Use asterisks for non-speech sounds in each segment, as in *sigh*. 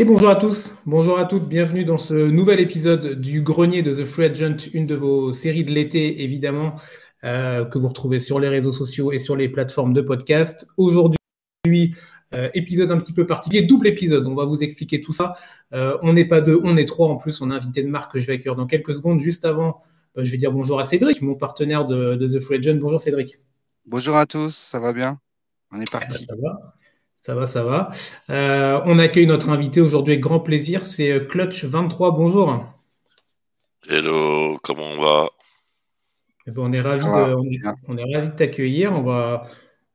Et bonjour à tous, bonjour à toutes, bienvenue dans ce nouvel épisode du Grenier de The Free Agent, une de vos séries de l'été évidemment, euh, que vous retrouvez sur les réseaux sociaux et sur les plateformes de podcast. Aujourd'hui, euh, épisode un petit peu particulier, double épisode, on va vous expliquer tout ça. Euh, on n'est pas deux, on est trois en plus, on a invité de Marc que je vais accueillir dans quelques secondes. Juste avant, je vais dire bonjour à Cédric, mon partenaire de, The Free Agent. Bonjour Cédric. Bonjour à tous, ça va bien? On est parti. ça va. Ça va, ça va. Euh, on accueille notre invité aujourd'hui avec grand plaisir, c'est euh, Clutch23. Bonjour. Hello, comment on va? Eh ben, on est ravi de, on est, ravi de t'accueillir. On va,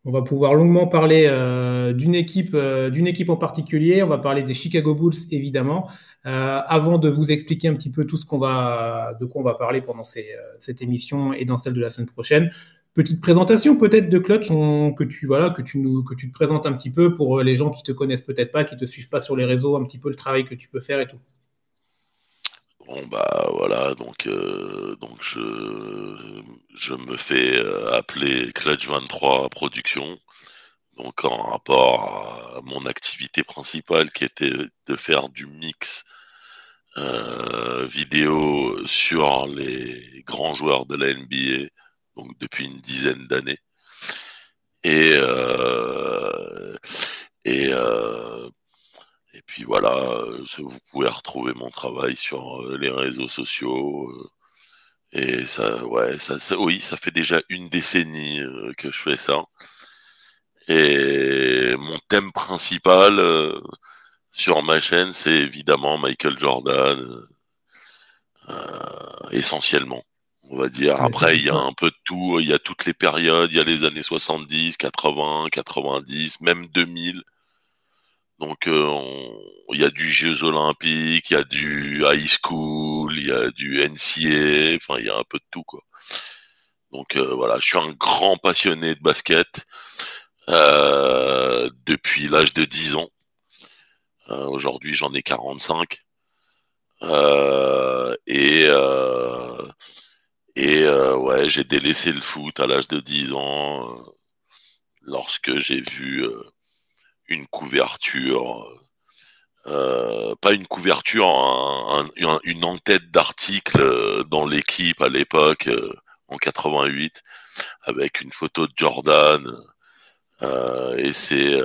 on va pouvoir longuement parler euh, d'une équipe, d'une équipe en particulier. On va parler des Chicago Bulls évidemment. avant de vous expliquer un petit peu tout ce qu'on va, de quoi on va parler pendant cette émission et dans celle de la semaine prochaine, Petite présentation peut-être de Clutch, que tu voilà, que tu nous, te présentes un petit peu pour euh, les gens qui te connaissent peut-être pas, qui te suivent pas sur les réseaux, un petit peu le travail que tu peux faire et tout. Bon bah voilà, donc euh, donc je je me fais euh, appeler Clutch 23 Production, donc en rapport à mon activité principale qui était de faire du mix vidéo sur les grands joueurs de la NBA donc depuis une dizaine d'années. Et euh, et euh, et puis voilà, vous pouvez retrouver mon travail sur euh, les réseaux sociaux. Et ça, ouais, ça, oui, ça fait déjà une décennie que je fais ça. Et mon thème principal sur ma chaîne, c'est évidemment Michael Jordan, essentiellement on va dire. Après, il y a un peu de tout, il y a toutes les périodes, il y a les années 70, 80, 90, même 2000. Donc, euh, il y a du Jeux Olympiques, il y a du High School, il y a du NCA, enfin, il y a un peu de tout, quoi. Donc, euh, voilà, je suis un grand passionné de basket euh, depuis l'âge de 10 ans. Aujourd'hui, j'en ai 45. et et euh, ouais, j'ai délaissé le foot à l'âge de 10 ans euh, lorsque j'ai vu euh, une couverture, pas une couverture, une en-tête d'article dans l'équipe à l'époque en 88 avec une photo de Jordan et c'est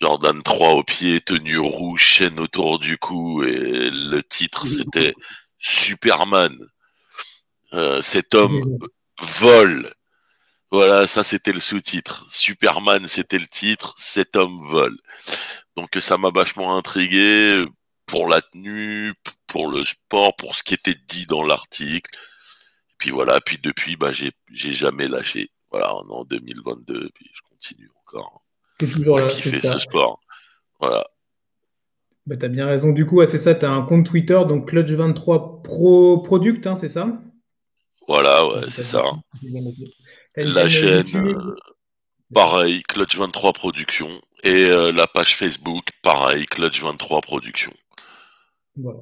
Jordan 3 au pied, tenue rouge, chaîne autour du cou et le titre c'était Superman. Euh, cet homme vole. Voilà, ça c'était le sous-titre. Superman, c'était le titre. Cet homme vole. Donc ça m'a vachement intrigué pour la tenue, pour le sport, pour ce qui était dit dans l'article. Puis voilà, puis depuis, bah, j'ai, jamais lâché. Voilà, on est en 2022, puis je continue encore. C'est toujours là, c'est ça. ce sport. Voilà. Bah, tu as bien raison. Du coup, c'est ça, tu as un compte Twitter, donc Clutch23 Pro Product, hein, c'est ça? Voilà, ouais, c'est ça. La chaîne, euh, pareil, Clutch23 Productions. Et euh, la page Facebook, pareil, Clutch23 Productions. Voilà.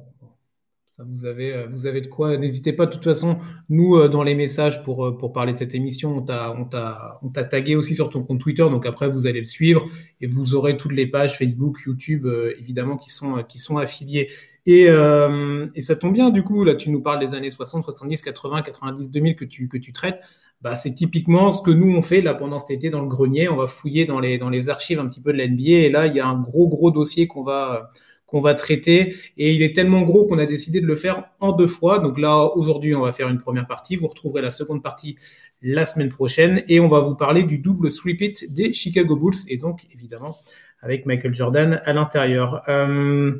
Ça, vous, avez, euh, vous avez de quoi. N'hésitez pas, de toute façon, nous, dans les messages pour, pour parler de cette émission, on t'a tagué aussi sur ton compte Twitter. Donc après, vous allez le suivre et vous aurez toutes les pages Facebook, YouTube, évidemment, qui sont, qui sont affiliées. Euh, et, ça tombe bien, du coup, là, tu nous parles des années 60, 70, 80, 90, 2000 que tu, que tu traites. Bah, c'est typiquement ce que nous, on fait là pendant cet été dans le grenier. On va fouiller dans les, dans les archives un petit peu de l'NBA. Et là, il y a un gros, gros dossier qu'on va, qu'on va traiter. Et il est tellement gros qu'on a décidé de le faire en deux fois. Donc là, aujourd'hui, on va faire une première partie. Vous retrouverez la seconde partie la semaine prochaine. Et on va vous parler du double sweep-it des Chicago Bulls. Et donc, évidemment, avec Michael Jordan à l'intérieur. Euh,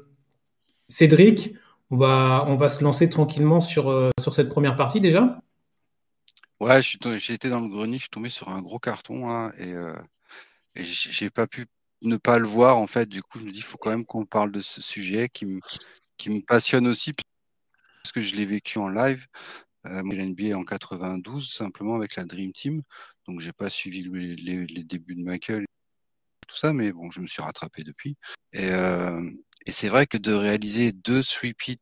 Cédric, on va, se lancer tranquillement sur, euh, cette première partie déjà. Ouais, j'ai été dans le grenier, je suis tombé sur un gros carton hein, et, euh, et j'ai pas pu ne pas le voir en fait. Du coup, je me dis, il faut quand même qu'on parle de ce sujet qui me, passionne aussi parce que je l'ai vécu en live. Euh, moi, j'ai en 92 simplement avec la Dream Team, donc j'ai pas suivi les, les, débuts de Michael tout ça, mais bon, je me suis rattrapé depuis. Et, euh, et c'est vrai que de réaliser deux sweep hits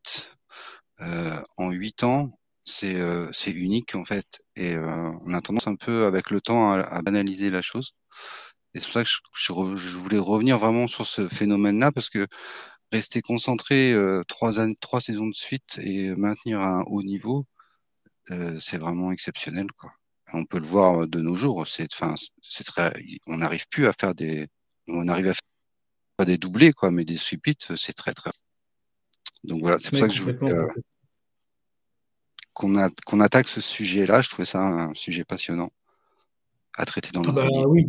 euh, en huit ans, c'est euh, unique en fait. Et euh, on a tendance un peu avec le temps à, banaliser la chose. Et c'est pour ça que je, je, voulais revenir vraiment sur ce phénomène-là parce que rester concentré euh, trois, trois saisons de suite et maintenir un haut niveau, euh, c'est vraiment exceptionnel. Quoi. On peut le voir de nos jours. On n'arrive plus à faire des, on arrive à faire pas des doublés, quoi, mais des sweep c'est très très. Donc voilà, c'est pour ça que je voulais euh, qu'on attaque ce sujet-là. Je trouvais ça un sujet passionnant à traiter dans le. Ah bah, oui,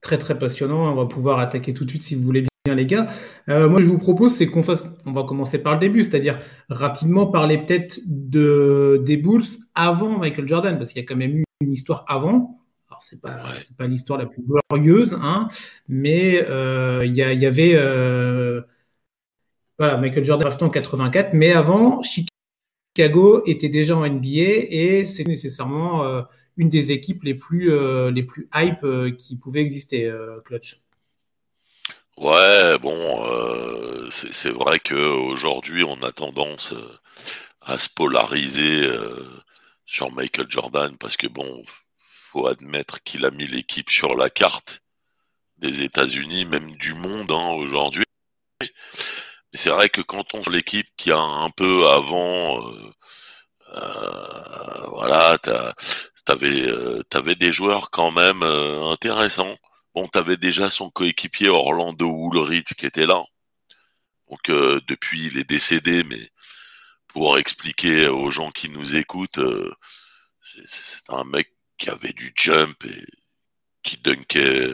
très très passionnant. On va pouvoir attaquer tout de suite si vous voulez bien, les gars. Euh, moi, je vous propose, c'est qu'on fasse. On va commencer par le début, c'est-à-dire rapidement parler peut-être de des Bulls avant Michael Jordan, parce qu'il y a quand même eu une histoire avant. Alors c'est pas c'est pas l'histoire la plus glorieuse, hein, mais euh, il y, y, avait euh, voilà Michael Jordan en 84, mais avant Chicago était déjà en NBA et c'est nécessairement une des équipes les plus, euh, les plus hype euh, qui pouvaient exister, euh, Clutch. Ouais, bon, c'est vrai qu'aujourd'hui, on a tendance à se polariser sur Michael Jordan parce que, bon, faut admettre qu'il a mis l'équipe sur la carte des États-Unis, même du monde hein, aujourd'hui. Mais c'est vrai que quand on l'équipe qui a un peu avant, voilà, t'avais euh, des joueurs quand même euh, intéressants. Bon, t'avais déjà son coéquipier Orlando Woolridge qui était là. Donc euh, depuis il est décédé, mais pour expliquer aux gens qui nous écoutent, c'est un mec qui avait du jump et qui dunkait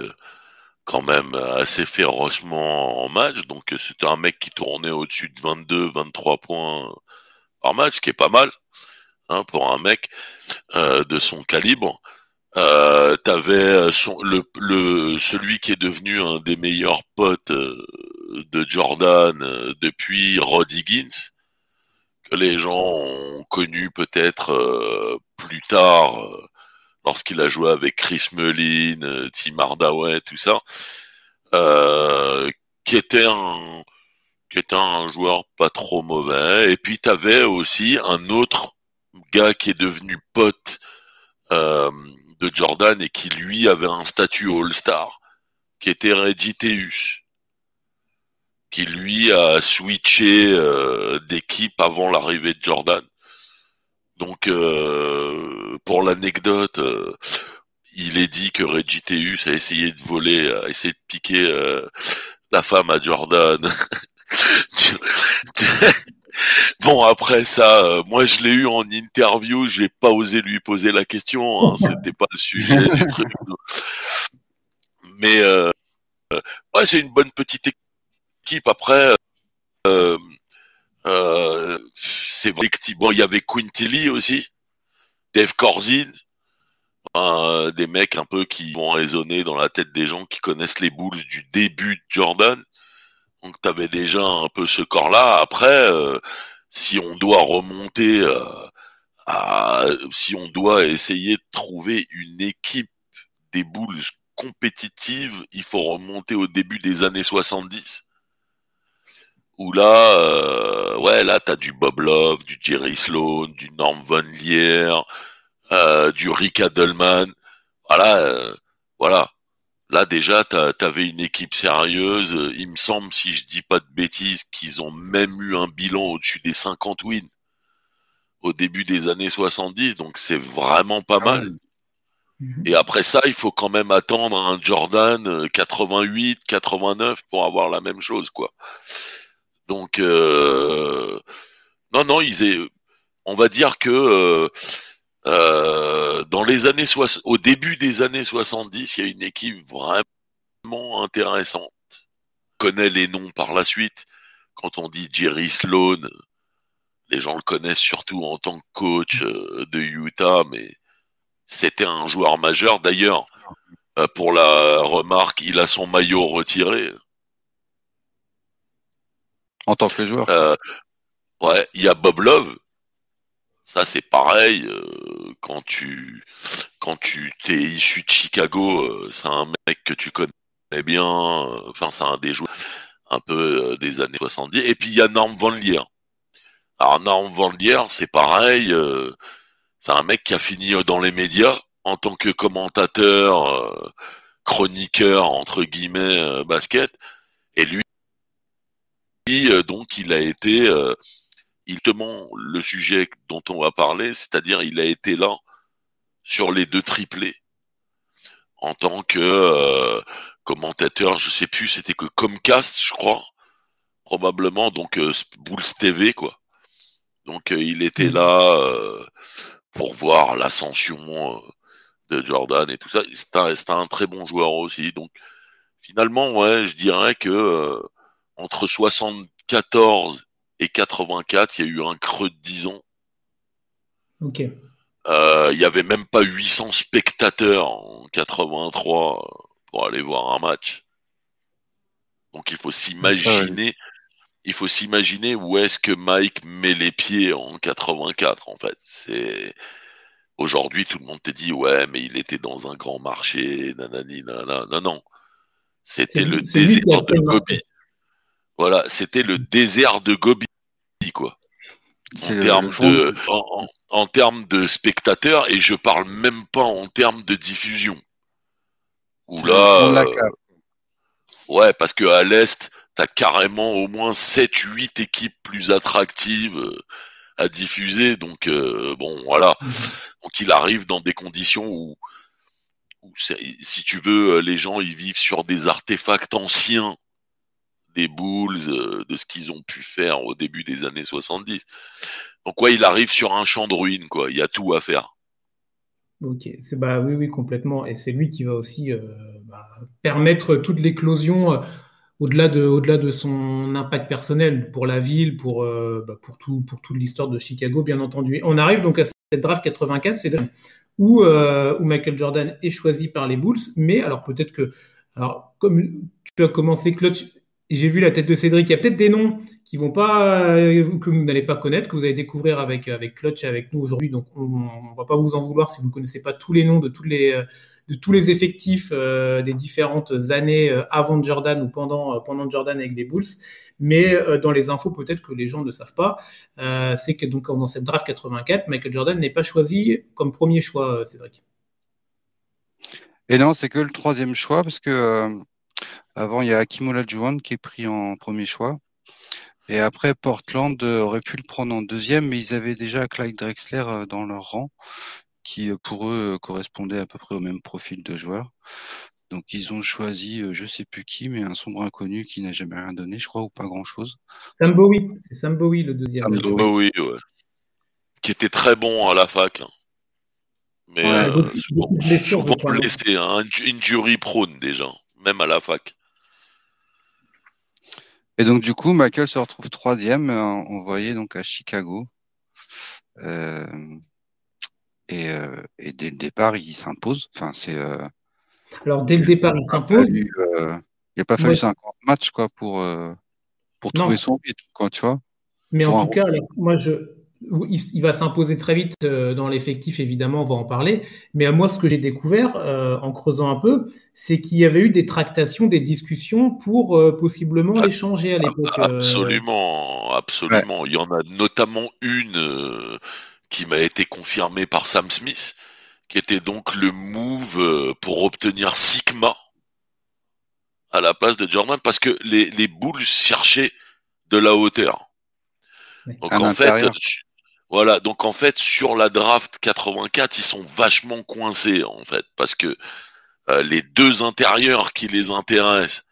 quand même assez férocement en match. Donc c'était un mec qui tournait au-dessus de 22, 23 points par match, ce qui est pas mal. Hein, pour un mec euh, de son calibre. Euh, T'avais euh, le, le, celui qui est devenu un des meilleurs potes euh, de Jordan depuis Rod Higgins, que les gens ont connu peut-être plus tard lorsqu'il a joué avec Chris Mullin, Tim Hardaway, tout ça, qui était un qui était un joueur pas trop mauvais. Et puis tu avais aussi un autre gars qui est devenu pote euh, de Jordan et qui lui avait un statut All-Star, qui était Reggie qui lui a switché euh, d'équipe avant l'arrivée de Jordan. Donc, euh, pour l'anecdote, il est dit que Reggie a essayé de voler, a essayé de piquer la femme à Jordan. *laughs* Bon après ça, euh, moi je l'ai eu en interview, j'ai pas osé lui poser la question, hein, *laughs* c'était pas le sujet du truc. Mais euh, ouais, c'est une bonne petite équipe. Après, euh, euh c'est vrai que bon, il y avait Quintilly aussi, Dave Corzine, des mecs un peu qui vont résonner dans la tête des gens qui connaissent les boules du début de Jordan. Donc tu avais déjà un peu ce corps-là. Après, euh, si on doit remonter euh, à, si on doit essayer de trouver une équipe des boules compétitives, il faut remonter au début des années 70. Où là, euh, ouais, là, t'as du Bob Love, du Jerry Sloan, du Norm Von Lier, du Rick Adelman. Voilà, voilà. Là déjà, tu avais une équipe sérieuse. Il me semble, si je dis pas de bêtises, qu'ils ont même eu un bilan au-dessus des 50 wins au début des années 70. Donc c'est vraiment pas ah mal. Mhm. Et après ça, il faut quand même attendre un Jordan 88, euh, 89 pour avoir la même chose, quoi. Donc euh, non, non, ils on va dire que euh, euh, dans les années au début des années 70, il y a une équipe vraiment intéressante. On connaît les noms par la suite. Quand on dit Jerry Sloan, les gens le connaissent surtout en tant que coach euh, de Utah, mais c'était un joueur majeur. D'ailleurs, pour la remarque, il a son maillot retiré. En tant que joueur. ouais, il y a Bob Love, ça c'est pareil euh, quand tu quand tu t'es issu de Chicago, euh, c'est un mec que tu connais bien. Euh, enfin, c'est un des joueurs un peu des années 70. Et puis il y a Norm Van Lier. Alors Norm Van Lier, c'est pareil. c'est un mec qui a fini dans les médias en tant que commentateur, chroniqueur entre guillemets basket. Et lui, donc il a été justement le sujet dont on va parler, c'est-à-dire il a été là sur les deux triplés en tant que commentateur, je sais plus, c'était que Comcast, je crois, probablement, donc Bulls TV, quoi. Donc il était mmh. là pour voir l'ascension de Jordan et tout ça. C'était un, un, très bon joueur aussi. Donc finalement, ouais, je dirais que entre 74 et 84, il y a eu un creux de 10 ans. Ok. Euh, il y avait même pas 800 spectateurs en 83 pour aller voir un match. Donc il faut s'imaginer, il faut s'imaginer où est-ce que Mike met les pieds en 84 en fait. C'est aujourd'hui tout le monde te dit ouais mais il était dans un grand marché, nanani, nanana. non non, c'était le désert de Gobi. Voilà, c'était le désert de Gobi quoi. En termes, de, en, termes de spectateurs, et je parle même pas en termes de diffusion. Où là, euh, ouais, parce que à l'Est, t'as carrément au moins 7-8 équipes plus attractives euh, à diffuser. Donc, euh, bon, voilà. Mhm. Donc, il arrive dans des conditions où, où si tu veux, les gens, ils vivent sur des artefacts anciens des Bulls, de ce qu'ils ont pu faire au début des années 70. Donc, ouais, il arrive sur un champ de ruines, quoi. Il y a tout à faire. Ok, c'est bah oui, oui, complètement. Et c'est lui qui va aussi bah, permettre toute l'éclosion au-delà de, au-delà de son impact personnel pour la ville, pour, euh, bah, pour, tout, pour toute l'histoire de Chicago, bien entendu. on arrive donc à cette draft 84, c'est où, euh, où Michael Jordan est choisi par les Bulls, mais alors peut-être que, alors comme tu as commencé Clutch, j'ai vu la tête de Cédric, il y a peut-être des noms qui vont pas, euh, que vous n'allez pas connaître, que vous allez découvrir avec, avec Clutch et avec nous aujourd'hui, donc on ne va pas vous en vouloir si vous ne connaissez pas tous les noms de tous les de tous les effectifs euh, des différentes années euh, avant Jordan ou pendant, euh, pendant Jordan avec les Bulls. Mais dans les infos, peut-être que les gens ne savent pas, c'est que donc dans cette draft 84, Michael Jordan n'est pas choisi comme premier choix, Cédric. Et non, c'est que le troisième choix, parce que avant, il y a Hakim Olajuwon qui est pris en premier choix. Et après, Portland aurait pu le prendre en deuxième, mais ils avaient déjà Clyde Drexler dans leur rang qui euh, pour eux euh, correspondait à peu près au même profil de joueur. Donc ils ont choisi, euh, je sais plus qui, mais un sombre inconnu qui n'a jamais rien donné, je crois, ou pas grand chose. Sam Bowie, c'est Sam Bowie le deuxième. Sam Bowie, ouais. Qui était très bon à la fac. Hein. Mais ouais, euh, souvent, blessé, hein. injury prone déjà, même à la fac. Et donc du coup, Michael se retrouve troisième, envoyé donc à Chicago. Euh, euh, et, dès le départ, il s'impose. Enfin, c'est. Euh, Alors, dès le départ, il s'impose. Euh, il n'a pas fallu 50 matchs quoi, pour, pour trouver son rythme, quoi, tu vois. Mais en tout cas, moi, je, il, va s'imposer très vite dans l'effectif, évidemment, on va en parler. Mais à moi, ce que j'ai découvert en creusant un peu, c'est qu'il y avait eu des tractations, des discussions pour possiblement ah, l'échanger à l'époque. Absolument, absolument. Il y en a notamment une qui m'a été confirmé par Sam Smith, qui était donc le move euh, pour obtenir Sigma à la place de Jordan, parce que les, les Bulls cherchaient de la hauteur. Donc en fait, voilà, donc en fait sur la draft 84, ils sont vachement coincés en fait, parce que euh, les deux intérieurs qui les intéressent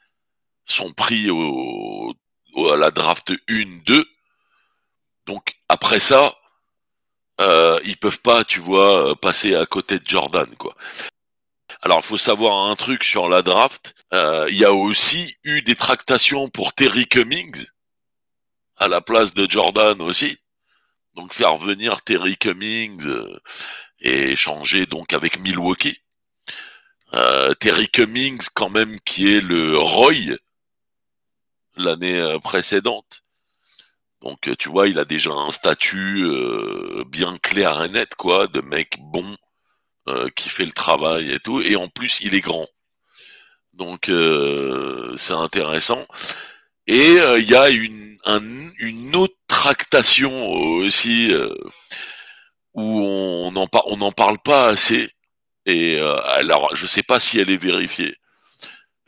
sont pris au, à la draft 1-2. Donc après ça, euh, ils peuvent pas, tu vois, passer à côté de Jordan, quoi. Alors, il faut savoir un truc sur la draft. Euh, il y a aussi eu des tractations pour Terry Cummings à la place de Jordan aussi. Donc, faire venir Terry Cummings euh, et échanger donc avec Milwaukee. Terry Cummings, quand même, qui est le Roy l'année précédente. Donc, euh, tu vois, il a déjà un statut euh, bien clair et net, quoi, de mec bon euh, qui fait le travail et tout. Et en plus, il est grand. Donc, c'est intéressant. Et il y a une, une autre tractation aussi où on n'en on parle pas assez. Et alors, je sais pas si elle est vérifiée.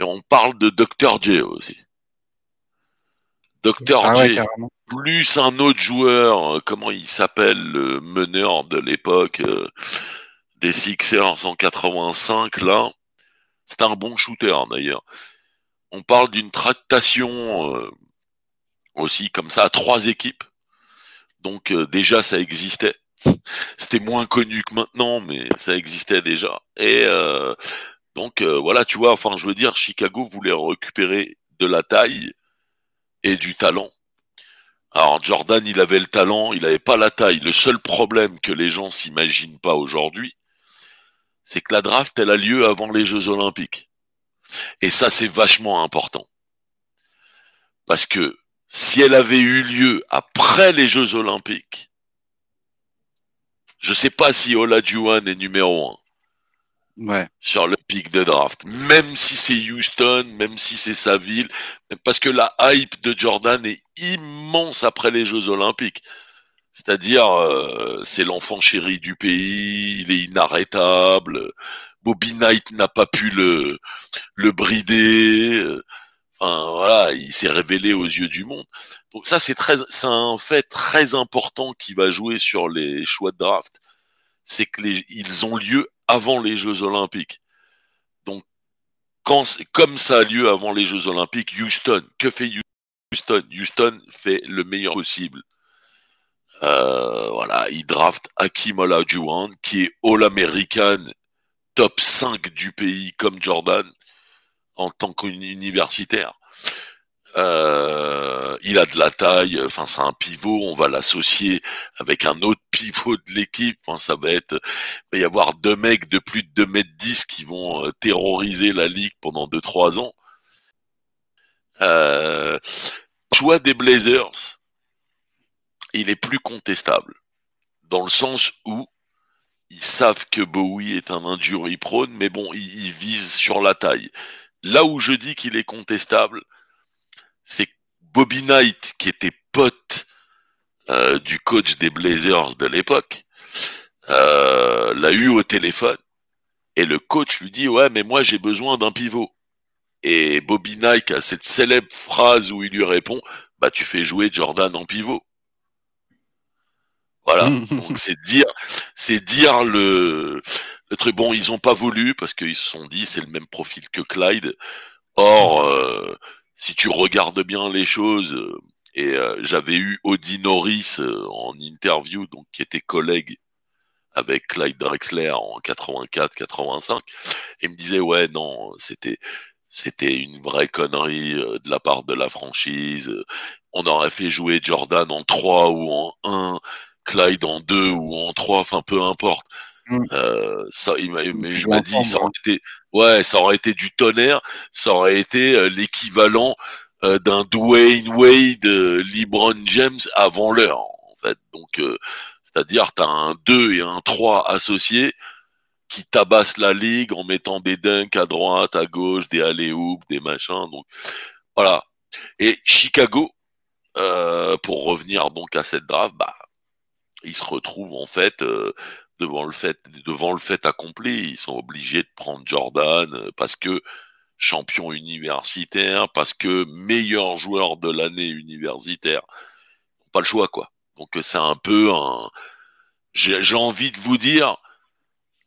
On parle de Dr. J aussi. Dr. Ah J, plus un autre joueur, euh, comment il s'appelle, le meneur de l'époque euh, des Sixers en 85, là, c'était un bon shooter d'ailleurs. On parle d'une tractation euh, aussi comme ça à trois équipes. Donc déjà ça existait. C'était moins connu que maintenant, mais ça existait déjà. Et donc voilà, tu vois, enfin je veux dire, Chicago voulait récupérer de la taille et du talent. Alors Jordan, il avait le talent, il n'avait pas la taille. Le seul problème que les gens s'imaginent pas aujourd'hui, c'est que la draft, elle a lieu avant les Jeux Olympiques. Et ça, c'est vachement important. Parce que si elle avait eu lieu après les Jeux Olympiques, je sais pas si Ola Juan est numéro un. Ouais. Sur le pic de draft. Même si c'est Houston, même si c'est sa ville, parce que la hype de Jordan est immense après les Jeux Olympiques. C'est-à-dire, euh, c'est l'enfant chéri du pays, il est inarrêtable. Bobby Knight n'a pas pu le, le brider. Il s'est révélé aux yeux du monde. Donc ça, c'est un fait très important qui va jouer sur les choix de draft. C'est que ils ont lieu avant les Jeux Olympiques. Donc, quand, comme ça a lieu avant les Jeux Olympiques, Houston, que fait Houston? Houston fait le meilleur possible. Euh, voilà, il draft Hakim Olajuwon, qui est All-American, top 5 du pays comme Jordan, en tant qu'universitaire. Euh, il a de la taille, enfin c'est un pivot, on va l'associer avec un autre pivot de l'équipe, enfin, ça va être, il va y avoir deux mecs de plus de 2 mètres 10 qui vont euh, terroriser la ligue pendant 2-3 ans. Euh, choix des Blazers, il est plus contestable, dans le sens où ils savent que Bowie est un injury prone, mais bon, ils, ils visent sur la taille. Là où je dis qu'il est contestable, c'est Bobby Knight, qui était pote euh, du coach des Blazers de l'époque, euh, l'a eu au téléphone. Et le coach lui dit Ouais, mais moi j'ai besoin d'un pivot. Et Bobby Knight a cette célèbre phrase où il lui répond Bah, tu fais jouer Jordan en pivot. Voilà. *laughs* Donc c'est dire, c'est dire le, le truc. Bon, ils ont pas voulu parce qu'ils se sont dit c'est le même profil que Clyde. Or, euh, si tu regardes bien les choses, euh, et euh, j'avais eu Audi Norris euh, en interview, donc qui était collègue avec Clyde Drexler en 84-85, et me disait ouais non, c'était c'était une vraie connerie de la part de la franchise. On aurait fait jouer Jordan en 3 ou en 1, Clyde en 2 ou en 3, enfin peu importe. Mm. Euh, ça, il m'a dit, ça aurait été, ouais, ça aurait été du tonnerre, ça aurait été euh, l'équivalent euh, d'un Dwayne Wade, LeBron James avant l'heure, en fait. Donc, c'est-à-dire, t'as un 2 et un 3 associés qui tabassent la ligue en mettant des dunks à droite, à gauche, des alley des machins. Donc, voilà. Et Chicago, pour revenir donc à cette draft, bah, il se retrouve en fait devant le fait, devant le fait accompli. Ils sont obligés de prendre Jordan euh, parce que champion universitaire, parce que meilleur joueur de l'année universitaire. Pas le choix, quoi. Donc euh, c'est un peu un, j'ai envie de vous dire,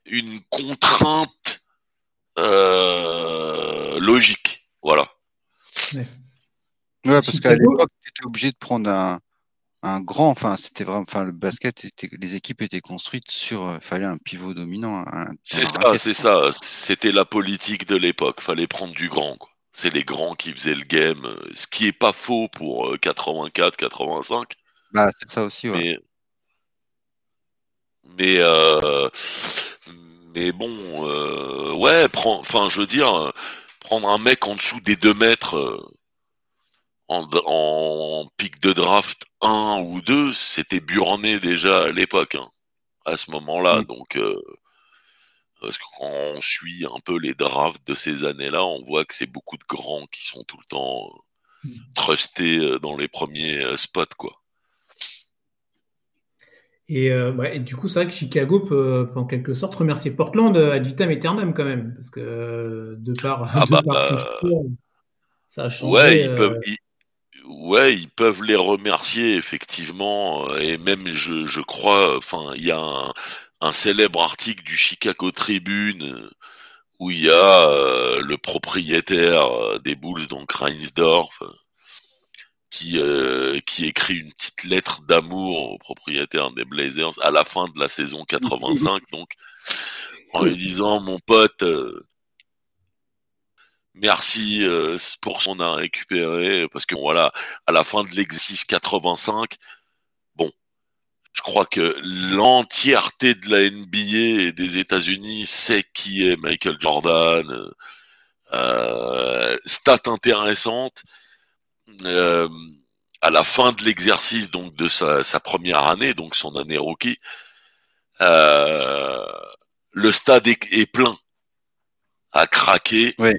une contrainte euh, logique. Voilà. Ouais, parce qu'à l'époque, tu étais obligé de prendre un, un grand, enfin, c'était vraiment, enfin, le basket, les équipes étaient construites sur, il euh, fallait un pivot dominant. C'est ça, c'est ça. C'était la politique de l'époque. Fallait prendre du grand, quoi. C'est les grands qui faisaient le game, euh, ce qui est pas faux pour 84, euh, 85. Bah, c'est ça aussi, ouais. Mais, mais, mais bon, ouais, enfin, je veux dire, prendre un mec en dessous des 2 mètres en, pic de draft 1 ou 2, c'était burné déjà à l'époque, hein, à ce moment-là. Mm. Donc, euh, parce que quand on suit un peu les drafts de ces années-là, on voit que c'est beaucoup de grands qui sont tout le temps euh, mm. trustés euh, dans les premiers spots, quoi. Et, du coup, c'est vrai que Chicago peut, en quelque sorte remercier Portland ad vitam aeternam quand même, parce que de par, ah *laughs* bah, ça a changé. Ouais, ils peuvent, ouais, ils peuvent les remercier effectivement, et même je, je crois, enfin, il y a un, un, célèbre article du Chicago Tribune où il y a euh, le propriétaire euh, des Bulls, donc Reinsdorf, qui, euh, qui écrit une petite lettre d'amour au propriétaire des Blazers à la fin de la saison 85, donc en lui disant mon pote, merci euh, pour ce qu'on a récupéré, parce que voilà, à la fin de l'exercice 85, bon, je crois que l'entièreté de la NBA et des États-Unis sait qui est Michael Jordan. Euh, stat intéressante. Euh, à la fin de l'exercice donc de sa, première année, donc son année rookie, euh, le stade est, plein, a craqué. Oui.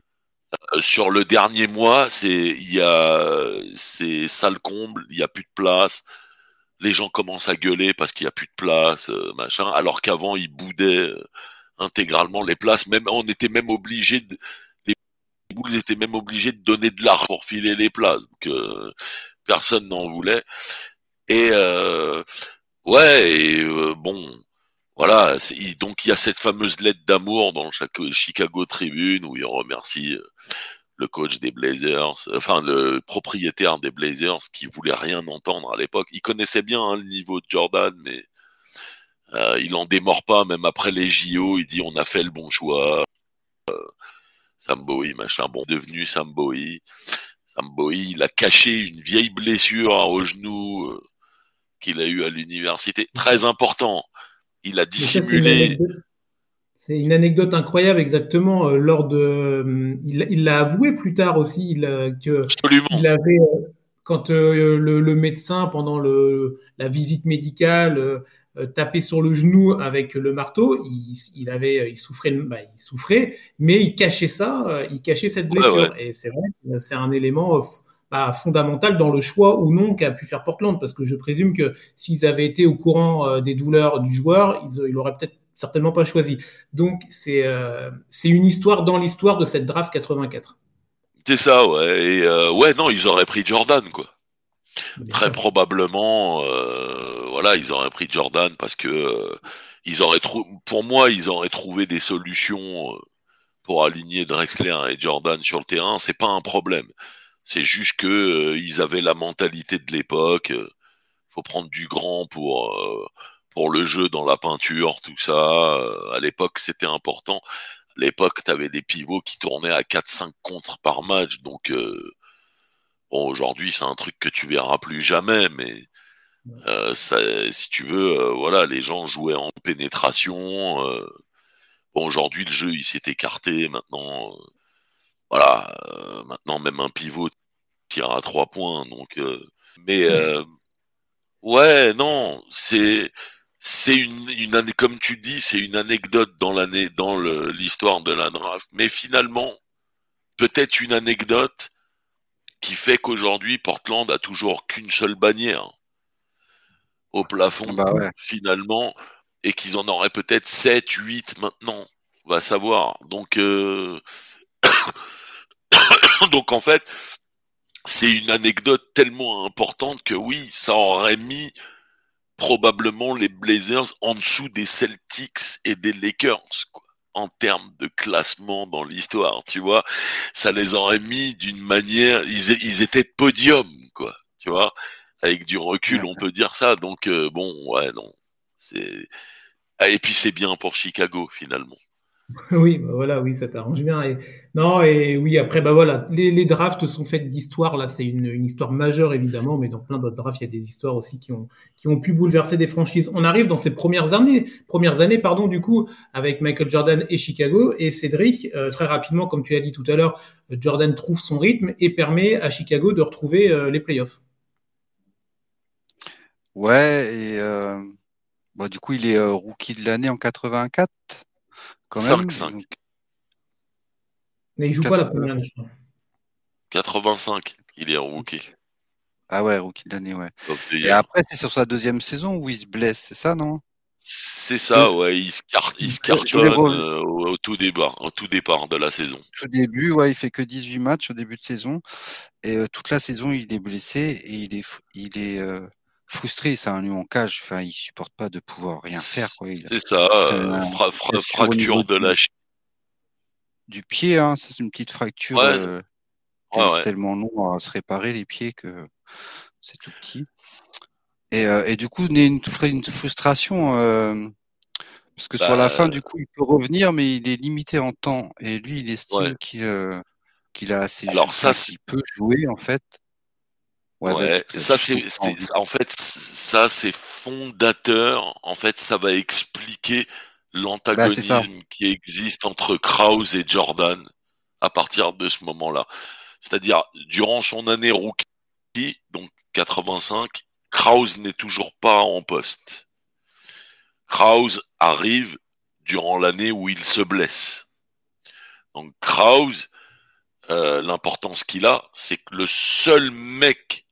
Euh, sur le dernier mois, c'est il y a c'est sale comble, il y a plus de place. Les gens commencent à gueuler parce qu'il y a plus de place, euh, machin. Alors qu'avant ils boudaient euh, intégralement les places. Même on était même obligé de les boules étaient même obligés de donner de l'argent pour filer les places. Donc personne n'en voulait. Et ouais, et, bon, voilà, donc il y a cette fameuse lettre d'amour dans le Chicago Tribune où il remercie euh, le coach des Blazers, enfin le propriétaire des Blazers qui voulait rien entendre à l'époque. Il connaissait bien hein, le niveau de Jordan, mais euh, il en démord pas, même après les JO, il dit on a fait le bon choix. Euh, Sam machin, bon, devenu Sam Bowie. Bowie, il a caché une vieille blessure au genou euh, qu'il a eu à l'université. Très important il a dissimulé. C'est une, anecdote incroyable, exactement. Euh, lors de, euh, il l'a avoué plus tard aussi, il, que Absolument. il avait, euh, quand le, médecin pendant le, la visite médicale tapait sur le genou avec le marteau, il, avait, il souffrait, bah, il souffrait, mais il cachait ça, il cachait cette blessure. Et c'est vrai, c'est un élément fondamental dans le choix ou non qu'a pu faire Portland, parce que je présume que s'ils avaient été au courant euh, des douleurs du joueur, ils, ils l'auraient peut-être certainement pas choisi. Donc c'est euh, c'est une histoire dans l'histoire de cette draft 84. C'est ça, ouais. Et euh, ouais, non, ils auraient pris Jordan, quoi. Très probablement, voilà, ils auraient pris Jordan parce que ils auraient pour moi, ils auraient trouvé des solutions pour aligner Drexler et Jordan sur le terrain. C'est pas un problème. C'est juste que euh, ils avaient la mentalité de l'époque. Euh, faut prendre du grand pour euh, pour le jeu dans la peinture, tout ça. à l'époque, c'était important. À l'époque, tu avais des pivots qui tournaient à 4-5 contre par match. Donc, bon, aujourd'hui, c'est un truc que tu verras plus jamais, mais ça, si tu veux, voilà, les gens jouaient en pénétration. bon, aujourd'hui, le jeu, il s'est écarté. Maintenant, voilà, euh, maintenant même un pivot tire à trois points, donc. Euh, mais euh, ouais, non, c'est c'est une, une comme tu dis, c'est une anecdote dans l'année, dans l'histoire de la draft. Mais finalement, peut-être une anecdote qui fait qu'aujourd'hui Portland a toujours qu'une seule bannière au plafond, bah finalement, et qu'ils en auraient peut-être 7, 8 maintenant, on va savoir. Donc euh, *coughs* Donc en fait, c'est une anecdote tellement importante que oui, ça aurait mis probablement les Blazers en dessous des Celtics et des Lakers, quoi, en termes de classement dans l'histoire, tu vois. Ça les aurait mis d'une manière, ils, étaient podium, quoi, tu vois. Avec du recul, on peut dire ça. Donc euh, bon, ouais, non, c'est ah, et puis c'est bien pour Chicago finalement. *laughs* Oui, bah voilà, oui, ça t'arrange bien. Non, et oui, après, bah voilà, les, drafts sont faits d'histoire. Là, c'est une, histoire majeure, évidemment, mais dans plein d'autres drafts, il y a des histoires aussi qui ont, qui ont pu bouleverser des franchises. On arrive dans ces premières années, premières années, pardon, du coup, avec Michael Jordan et Chicago. Et Cédric, euh, très rapidement, comme tu l'as dit tout à l'heure, Jordan trouve son rythme et permet à Chicago de retrouver euh, les playoffs. Ouais, et euh, bah, du coup, il est rookie de l'année en 84. 5-5. Mais il joue pas la première je crois. 85, il est en rookie. Ah ouais, rookie de l'année, ouais. Et après, c'est sur sa deuxième saison où il se blesse, c'est ça, non? C'est ça, ouais. Il se, cartonne au, tout départ, au tout départ de la saison. Au début, ouais, il fait que 18 matchs au début de saison. Et toute la saison, il est blessé et il est, il est frustré. C'est un lion en cage. Enfin, il supporte pas de pouvoir rien faire. C'est ça, fracture de la du pied. Hein, c'est une petite fracture. Ouais. tellement long à se réparer les pieds que c'est tout petit. Et, et du coup, une, une frustration parce que sur la fin, bah, du coup, il peut revenir, mais il est limité en temps. Et lui, il estime qu'il qu'il a assez. Alors ça, il peut jouer en fait. Ouais, ça c'est en fait ça c'est fondateur. En fait, ça va expliquer l'antagonisme bah, qui existe entre Krause et Jordan à partir de ce moment-là. C'est-à-dire durant son année rookie, donc 85, Krause n'est toujours pas en poste. Krause arrive durant l'année où il se blesse. Donc Krause, euh, l'importance qu'il a, c'est que le seul mec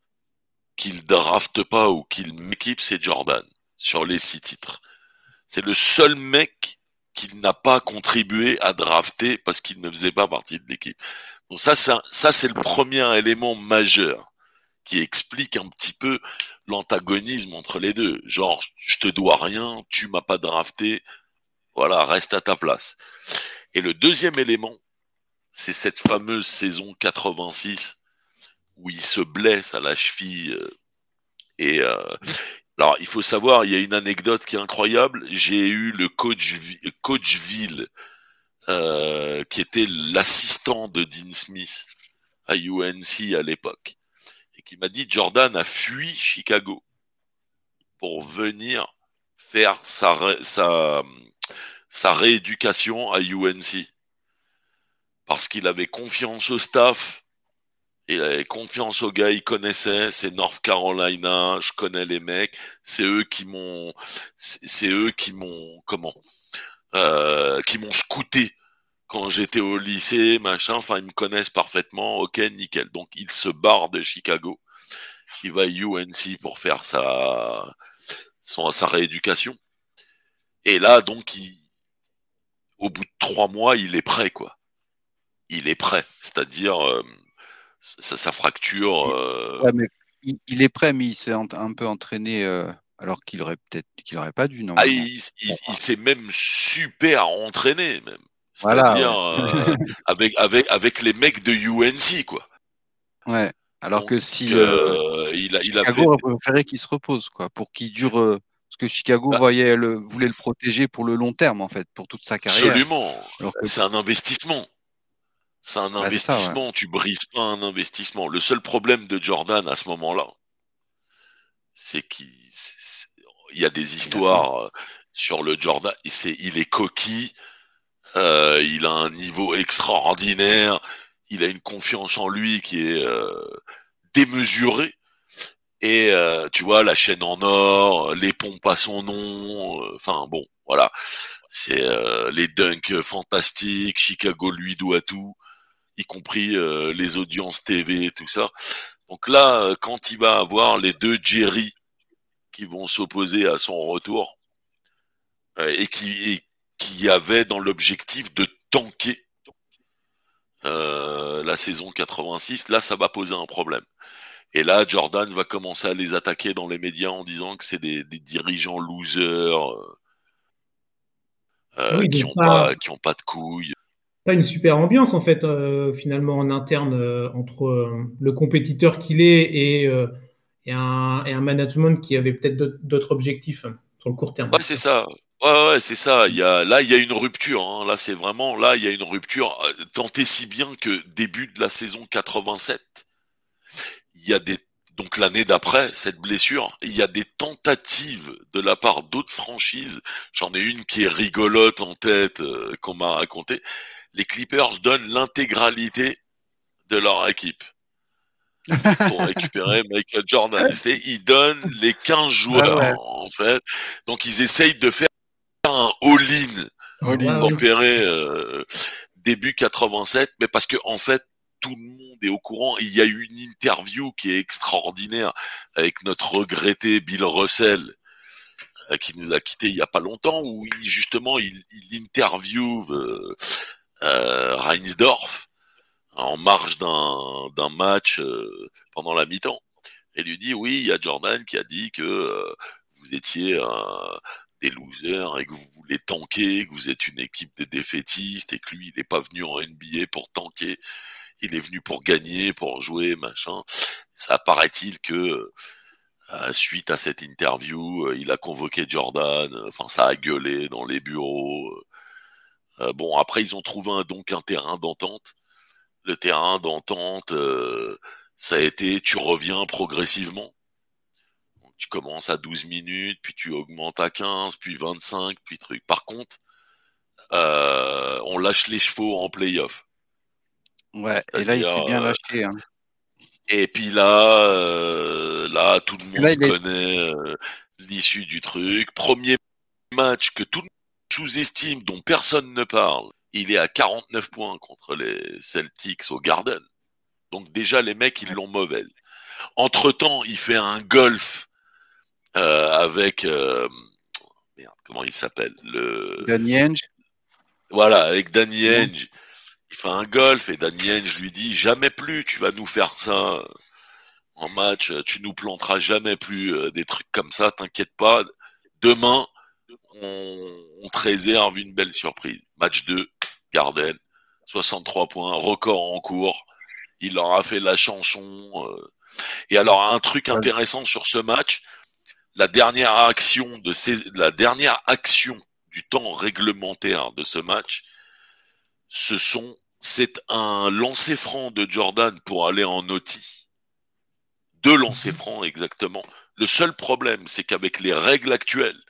qu'il drafte pas ou qu'il m'équipe, c'est Jordan sur les six titres. C'est le seul mec qu'il n'a pas contribué à drafter parce qu'il ne faisait pas partie de l'équipe. Donc ça, ça c'est le premier élément majeur qui explique un petit peu l'antagonisme entre les deux. Genre, je te dois rien, tu m'as pas drafté, voilà, reste à ta place. Et le deuxième élément, c'est cette fameuse saison 86 où il se blesse à la cheville. Euh, et euh, alors, il faut savoir, il y a une anecdote qui est incroyable. J'ai eu le coach, coach Ville, euh, qui était l'assistant de Dean Smith à UNC à l'époque, et qui m'a dit Jordan a fui Chicago pour venir faire sa, sa, sa rééducation à UNC parce qu'il avait confiance au staff il avait confiance aux gars, il connaissait, c'est North Carolina, je connais les mecs, c'est eux qui m'ont, c'est eux qui m'ont, comment, euh, qui m'ont scouté quand j'étais au lycée, machin, enfin ils me connaissent parfaitement, ok, nickel. Donc il se barre de Chicago, il va à UNC pour faire sa, son, sa rééducation. Et là, donc, il, au bout de trois mois, il est prêt, quoi. Il est prêt, c'est-à-dire, euh, ça, fracture. Euh, il, est prêt, mais il s'est un peu entraîné euh, alors qu'il aurait peut-être qu'il aurait pas dû. Non. Ah, il, s'est même super entraîné, même. C'est-à-dire euh, avec, avec, avec les mecs de UNC, quoi. Ouais. Alors que si il a, il Chicago a préféré qu'il se repose, quoi, pour qu'il dure. parce que Chicago bah voyait le, voulait le protéger pour le long terme, en fait, pour toute sa carrière. Absolument. C'est un investissement. C'est un bah, investissement, tu brises pas un investissement. Le seul problème de Jordan à ce moment-là, c'est qu'il y a des histoires euh, sur le Jordan. Il est coquille, euh, il a un niveau extraordinaire, il a une confiance en lui qui est euh, démesurée. Et tu vois, la chaîne en or, les pompes à son nom, enfin bon, voilà. C'est les dunks fantastiques, Chicago lui doit tout y compris euh, les audiences TV et tout ça. Donc là, euh, quand il va avoir les deux Jerry qui vont s'opposer à son retour euh, et qui qui avait dans l'objectif de tanker la saison 86, là ça va poser un problème. Et là, Jordan va commencer à les attaquer dans les médias en disant que c'est des, dirigeants losers qui n'ont pas, qui ont pas de couilles pas une super ambiance en fait euh, finalement en interne euh, entre euh, le compétiteur qu'il est et, un, management qui avait peut-être d'autres objectifs sur le court terme. Ouais, c'est ça. Ouais, ouais, c'est ça. Il y a, là, il y a une rupture. Hein. Là, c'est vraiment là, il y a une rupture. Tant et si bien que début de la saison 87, il y a des donc l'année d'après cette blessure, il y a des tentatives de la part d'autres franchises. J'en ai une qui est rigolote en tête qu'on m'a raconté les Clippers donnent l'intégralité de leur équipe pour *laughs* récupérer Michael Jordan. Ils donnent les 15 joueurs, en fait. Donc, ils essayent de faire un all-in pour repérer euh, début 87, mais parce que, en fait, tout le monde est au courant. Il y a eu une interview qui est extraordinaire avec notre regretté Bill Russell, qui nous a quitté il y a pas longtemps, où il, justement il, il interviewe euh, Reinsdorf en marge d'un match pendant la mi-temps et lui dit oui, il y a Jordan qui a dit que vous étiez des losers et que vous voulez tanker, que vous êtes une équipe de défaitistes et que lui, il n'est pas venu en NBA pour tanker, il est venu pour gagner, pour jouer, machin. Ça paraît-il que euh, suite à cette interview, euh, il a convoqué Jordan, enfin ça a gueulé dans les bureaux. Euh, bon, après, ils ont trouvé un, donc un terrain d'entente. Le terrain d'entente, ça a été tu reviens progressivement tu commences à 12 minutes, puis tu augmentes à 15, puis 25, puis truc. Par contre, euh, on lâche les chevaux en playoff. Ouais, et là, il s'est bien lâché. Hein. Et puis là, euh, là, tout le monde connaît euh, l'issue du truc. Premier match que tout le monde sous-estime, dont personne ne parle. Il est à 49 points contre les Celtics au Garden. Donc déjà, les mecs, ils l'ont mauvaise. Entre-temps, il fait un golf euh, avec euh, merde, comment il s'appelle le Danny Henge. Voilà, avec Danny Henge. Il fait un golf et Danny Henge lui dit jamais plus tu vas nous faire ça en match, tu nous planteras jamais plus euh, des trucs comme ça, t'inquiète pas. Demain, on, on, te réserve une belle surprise. Match 2, Garden, 63 points, record en cours. Il leur a fait la chanson. Et alors, un truc intéressant sur ce match, la dernière action de la dernière action du temps réglementaire de ce match, ce sont c'est un lancer franc de Jordan pour aller en Oti. Deux lancers francs exactement. Le seul problème, c'est qu'avec les règles actuelles,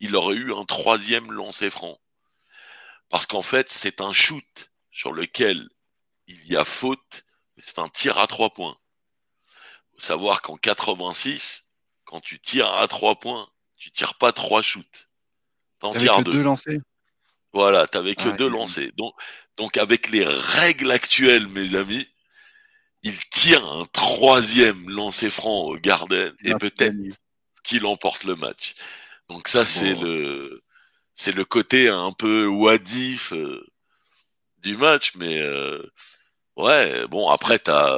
il aurait eu un troisième lancer franc. Parce qu'en fait, c'est un shoot sur lequel il y a faute, c'est un tir à trois points. Faut savoir qu'en 86, quand tu tires à trois points, tu tires pas trois shoots. T'en tires deux. deux lancés? Voilà, t'avais que deux lancés. Donc, donc avec les règles actuelles, mes amis, il tire un troisième lancer franc au Garden et peut-être qu'il emporte le match. Donc ça, c'est le c'est le côté un peu wadif euh, du match, mais euh, Ouais, bon, après, t'as,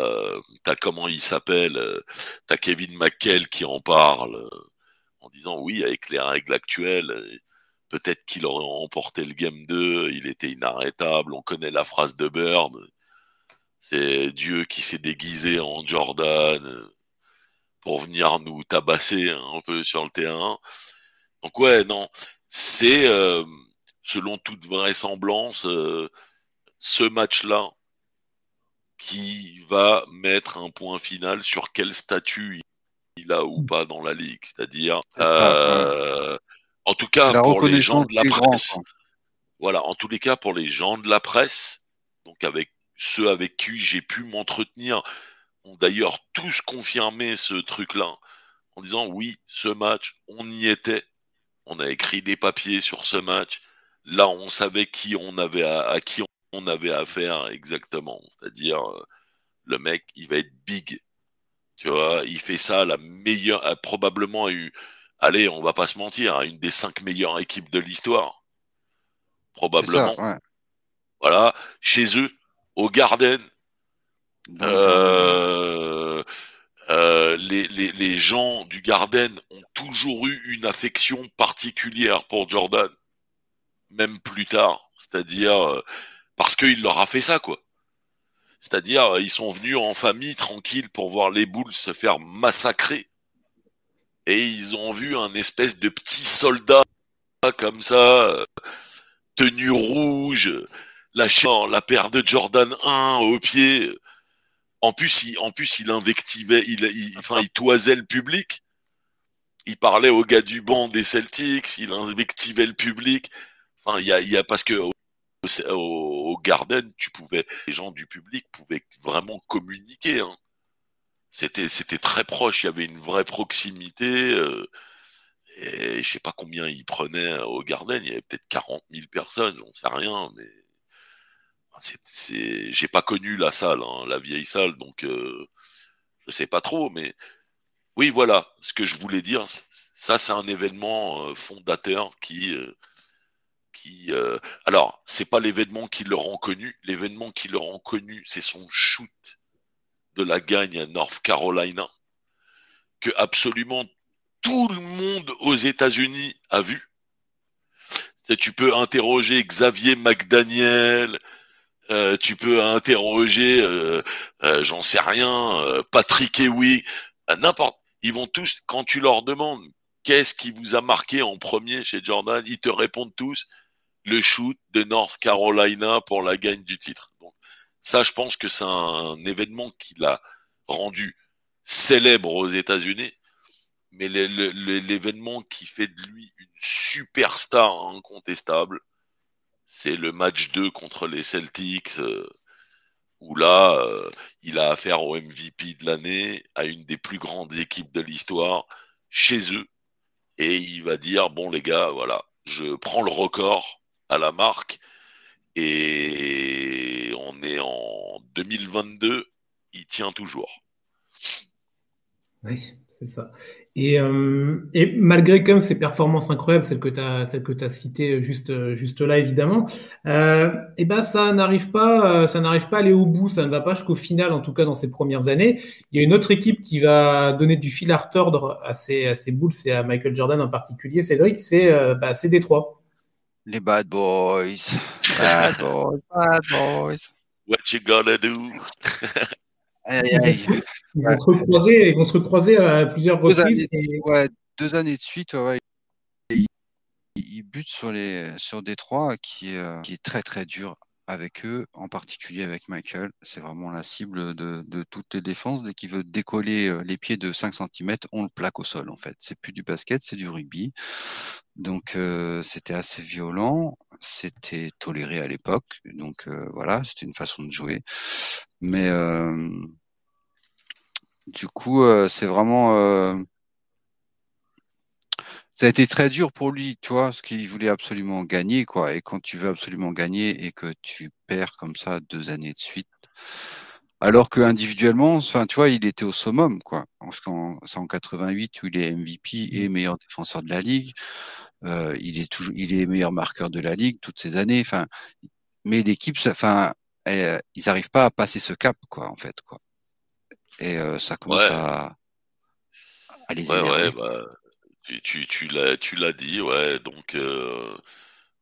as comment il s'appelle, euh, t'as Kevin McKell qui en parle en disant oui, avec les règles actuelles, peut-être qu'il aurait emporté le game 2, il était inarrêtable, on connaît la phrase de Bird, c'est Dieu qui s'est déguisé en Jordan pour venir nous tabasser un peu sur le terrain. Donc ouais, non, c'est selon toute vraisemblance ce match-là qui va mettre un point final sur quel statut il a ou pas dans la ligue. C'est-à-dire, euh, en tout cas, pour les gens de la presse, voilà, en tous les cas, pour les gens de la presse, donc avec ceux avec qui j'ai pu m'entretenir, ont d'ailleurs tous confirmé ce truc-là, en disant oui, ce match, on y était, on a écrit des papiers sur ce match, là, on savait qui on avait à qui on avait affaire exactement. C'est-à-dire, euh, le mec, il va être big. Tu vois, il fait ça, la meilleure, a probablement eu, allez, on va pas se mentir, une des cinq meilleures équipes de l'histoire. Probablement. Voilà, chez eux, au Garden. Euh, euh, les, gens du Garden ont toujours eu une affection particulière pour Jordan, même plus tard. C'est-à-dire, parce qu'il leur a fait ça, quoi. C'est-à-dire, ils sont venus en famille tranquille pour voir les boules se faire massacrer. Et ils ont vu un espèce de petit soldat comme ça, tenue rouge, lâchant la paire de Jordan 1 au pied. En plus, il, en plus, il invectivait, il, enfin, il toisait le public. Il parlait aux gars du banc des Celtics, il invectivait le public. Enfin, il y a, il y a parce que au, Garden, tu pouvais, les gens du public pouvaient vraiment communiquer. Hein. C'était, c'était très proche. Il y avait une vraie proximité. Euh, et je sais pas combien ils prenaient au Garden. Il y avait peut-être 40 000 personnes. J'en sais rien, mais j'ai pas connu la salle, hein, la vieille salle, donc euh, je sais pas trop. Mais oui, voilà, ce que je voulais dire, ça c'est un événement euh, fondateur qui, euh, qui euh, alors c'est pas l'événement qui le rend connu, l'événement qui le rend connu, c'est son shoot de la gagne à North Carolina que absolument tout le monde aux États-Unis a vu. Tu peux interroger Xavier McDaniel, euh, tu peux interroger, euh, euh, j'en sais rien, Patrick Ewi, n'importe. Ils vont tous, quand tu leur demandes qu'est-ce qui vous a marqué en premier chez Jordan, ils te répondent tous le shoot de North Carolina pour la gagne du titre. Ça, je pense que c'est un événement qui l'a rendu célèbre aux États-Unis, mais l'événement qui fait de lui une superstar incontestable, c'est le match 2 contre les Celtics, euh, où là, euh, il a affaire au MVP de l'année, à une des plus grandes équipes de l'histoire, chez eux, et il va dire, bon les gars, voilà, je prends le record à la marque, et on est en 2022, il tient toujours. Oui, c'est ça. Et, euh, et, malgré comme ces performances incroyables, celles que tu as, celles que as citées juste, juste là évidemment, euh, et ben ça n'arrive pas, ça n'arrive pas à aller au bout, ça ne va pas jusqu'au final en tout cas dans ces premières années. Il y a une autre équipe qui va donner du fil à retordre à ces, à ces Bulls et à Michael Jordan en particulier, Cédric, c'est euh, bah, Détroit. Les bad boys, bad boys, bad boys. What you gonna do? *laughs* Ils, vont se recroiser, ils vont se recroiser à plusieurs reprises. ouais, deux années de suite, ouais, ils, butent sur, les, sur Détroit, qui, euh, qui est très très dur avec eux, en particulier avec Michael. C'est vraiment la cible de, toutes les défenses. Dès qu'il veut décoller euh, les pieds de 5 cm, on le plaque au sol en fait. C'est plus du basket, c'est du rugby. Donc euh, c'était assez violent, c'était toléré à l'époque. Donc euh, voilà, c'était une façon de jouer. Mais du coup, c'est vraiment ça a été très dur pour lui, tu vois, parce qu'il voulait absolument gagner, quoi. Et quand tu veux absolument gagner et que tu perds comme ça deux années de suite, alors que individuellement, enfin, tu vois, il était au summum, quoi. C'est en 88 où il est MVP et mmh. meilleur défenseur de la ligue. Euh, il est toujours, il est meilleur marqueur de la ligue toutes ces années. Enfin, mais l'équipe, enfin, ils n'arrivent pas à passer ce cap, quoi, en fait, quoi. Et euh, ça commence à, à les énerver. Bah, tu, l'as, dit, ouais. Donc, euh,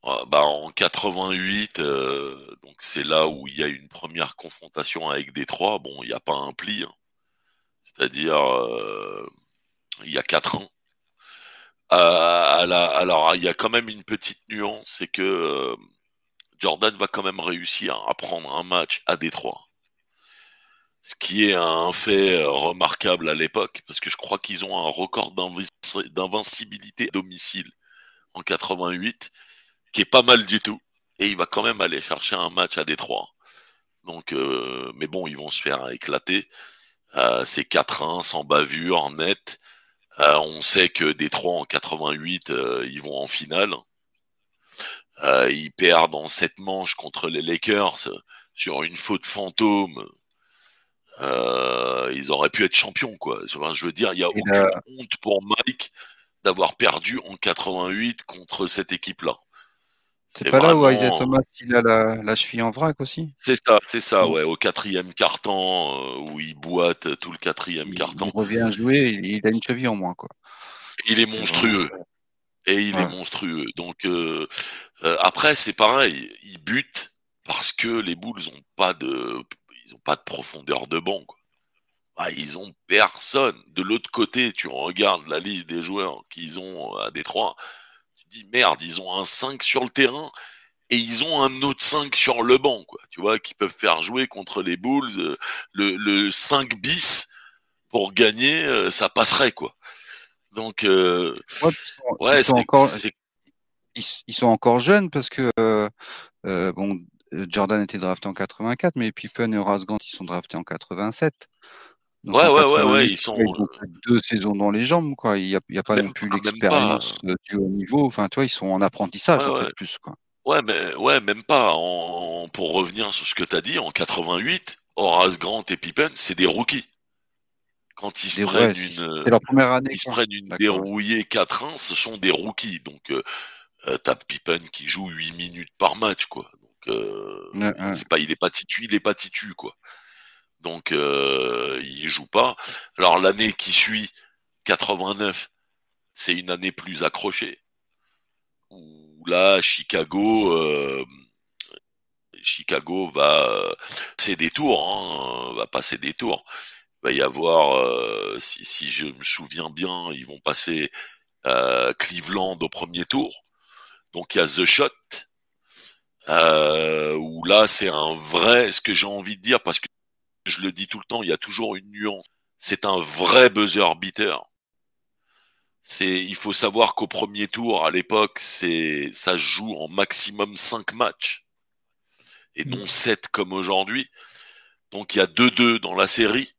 ah, bah, en 88, euh, donc c'est là où il y a une première confrontation avec Détroit. Bon, il n'y a pas un pli, hein. c'est-à-dire euh, il y a quatre ans. alors, il y a quand même une petite nuance, c'est que Jordan va quand même réussir à prendre un match à Détroit ce qui est un fait remarquable à l'époque, parce que je crois qu'ils ont un record d'invincibilité domicile en 88, qui est pas mal du tout. Et il va quand même aller chercher un match à Détroit. Donc, euh, mais bon, ils vont se faire éclater. Euh, c'est 4-1 sans bavure, net. on sait que Détroit en 88, ils vont en finale. ils perdent en 7 manches contre les Lakers sur une faute fantôme euh, ils auraient pu être champions, quoi. je veux dire, il n'y a aucune honte pour Mike d'avoir perdu en 88 contre cette équipe-là. C'est pas là où Isaiah Thomas il a la, cheville en vrac aussi? C'est ça, c'est ça, ouais, au quatrième carton, euh, où il boite tout le quatrième carton. Il revient jouer, il a une cheville en moins, quoi. Il est monstrueux. Et il est monstrueux. Donc euh, après, c'est pareil, il bute parce que les Bulls n'ont pas de ils n'ont pas de profondeur de banc. Ah, ils ont personne. De l'autre côté, tu regardes la liste des joueurs qu'ils ont à Détroit, tu dis merde, ils ont un 5 sur le terrain et ils ont un autre 5 sur le banc, quoi. Tu vois, qui peuvent faire jouer contre les Bulls euh, le, 5 bis pour gagner, euh, ça passerait, quoi. Donc, euh, ouais, ils, sont encore, ils, sont encore jeunes parce que bon, euh, Jordan était drafté en 84, mais Pippen et Horace Grant, ils sont draftés en 87. ouais, ouais, ouais, ouais, ils sont. Ils ont deux saisons dans les jambes, quoi. Il n'y a, a, pas non plus l'expérience du haut niveau. Enfin, toi, ils sont en apprentissage, en fait, plus, quoi. Ouais, mais ouais, même pas. En, pour revenir sur ce que tu as dit, en 88, Horace Grant et Pippen, c'est des rookies. Quand ils se prennent une, leur première année, ils se prennent une dérouillée 4-1, ce sont des rookies. Donc, euh, t'as Pippen qui joue 8 minutes par match, quoi. C'est pas, il est pas titu, il est pas titu, quoi. Donc, euh, il joue pas. Alors, l'année qui suit, 89, c'est une année plus accrochée. Où là, Chicago, euh, Chicago va passer des tours, hein, va passer des tours. Il va y avoir, euh, si, si, je me souviens bien, ils vont passer euh, Cleveland au premier tour. Donc il y a The Shot, euh, où là c'est un vrai, ce que j'ai envie de dire, parce que je le dis tout le temps, il y a toujours une nuance. C'est un vrai buzzer beater. C'est, il faut savoir qu'au premier tour, à l'époque, c'est, ça joue en maximum 5 matchs. Et non 7 mm. comme aujourd'hui. Donc il y a 2-2 dans la série.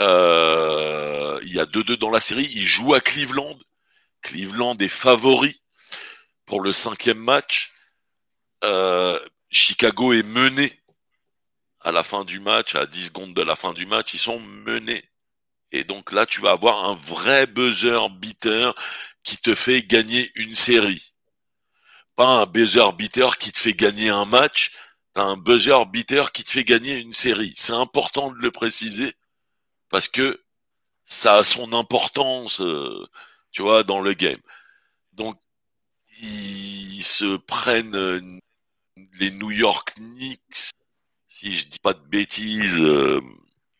Euh, il y a 2-2 dans la série. Il joue à Cleveland. Cleveland est favori pour le cinquième match. Euh, Chicago est mené à la fin du match, à 10 secondes de la fin du match, ils sont menés. Et donc là, tu vas avoir un vrai buzzer beater qui te fait gagner une série. Pas un buzzer beater qui te fait gagner un match, un buzzer beater qui te fait gagner une série. C'est important de le préciser parce que ça a son importance, euh, tu vois, dans le game. Donc ils se prennent les New York Knicks, si je dis pas de bêtises, euh,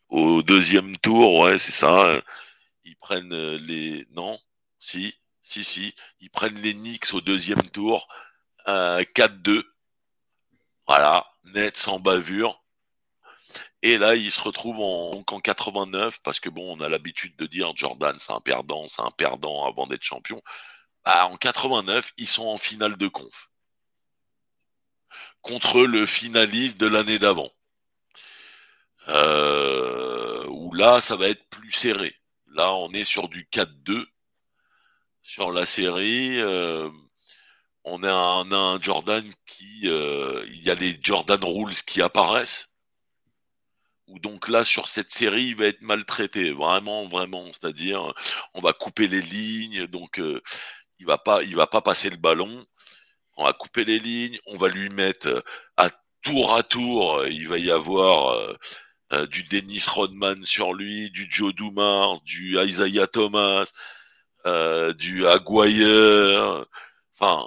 au deuxième tour, ouais, c'est ça. Ils prennent euh, les, non, si, si, si, ils prennent les Knicks au deuxième tour, 4-2. Voilà, net sans bavure. Et là, ils se retrouvent en, en 89 parce que bon, on a l'habitude de dire Jordan, c'est un perdant, c'est un perdant avant d'être champion. Bah, en 89, ils sont en finale de conf contre le finaliste de l'année d'avant. Euh, où là, ça va être plus serré. Là, on est sur du 4-2 sur la série. Euh, on, a un, Jordan qui, euh, il y a les Jordan Rules qui apparaissent. Ou donc là, sur cette série, il va être maltraité, vraiment, vraiment. C'est-à-dire, on va couper les lignes, donc il va pas, il va pas passer le ballon. On va couper les lignes, on va lui mettre euh, à tour à tour, euh, il va y avoir euh, du Dennis Rodman sur lui, du Joe Dumars, du Isaiah Thomas, du Aguirre. Enfin,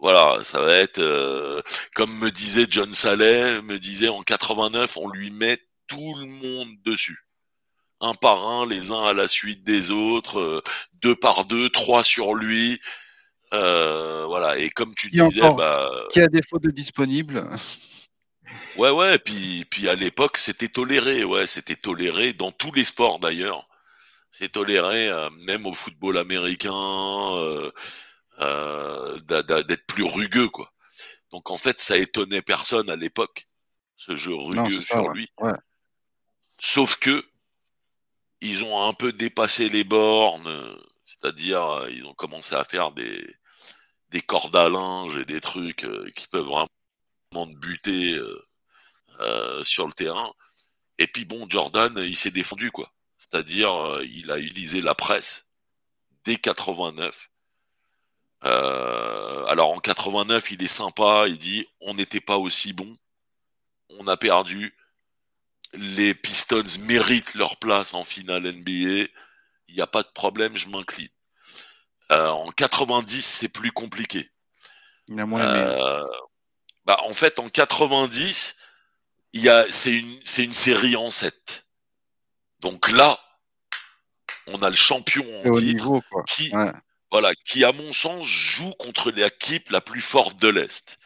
voilà, ça va être comme me disait John Saleh, me disait en 89, on lui met tout le monde dessus un par un, les uns à la suite des autres, euh, deux par deux, trois sur lui. Euh, voilà, et comme tu disais, bah, qui a des de disponibles. *laughs* Ouais, ouais, et puis, puis à l'époque, c'était toléré, ouais, c'était toléré dans tous les sports d'ailleurs. C'est toléré, euh, même au football américain, d'être plus rugueux, quoi. Donc en fait, ça étonnait personne à l'époque, ce jeu rugueux sur lui. Sauf que ils ont un peu dépassé les bornes, c'est-à-dire euh, ils ont commencé à faire des, des cordes à linge et des trucs euh, qui peuvent vraiment te buter euh, sur le terrain. Et puis bon, Jordan, il s'est défendu quoi. C'est-à-dire, il a utilisé la presse dès 89. alors en 89, il est sympa, il dit on n'était pas aussi bon, on a perdu, les Pistons méritent leur place en finale NBA. Il n'y a pas de problème, je m'incline. Euh, en 90, c'est plus compliqué. Euh, bah, en fait, en 90, c'est une, une série en 7. Donc là, on a le champion en titre qui, voilà, qui, à mon sens, joue contre l'équipe la plus forte de l'Est.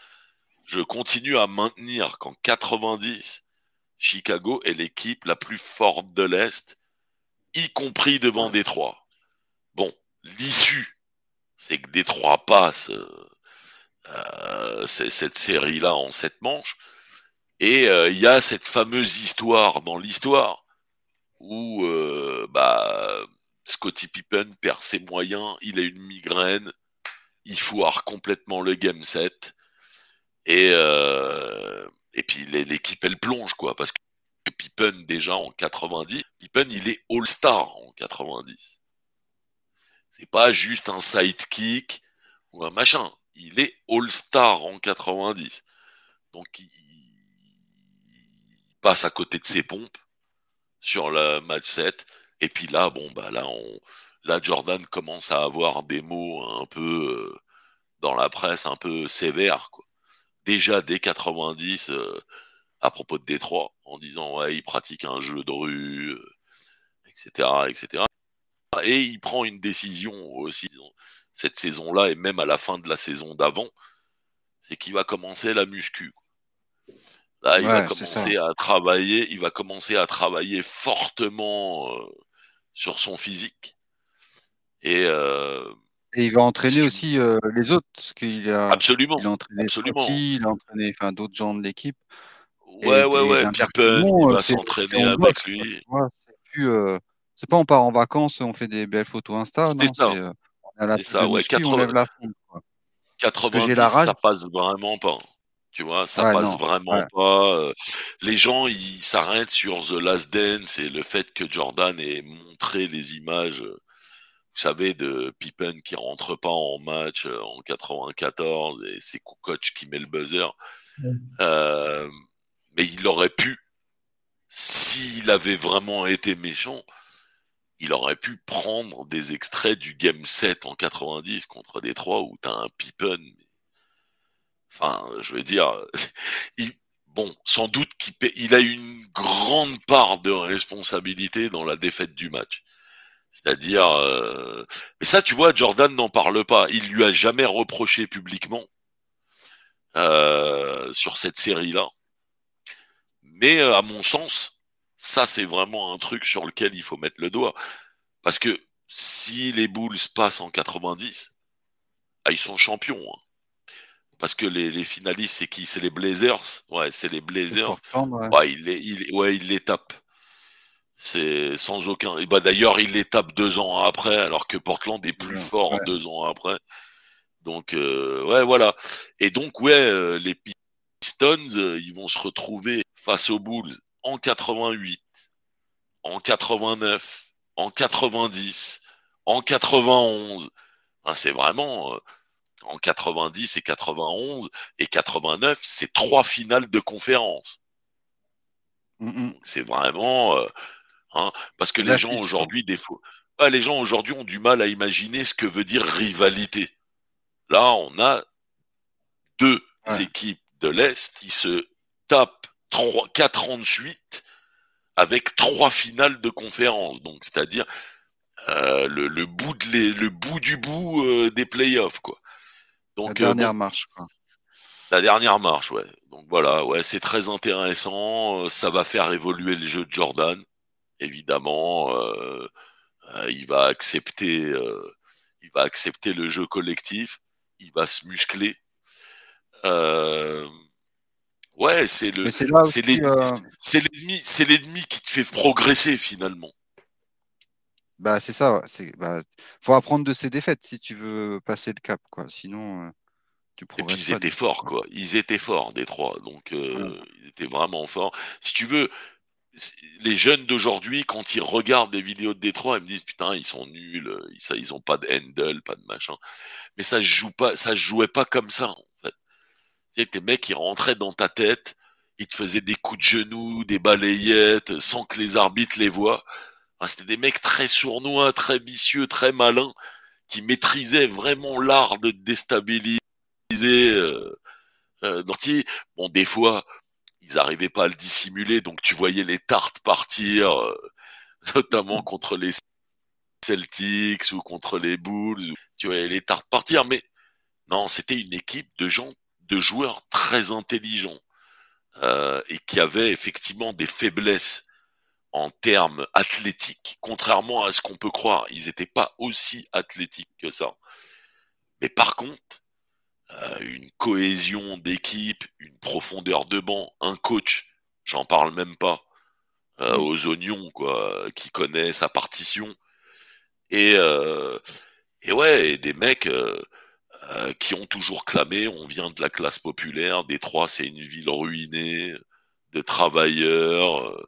Je continue à maintenir qu'en 90, Chicago est l'équipe la plus forte de l'Est, y compris devant Détroit. L'issue, c'est que Détroit passe euh, euh cette série-là en sept manches. Et euh, il y a cette fameuse histoire dans l'histoire où euh, bah, Scottie Pippen perd ses moyens, il a une migraine, il foire complètement le game set. Et, euh, et puis l'équipe elle plonge quoi parce que Pippen déjà en 90. Pippen, il est All-Star en 90. C'est pas juste un sidekick ou un machin. Il est All-Star en 90. Donc il, passe à côté de ses pompes sur le match 7. Et puis là, bon, bah là, Jordan commence à avoir des mots un peu euh, dans la presse, un peu sévères. Déjà dès 90, euh, à propos de Détroit, en disant ouais, il pratique un jeu de rue, etc., euh, etc. Et il prend une décision aussi cette saison-là et même à la fin de la saison d'avant, c'est qu'il va commencer la muscu. Là, il va commencer à travailler, il va commencer à travailler fortement euh, sur son physique. Et, euh, et il va entraîner aussi euh, les autres, parce qu'il a, absolument, il a entraîné absolument. il a entraîné enfin, d'autres gens de l'équipe. Ouais, ouais, ouais. Pippen, il va s'entraîner avec lui. C'est pas on part en vacances, on fait des belles photos Insta. C'est ça. C'est ça, ouais. 80... 90, ça passe vraiment pas. Tu vois, ça passe vraiment pas. Euh, les gens, ils s'arrêtent sur The Last Dance et le fait que Jordan ait montré les images, euh, vous savez, de Pippen qui rentre pas en match euh, en 94 et c'est coach qui met le buzzer. mais il aurait pu, s'il avait vraiment été méchant, il aurait pu prendre des extraits du Game 7 en 90 contre Détroit où tu un Pippen Enfin, je veux dire, *laughs* bon, sans doute qu'il a une grande part de responsabilité dans la défaite du match. C'est-à-dire, euh, mais ça, tu vois, Jordan n'en parle pas. Il lui a jamais reproché publiquement euh, sur cette série-là. Mais euh, à mon sens, ça, c'est vraiment un truc sur lequel il faut mettre le doigt. Parce que si les Bulls passent en 90, ah, ils sont champions. Hein parce que les, finalistes, c'est qui? C'est les Blazers? Ouais, c'est les Blazers. ouais. il les, il, ouais, il les tape. C'est sans aucun. Et bah d'ailleurs, il les tape deux ans après, alors que Portland est plus fort deux ans après. Donc euh, ouais, voilà. Et donc ouais, euh, les Pistons, euh, ils vont se retrouver face aux Bulls en 88, en 89, en 90, en 91. c'est vraiment en 90 et 91 et 89, c'est trois finales de conférence. C'est vraiment euh, hein, parce que les gens aujourd'hui des fois, ah, les gens aujourd'hui ont du mal à imaginer ce que veut dire rivalité. Là, on a deux équipes de l'Est qui se tapent trois, quatre ans de suite avec trois finales de conférence. Donc, c'est-à-dire euh, le, bout de le bout du bout euh, des playoffs, quoi. Donc, la euh, dernière marche, quoi. La dernière marche, ouais. Donc voilà, ouais, c'est très intéressant. Ça va faire évoluer le jeu de Jordan, évidemment. Il va accepter, il va accepter le jeu collectif. Il va se muscler. Ouais, c'est le, c'est l'ennemi, c'est l'ennemi qui te fait progresser finalement. Bah, c'est ça. C'est, bah, faut apprendre de ses défaites si tu veux passer le cap, quoi. Sinon, euh, tu Et puis ils étaient forts, quoi. Ils étaient forts, des trois. Donc, euh, ils étaient vraiment forts. Si tu veux, les jeunes d'aujourd'hui, quand ils regardent des vidéos de Détroit, ils me disent putain, ils sont nuls, ils, ça, ils ont pas de handle, pas de machin. Mais ça se joue pas, ça se jouait pas comme ça, Tu que les mecs, ils rentraient dans ta tête, ils te faisaient des coups de genoux, des balayettes, sans que les arbitres les voient. C'était des mecs très sournois, très vicieux, très malins, qui maîtrisaient vraiment l'art de déstabiliser euh, euh Bon, des fois, ils n'arrivaient pas à le dissimuler, donc tu voyais les tartes partir, euh, *laughs* notamment contre les Celtics ou contre les Bulls. Tu voyais les tartes partir, mais non, c'était une équipe de gens, de joueurs très intelligents euh, et qui avaient effectivement des faiblesses en termes athlétiques, contrairement à ce qu'on peut croire. Ils n'étaient pas aussi athlétiques que ça. Mais par contre, euh, une cohésion d'équipe, une profondeur de banc, un coach, j'en parle même pas, euh, aux oignons, quoi, qui connaît sa partition. Et, euh, et ouais, des mecs qui ont toujours clamé, on vient de la classe populaire, Détroit c'est une ville ruinée, de travailleurs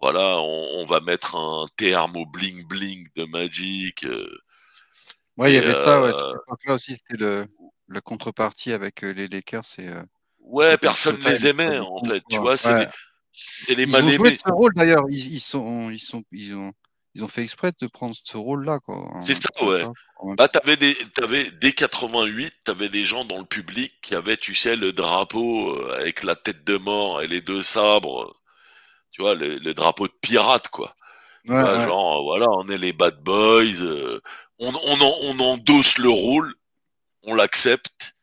voilà, on, va mettre un terme au bling bling de Magic. ouais, il y avait ça, ouais. là aussi, c'était le, la contrepartie avec les Lakers. C'est, ouais, personne les aimait, en fait. Tu vois, c'est c'est les mal aimés. ce rôle d'ailleurs, ils, sont, ils sont, ils ont, ils ont fait exprès de prendre ce rôle-là, quoi. C'est ça, ouais. Bah, t'avais des, avais, dès 88, t'avais des gens dans le public qui avaient, tu sais, le drapeau euh, avec la tête de mort et les deux sabres. Tu vois, le, drapeau de pirate, quoi. Genre, voilà, on est les bad boys. Euh, on, on, on endosse le rôle, on l'accepte,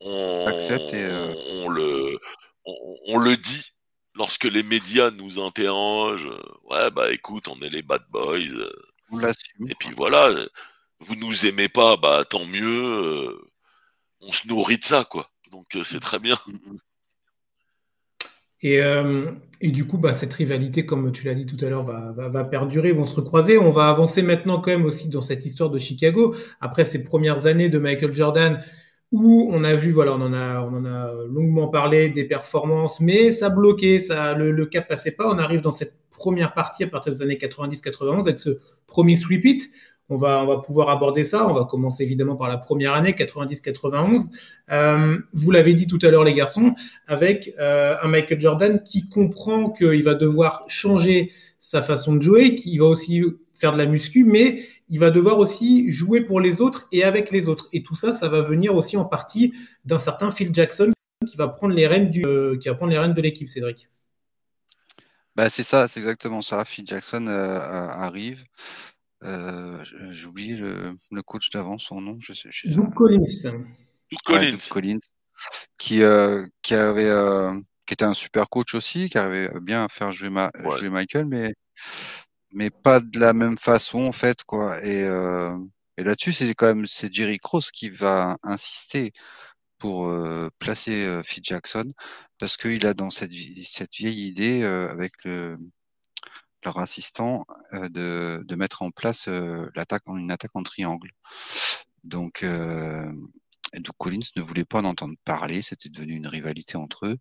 on, euh, on, le, on le dit lorsque les médias nous interrogent, euh, ouais, bah écoute, on est les bad boys. Euh, et puis voilà, euh, vous nous aimez pas, bah tant mieux, on se nourrit de ça, quoi. Donc c'est très bien. Mm, mm. Et, et, du coup, bah, cette rivalité, comme tu l'as dit tout à l'heure, va, va, va, perdurer, vont se recroiser. On va avancer maintenant quand même aussi dans cette histoire de Chicago. Après ces premières années de Michael Jordan, où on a vu, voilà, on en a, on en a longuement parlé des performances, mais ça bloquait, ça, le, le cap passait pas. On arrive dans cette première partie à partir des années 90-91 avec ce premier sweep On va, on va pouvoir aborder ça. On va commencer évidemment par la première année, 90-91. Euh, vous l'avez dit tout à l'heure, les garçons, avec euh, un Michael Jordan qui comprend qu'il va devoir changer sa façon de jouer, qui va aussi faire de la muscu, mais il va devoir aussi jouer pour les autres et avec les autres. Et tout ça, ça va venir aussi en partie d'un certain Phil Jackson qui va prendre les rênes, du, euh, qui va prendre les rênes de l'équipe, Cédric. Bah, c'est ça, c'est exactement ça. Phil Jackson euh, arrive. Euh, j'ai oublié le, coach d'avant, son nom. Je sais, Doug Collins. Collins. Collins. Qui, qui avait qui était un super coach aussi, qui arrivait bien à faire jouer, jouer Michael, mais mais pas de la même façon en fait quoi. Et, euh, et là-dessus, c'est quand même c'est Jerry Cross qui va insister pour euh, placer euh, Phil Jackson parce qu'il a dans cette, cette vieille idée euh, avec le, leur assistant de, de mettre en place l'attaque une attaque en triangle. Donc donc Collins ne voulait pas en entendre parler, c'était devenu une rivalité entre eux.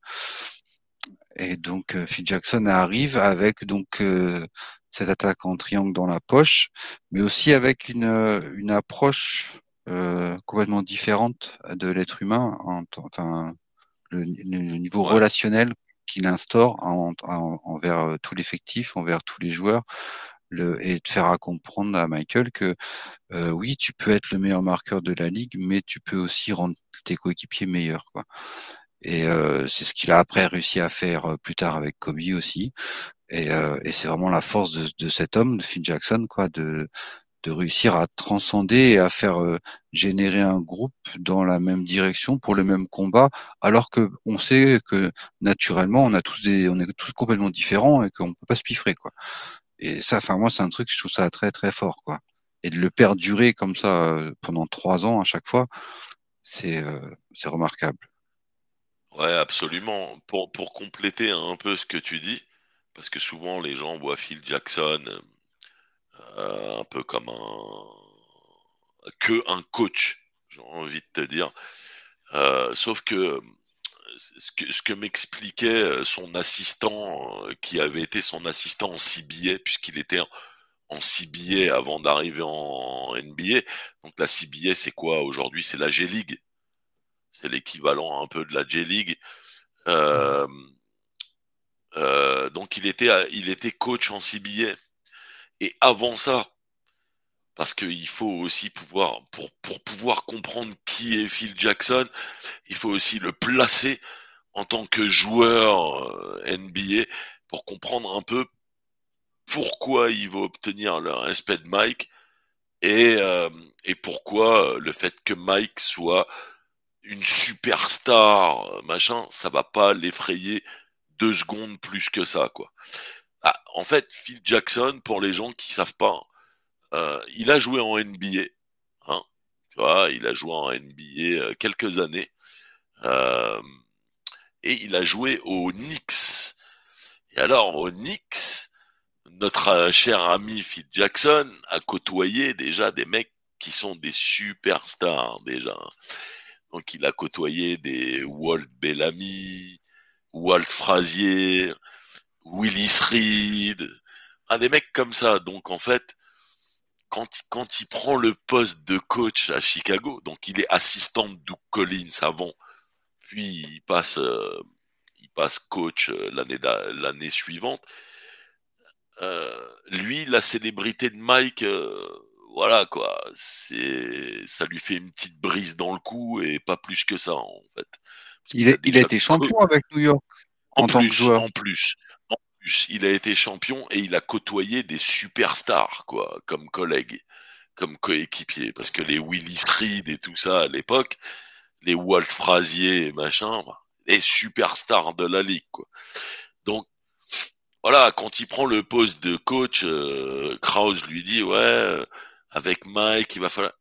Et donc Phil Jackson arrive avec donc cette attaque en triangle dans la poche, mais aussi avec une, une approche euh, complètement différente de l'être humain, en, enfin le, niveau relationnel qu'il instaure en, envers euh, tout l'effectif, envers tous les joueurs, et de faire comprendre à Michael que euh, oui, tu peux être le meilleur marqueur de la ligue, mais tu peux aussi rendre tes coéquipiers meilleurs. Et euh, c'est ce qu'il a après réussi à faire euh, plus tard avec Kobe aussi. Et, euh, et c'est vraiment la force de, de, cet homme, de Phil Jackson, quoi, de, de réussir à transcender et à faire euh, générer un groupe dans la même direction pour le même combat, alors que on sait que naturellement on a tous des, on est tous complètement différents et qu'on peut pas se piffrer, quoi. Et ça, enfin moi c'est un truc, je trouve ça très très fort, quoi. Et de le perdurer comme ça pendant trois ans à chaque fois, c'est c'est remarquable. Ouais, absolument. Pour, pour compléter un peu ce que tu dis, parce que souvent les gens voient Phil Jackson euh, un peu comme un que un coach, j'ai envie de te dire. Euh, sauf que ce que, m'expliquait son assistant, euh, qui avait été son assistant en CBA, puisqu'il était en, CBA avant d'arriver en NBA. Donc la CBA, c'est quoi aujourd'hui? C'est la G-League c'est l'équivalent un peu de la J-League. Euh, euh, donc il était, il était coach en CBA. Et avant ça, parce qu'il faut aussi pouvoir, pour, pour pouvoir comprendre qui est Phil Jackson, il faut aussi le placer en tant que joueur euh, NBA pour comprendre un peu pourquoi il va obtenir le respect de Mike et, et pourquoi le fait que Mike soit une superstar, euh, machin, ça va pas l'effrayer deux secondes plus que ça, quoi. Ah, en fait, Phil Jackson, pour les gens qui savent pas, euh, il a joué en NBA, hein, tu vois, il a joué en NBA euh, quelques années, et il a joué au Knicks. Et alors, au Knicks, notre cher ami Phil Jackson a côtoyé déjà des mecs qui sont des superstars déjà. Donc il a côtoyé des Walt Bellamy, Walt Frazier, Willis Reed, un des mecs comme ça. Donc en fait, quand, il prend le poste de coach à Chicago, donc il est assistant de Doug Collins avant, puis il passe, euh, coach euh, l'année suivante. Euh, lui, la célébrité de Mike, voilà quoi, ça lui fait une petite brise dans le cou et pas plus que ça en fait. Il, a, il a été champion avec New York en, en tant plus, que joueur. En plus, il a été champion et il a côtoyé des superstars, quoi, comme collègues, comme coéquipiers. Parce que les Willis Reed et tout ça à l'époque, les Walt Frazier et machin, les superstars de la ligue, quoi. Donc, voilà, quand il prend le poste de coach, euh, Kraus lui dit, ouais, euh, avec Mike, il va falloir.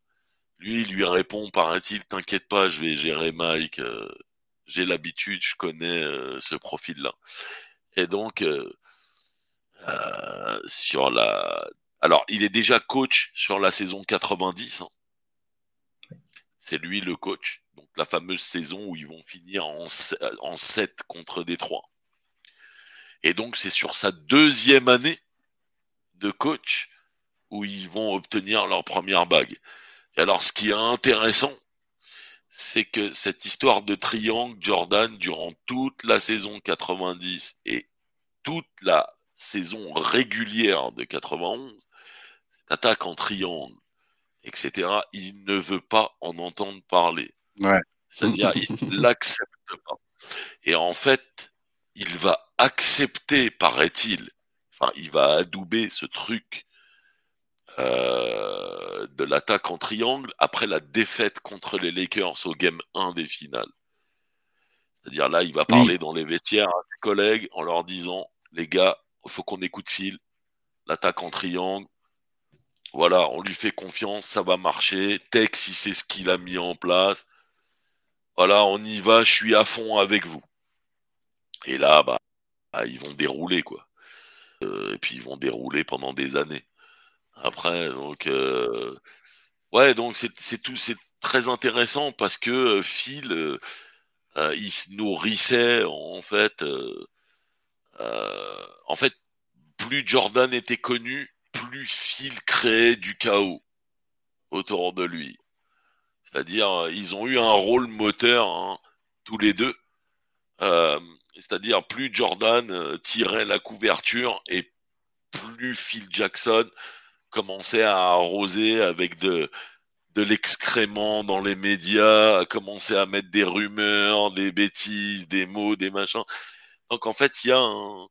Lui, il lui répond, paraît-il, t'inquiète pas, je vais gérer Mike. Euh, j'ai l'habitude, je connais euh, ce profil-là. Et donc, euh, euh, sur la. Alors, il est déjà coach sur la saison 90. Hein. C'est lui le coach. Donc, la fameuse saison où ils vont finir en, en 7 contre Détroit. Et donc, c'est sur sa deuxième année de coach où ils vont obtenir leur première bague. Et alors, ce qui est intéressant, c'est que cette histoire de triangle, Jordan, durant toute la saison 90 et toute la saison régulière de 91, cette attaque en triangle, etc., il ne veut pas en entendre parler. Ouais. C'est-à-dire, il *laughs* l'accepte pas. Et en fait, il va accepter, paraît-il, enfin, il va adouber ce truc euh, de l'attaque en triangle après la défaite contre les Lakers au game 1 des finales. C'est-à-dire là, il va parler oui. dans les vestiaires à ses collègues en leur disant, les gars, il faut qu'on écoute Phil, l'attaque en triangle, voilà, on lui fait confiance, ça va marcher, Tex, il sait ce qu'il a mis en place, voilà, on y va, je suis à fond avec vous. Et là, bah, bah ils vont dérouler, quoi. Euh, et puis ils vont dérouler pendant des années. Après, donc, euh, ouais, donc c'est tout, c'est très intéressant parce que euh, Phil, euh, il se nourrissait en fait, en fait, plus Jordan était connu, plus Phil créait du chaos autour de lui. C'est-à-dire, ils ont eu un rôle moteur hein, tous les deux. C'est-à-dire, plus Jordan tirait la couverture et plus Phil Jackson commençait à arroser avec de, de l'excrément dans les médias, à commencer à mettre des rumeurs, des bêtises, des mots, des machins. Donc en fait, il y a un,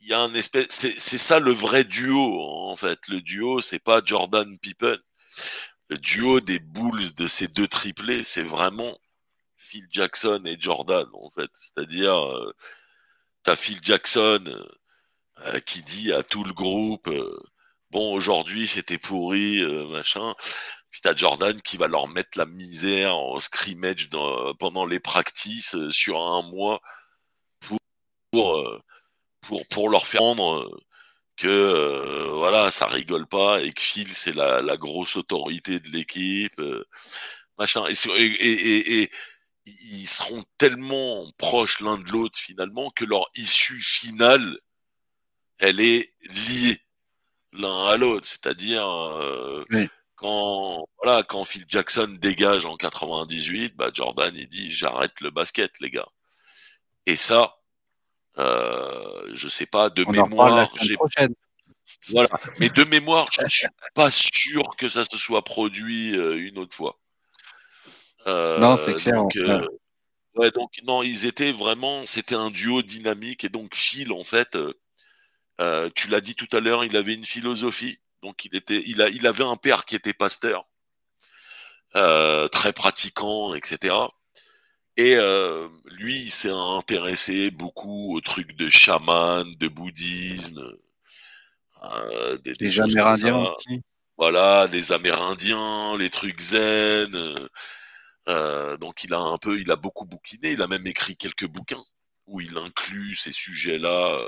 il y a un espèce, c'est, c'est ça le vrai duo en fait. Le duo, c'est pas Jordan Pippen. Le duo des Bulls de ces deux triplés, c'est vraiment Phil Jackson et Jordan en fait. C'est-à-dire, euh, t'as Phil Jackson euh, qui dit à tout le groupe. Euh, bon, aujourd'hui c'était pourri, euh, machin. Puis t'as Jordan qui va leur mettre la misère en scrimmage pendant les practices euh, sur un mois pour pour, euh, pour, leur faire rendre que euh, voilà, ça rigole pas et que Phil c'est la, grosse autorité de l'équipe, machin. Et, et, et, et, ils seront tellement proches l'un de l'autre finalement que leur issue finale, elle est liée l'un à l'autre. C'est-à-dire euh, oui. quand voilà, quand Phil Jackson dégage en 98, bah Jordan il dit j'arrête le basket les gars. Et ça, euh, je sais pas de On mémoire, voilà, mais de mémoire, je suis pas sûr que ça se soit produit euh, une autre fois. Euh, non, c'est clair. Donc, euh, ouais, donc non, ils étaient vraiment, c'était un duo dynamique et donc Phil en fait euh, tu l'as dit tout à l'heure, il avait une philosophie. Donc il était, il, a, il avait un père qui était pasteur, euh, très pratiquant, etc. Et euh, lui, il s'est intéressé beaucoup aux trucs de chaman, de bouddhisme, euh, des, des, des Amérindiens aussi. Voilà, des Amérindiens, les trucs zen. Euh, donc il a un peu, il a beaucoup bouquiné. Il a même écrit quelques bouquins où il inclut ces sujets-là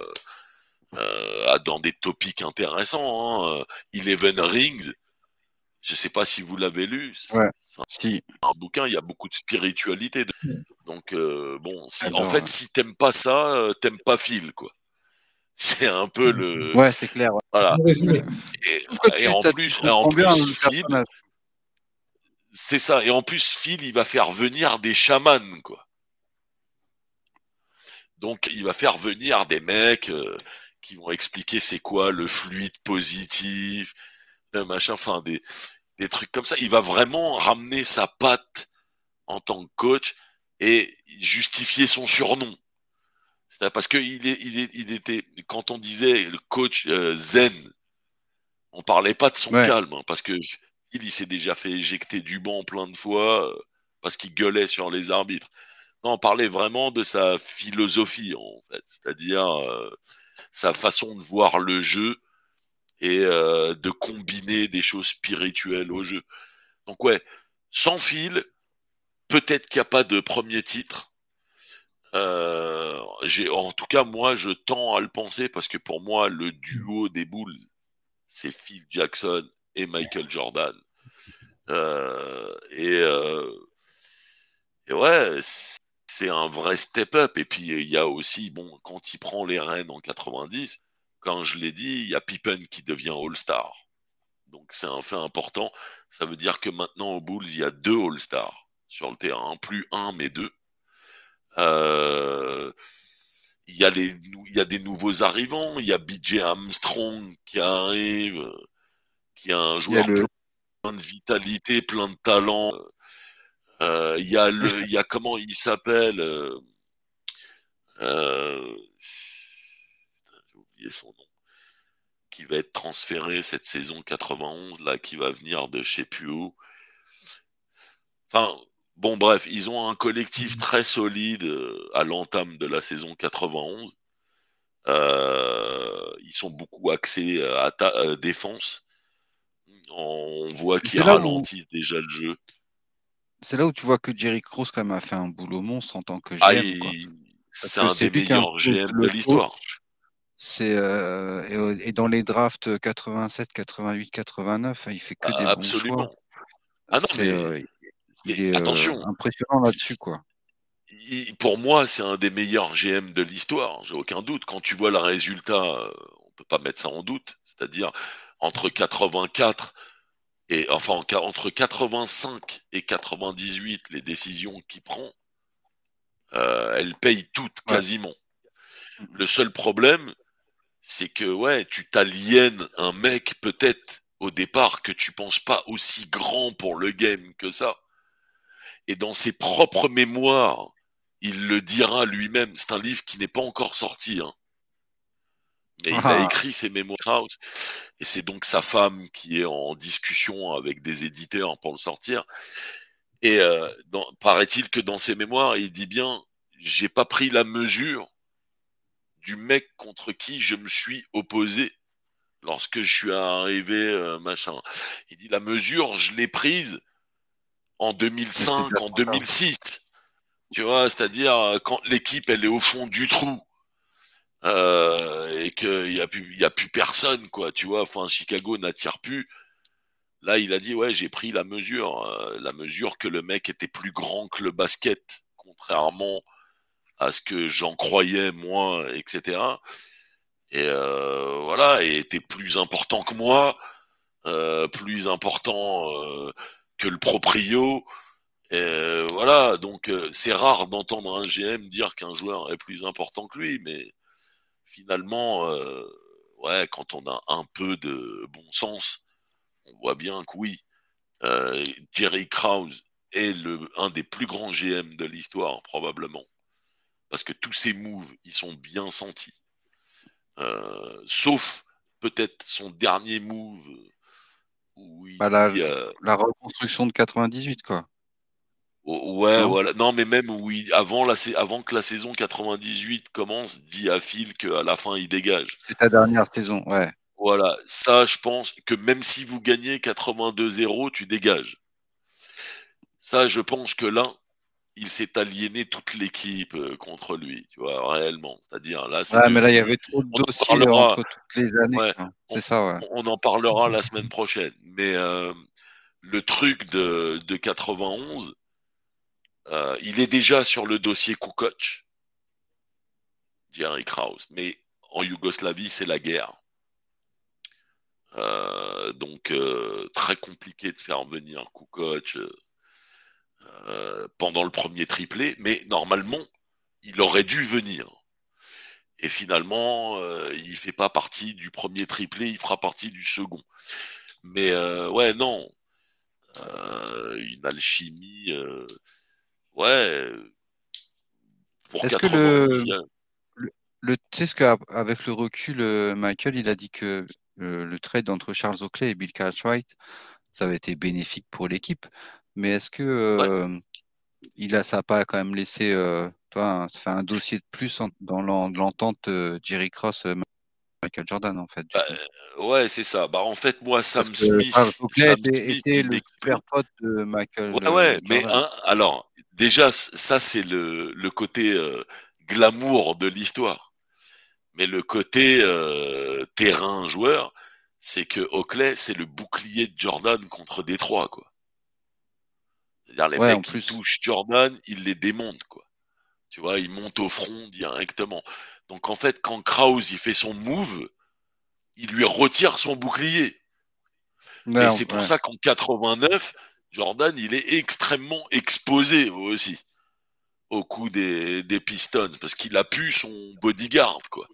euh, dans des topics intéressants. Hein. Eleven Rings, je sais pas si vous l'avez lu. C'est ouais, un, si. un, bouquin, il y a beaucoup de spiritualité. De... Donc euh, bon, si, en fait, si t'aimes pas ça, euh, t'aimes pas Phil, quoi. *laughs* C'est un peu le. Ouais, c'est clair. Voilà. Et, en plus, en plus, Phil, c'est ça. Et en plus, Phil, il va faire venir des chamans, quoi. Donc, il va faire venir des mecs euh, qui vont expliquer c'est quoi le fluide positif, le machin, enfin des, des trucs comme ça. Il va vraiment ramener sa patte en tant que coach et justifier son surnom. C'est parce que il est, il est, il était, quand on disait le coach euh, zen, on parlait pas de son Ouais. calme, hein, parce que il, il s'est déjà fait éjecter du banc plein de fois euh, parce qu'il gueulait sur les arbitres. Non, on parlait vraiment de sa philosophie en fait, c'est-à-dire euh, sa façon de voir le jeu et euh, de combiner des choses spirituelles au jeu. Donc ouais, sans fil, peut-être qu'il n'y a pas de premier titre. Euh, en tout cas, moi, je tends à le penser parce que pour moi, le duo des boules, c'est Phil Jackson et Michael Jordan. Euh, et, et ouais, c'est un vrai step-up. Et puis, il y a aussi, bon, quand il prend les rênes en 90, quand je l'ai dit, il y a Pippen qui devient All-Star. Donc, c'est un fait important. Ça veut dire que maintenant, aux Bulls, il y a deux All-Stars sur le terrain. Plus un, mais deux. Euh, il y a les, il y a des nouveaux arrivants. Il y a BJ Armstrong qui arrive, qui est un joueur le, plein de vitalité, plein de talent. Euh, il y a le, *laughs* il y a comment il s'appelle euh, euh, J'ai oublié son nom. Qui va être transféré cette saison 91 là, qui va venir de chez plus où. Enfin, bon bref, ils ont un collectif très solide à l'entame de la saison 91. Euh, ils sont beaucoup axés à, défense. On voit qu'ils où- ralentissent déjà le jeu. C'est là où tu vois que Jerry Cross quand même a fait un boulot monstre en tant que GM. Ah, il- c'est un des meilleurs GM de l'histoire. C'est euh, et, dans les drafts 87, 88, 89, il fait que des bons choix. Absolument. Ah non, mais euh, il est euh, attention, impressionnant là-dessus quoi. il- pour moi, c'est un des meilleurs GM de l'histoire, j'ai aucun doute. Quand tu vois le résultat, on peut pas mettre ça en doute. C'est-à-dire entre 84 et enfin entre 85 et 98, les décisions qu'il prend, euh, elles payent toutes Ouais. quasiment. Le seul problème, c'est que ouais, tu t'aliènes un mec peut-être au départ que tu penses pas aussi grand pour le game que ça. Et dans ses propres mémoires, il le dira lui-même. C'est un livre qui n'est pas encore sorti, hein. Il a Ah. écrit ses mémoires. Et c'est donc sa femme qui est en discussion avec des éditeurs pour le sortir. Et euh, paraît-il que dans ses mémoires, il dit bien, j'ai pas pris la mesure du mec contre qui je me suis opposé lorsque je suis arrivé, euh, machin. Il dit la mesure, je l'ai prise en 2005, déjà en trop tard. 2006. Tu vois, c'est-à-dire euh, quand l'équipe elle est au fond du trou euh, et qu'il y a plus, y a plus personne, quoi. Tu vois, enfin Chicago n'attire plus. Là, il a dit ouais, j'ai pris la mesure, euh, la mesure que le mec était plus grand que le basket, contrairement à ce que j'en croyais moi, etc. Et euh, voilà, et était plus important que moi, euh, plus important euh, que le proprio. Et voilà, donc c'est rare d'entendre un GM dire qu'un joueur est plus important que lui, mais finalement, euh, ouais, quand on a un peu de bon sens, on voit bien que oui, euh, Jerry Krause est le, un des plus grands GM de l'histoire, probablement. Parce que tous ses moves, ils sont bien sentis. Euh, sauf peut-être son dernier move où il Bah, la, la reconstruction de 98 quoi. Ouais, Non voilà. Non, mais même avant, la, avant que la saison 98 commence, dit à Phil qu'à la fin, il dégage. C'est ta dernière saison, ouais. Voilà, ça, je pense que même si vous gagnez 82-0, tu dégages. Ça, je pense que là, il s'est aliéné toute l'équipe euh, contre lui, tu vois, réellement. C'est-à-dire, là, c'est Ouais, mais là il y avait trop de on dossiers parlera. entre toutes les années. Ouais. C'est ça, ouais. On en parlera la semaine prochaine. Mais euh, le truc de, de 91, euh, il est déjà sur le dossier Kukoc, Jerry Krause. Mais en Yougoslavie, c'est la guerre. Euh, donc euh, très compliqué de faire venir Kukoc pendant le premier triplé, mais normalement il aurait dû venir. Et finalement, il fait pas partie du premier triplé, il fera partie du second. Mais ouais, non, une alchimie, ouais. Est-ce que le, le, tu sais ce qu'avec le recul, Michael, il a dit que le, trade entre Charles Oakley et Bill Cartwright, ça avait été bénéfique pour l'équipe. Mais est-ce que euh, il a, ça n'a pas quand même laissé euh, toi, un, un dossier de plus dans l'entente euh, Jerry Cross Michael Jordan en fait. Bah, ouais, c'est ça. Bah en fait moi Sam Smith, Sam était, le super pote de Michael. Ouais, ouais mais alors déjà ça c'est le, le côté glamour de l'histoire. Mais le côté euh, terrain joueur, c'est que Oakley, c'est le bouclier de Jordan contre Détroit, quoi. C'est-à-dire les mecs qui touchent Jordan, il les démonte, quoi. Tu vois, il monte au front directement. Donc en fait, quand Krause il fait son move, il lui retire son bouclier. et c'est pour ça qu'en 89, Jordan, il est extrêmement exposé aussi au coup des, des Pistons parce qu'il a pu son bodyguard quoi.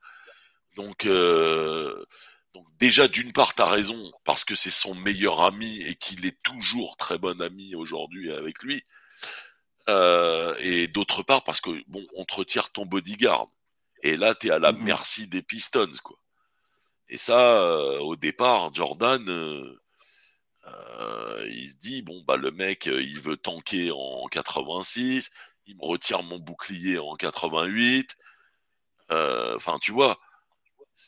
Donc, euh, donc déjà d'une part t'as raison parce que c'est son meilleur ami et qu'il est toujours très bon ami aujourd'hui avec lui. Euh, et d'autre part parce que bon on te retire ton bodyguard et là t'es à la mhm. merci des Pistons quoi. Et ça euh, au départ Jordan il se dit bon bah le mec il veut tanker en 86 il me retire mon bouclier en 88. Euh, enfin, tu vois.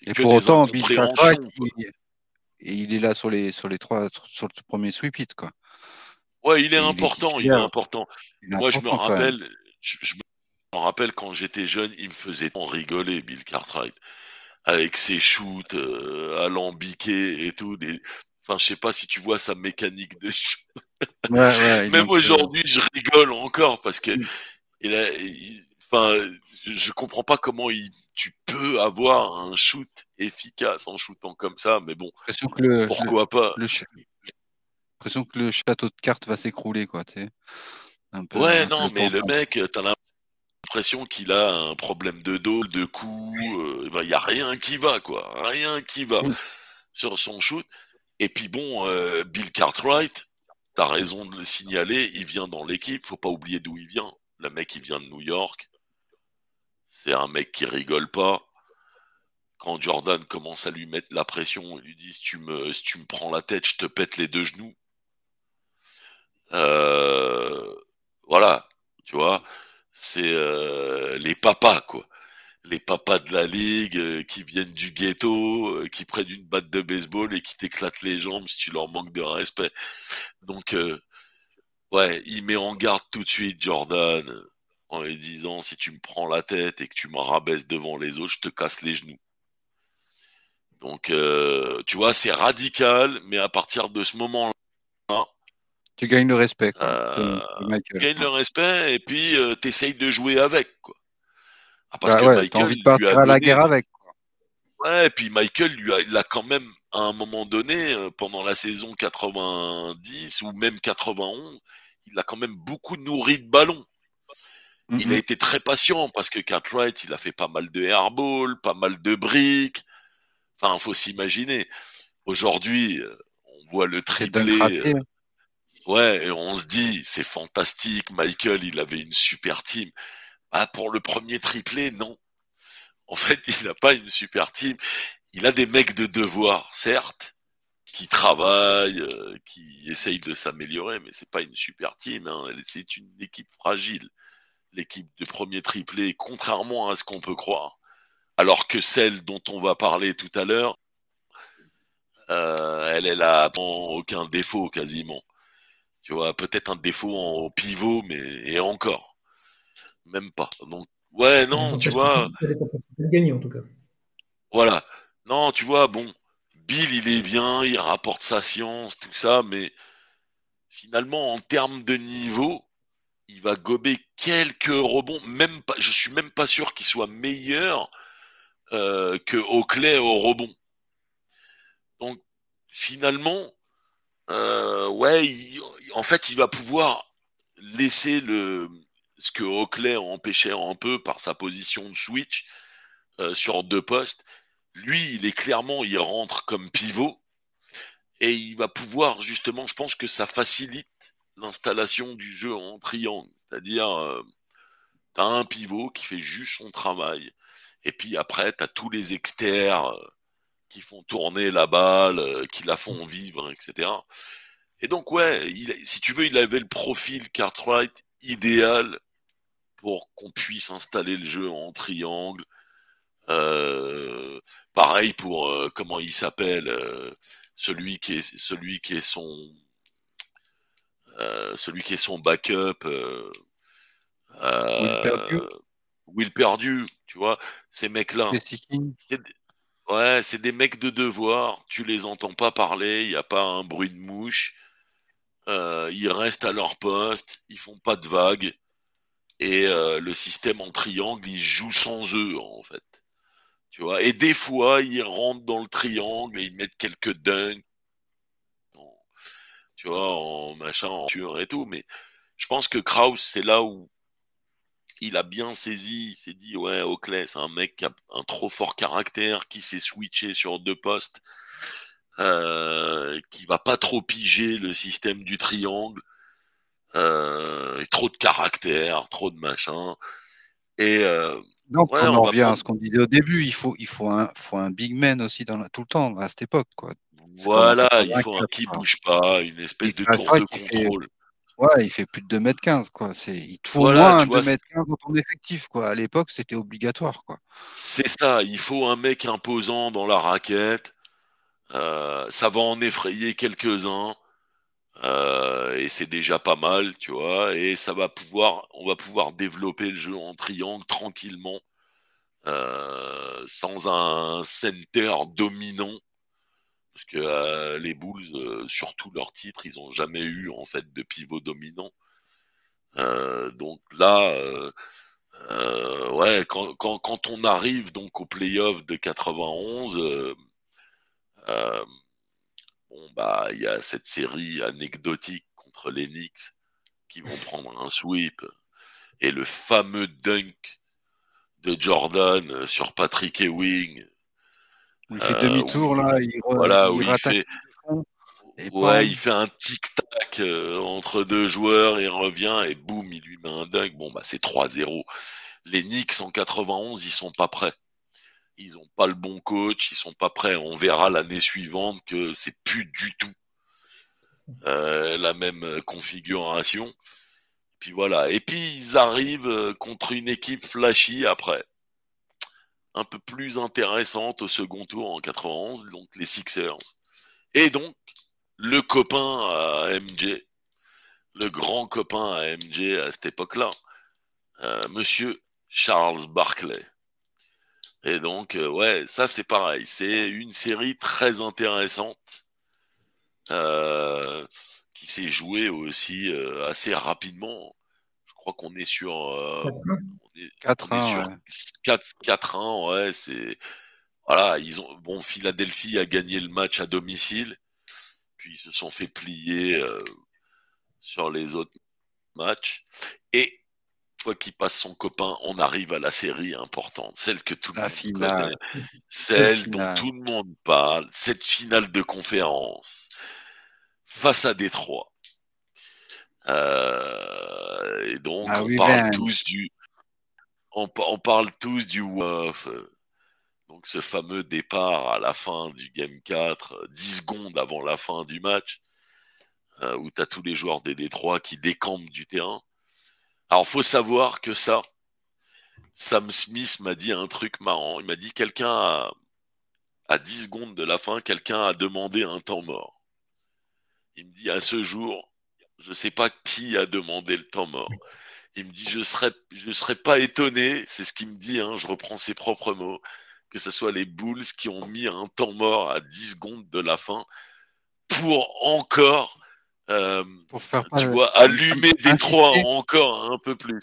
Et pour autant, Bill Cartwright, il, il, est là sur les, sur les trois, sur le premier sweep it, quoi. Ouais, il est important, il est important. Moi, je me rappelle, je, me rappelle quand j'étais jeune, il me faisait tant rigoler, Bill Cartwright, avec ses shoots euh, alambiqués et tout. Des... Enfin, je sais pas si tu vois sa mécanique de shoot. Même aujourd'hui, je rigole encore parce que il a, enfin, je, je, comprends pas comment il, tu peux avoir un shoot efficace en shootant comme ça, mais bon, que le, pourquoi pas? L'impression que le château de cartes va s'écrouler, quoi, tu sais. ouais, non, mais le mec, t'as l'impression qu'il a un problème de dos, de cou, euh, il ben, y a rien qui va, quoi, rien qui va sur son shoot. Et puis bon, euh, Bill Cartwright, t'as raison de le signaler, il vient dans l'équipe, faut pas oublier d'où il vient. Le mec, il vient de New York. C'est un mec qui rigole pas. Quand Jordan commence à lui mettre la pression, il lui dit si tu me, prends la tête, je te pète les deux genoux. Euh, voilà, tu vois, c'est euh, les papas, quoi les papas de la ligue euh, qui viennent du ghetto, euh, qui prennent une batte de baseball et qui t'éclatent les jambes si tu leur manques de respect. Donc, euh, ouais, il met en garde tout de suite Jordan en lui disant si tu me prends la tête et que tu me rabaisses devant les autres, je te casse les genoux. Donc, tu vois, c'est radical, mais à partir de ce moment-là, tu gagnes le respect. tu gagnes le respect et puis tu essayes de jouer avec. Quoi. Ah, parce bah que Michael envie de partir à la guerre avec. Ouais, et puis Michael lui a, il a quand même à un moment donné, euh, pendant la saison 90 ou même 91, il a quand même beaucoup nourri de ballons. Il a été très patient parce que Cartwright, il a fait pas mal de airball, pas mal de briques. Enfin, il faut s'imaginer. Aujourd'hui, euh, on voit le triplé. Euh, ouais, et on se dit, c'est fantastique. Michael, il avait une super team. Ah, pour le premier triplé, non. En fait, il n'a pas une super team. Il a des mecs de devoir, certes, qui travaillent, euh, qui essayent de s'améliorer, mais c'est pas une super team. Hein. C'est une équipe fragile, l'équipe de premier triplé, contrairement à ce qu'on peut croire. Alors que celle dont on va parler tout à l'heure, euh, elle, est là aucun défaut quasiment. Tu vois, peut-être un défaut en pivot, mais et encore même pas. Donc, ouais, non, tu vois. gagner en tout cas. Voilà. Non, tu vois, bon, Bill, il est bien, il rapporte sa science, tout ça, mais finalement, en termes de niveau, il va gober quelques rebonds. Même pas, je suis même pas sûr qu'il soit meilleur que Oakley au rebond. Donc finalement, ouais, en fait, il va pouvoir laisser le ce que Oakley empêchait un peu par sa position de switch sur deux postes. Lui, il est clairement, il rentre comme pivot et il va pouvoir justement, je pense que ça facilite l'installation du jeu en triangle. C'est-à-dire, euh, tu as un pivot qui fait juste son travail. Et puis après, tu as tous les externes euh, qui font tourner la balle, euh, qui la font vivre, etc. Et donc, ouais, si tu veux, il avait le profil Cartwright idéal pour qu'on puisse installer le jeu en triangle. pareil pour comment il s'appelle celui qui est celui qui est son euh, celui qui est son backup euh, euh, Will, perdu. tu vois, ces mecs-là. C'est ouais, c'est des mecs de devoir, tu les entends pas parler, il n'y a pas un bruit de mouche. ils restent à leur poste, ils font pas de vagues. Et le système en triangle, il joue sans eux, en fait. Tu vois, et des fois, ils rentrent dans le triangle et ils mettent quelques dunks, tu vois, en machin, en tueur et tout. Mais je pense que Kraus, c'est là où il a bien saisi, il s'est dit, ouais, Oakley, c'est un mec qui a un trop fort caractère, qui s'est switché sur deux postes, euh, qui va pas trop piger le système du triangle, euh, trop de caractère, trop de machin. Et euh, donc, on, en revient à ce qu'on disait au début, il faut, il faut, un, faut un big man aussi dans tout le temps, à cette époque. Quoi. Voilà, il faut un qui bouge pas, une espèce de tour de contrôle. Ouais, il fait plus de 2m15, quoi. C'est, il te faut moins 2m15 dans ton effectif, quoi. À l'époque, c'était obligatoire, quoi. C'est ça, il faut un mec imposant dans la raquette. Euh, ça va en effrayer quelques-uns. Euh, et c'est déjà pas mal, tu vois. Et ça va pouvoir, on va pouvoir développer le jeu en triangle tranquillement, euh, sans un center dominant, parce que euh, les Bulls, sur tous leurs titres, ils ont jamais eu en fait de pivot dominant. donc là, ouais, quand, quand, quand, on arrive donc au playoff de 91 Bon, bah, il y a cette série anecdotique contre les Knicks qui vont prendre un sweep et le fameux dunk de Jordan sur Patrick Ewing. Il fait demi-tour là, il, voilà, il, fait, ouais, il fait un tic-tac euh, entre deux joueurs, il revient et boum, il lui met un dunk. Bon, bah, c'est 3-0. Les Knicks en 91, ils sont pas prêts ils n'ont pas le bon coach, ils sont pas prêts. On verra l'année suivante que c'est plus du tout euh, la même configuration. Puis voilà. Et puis ils arrivent euh, contre une équipe flashy après, un peu plus intéressante au second tour en 91, donc les Sixers. Et donc le copain à MJ, le grand copain à MJ à cette époque-là, euh, Monsieur Charles Barclay. Et donc, euh, ouais, ça c'est pareil. C'est une série très intéressante euh, qui s'est jouée aussi euh, assez rapidement. Je crois qu'on est sur 4-1. 4-1, ouais, c'est voilà, ils ont bon Philadelphie a gagné le match à domicile, puis ils se sont fait plier sur les autres matchs et fois qu'il passe son copain, on arrive à la série importante, celle que tout le monde connaît, celle dont tout le monde parle, cette finale de conférence face à Détroit. Euh, et donc, ah on parle tous du, on, parle tous du WOF. Donc, ce fameux départ à la fin du Game 4, 10 secondes avant la fin du match, euh, où tu as tous les joueurs des Détroit qui décampent du terrain. Alors, faut savoir que ça, Sam Smith m'a dit un truc marrant. Il m'a dit quelqu'un a, à 10 secondes de la fin, quelqu'un a demandé un temps mort. Il me dit à ce jour, je ne sais pas qui a demandé le temps mort. Il me dit je serais je serais pas étonné, c'est ce qu'il me dit, hein, je reprends ses propres mots, que ce soit les Bulls qui ont mis un temps mort à 10 secondes de la fin pour encore euh, pour faire tu vois, allumer Détroit encore un peu plus.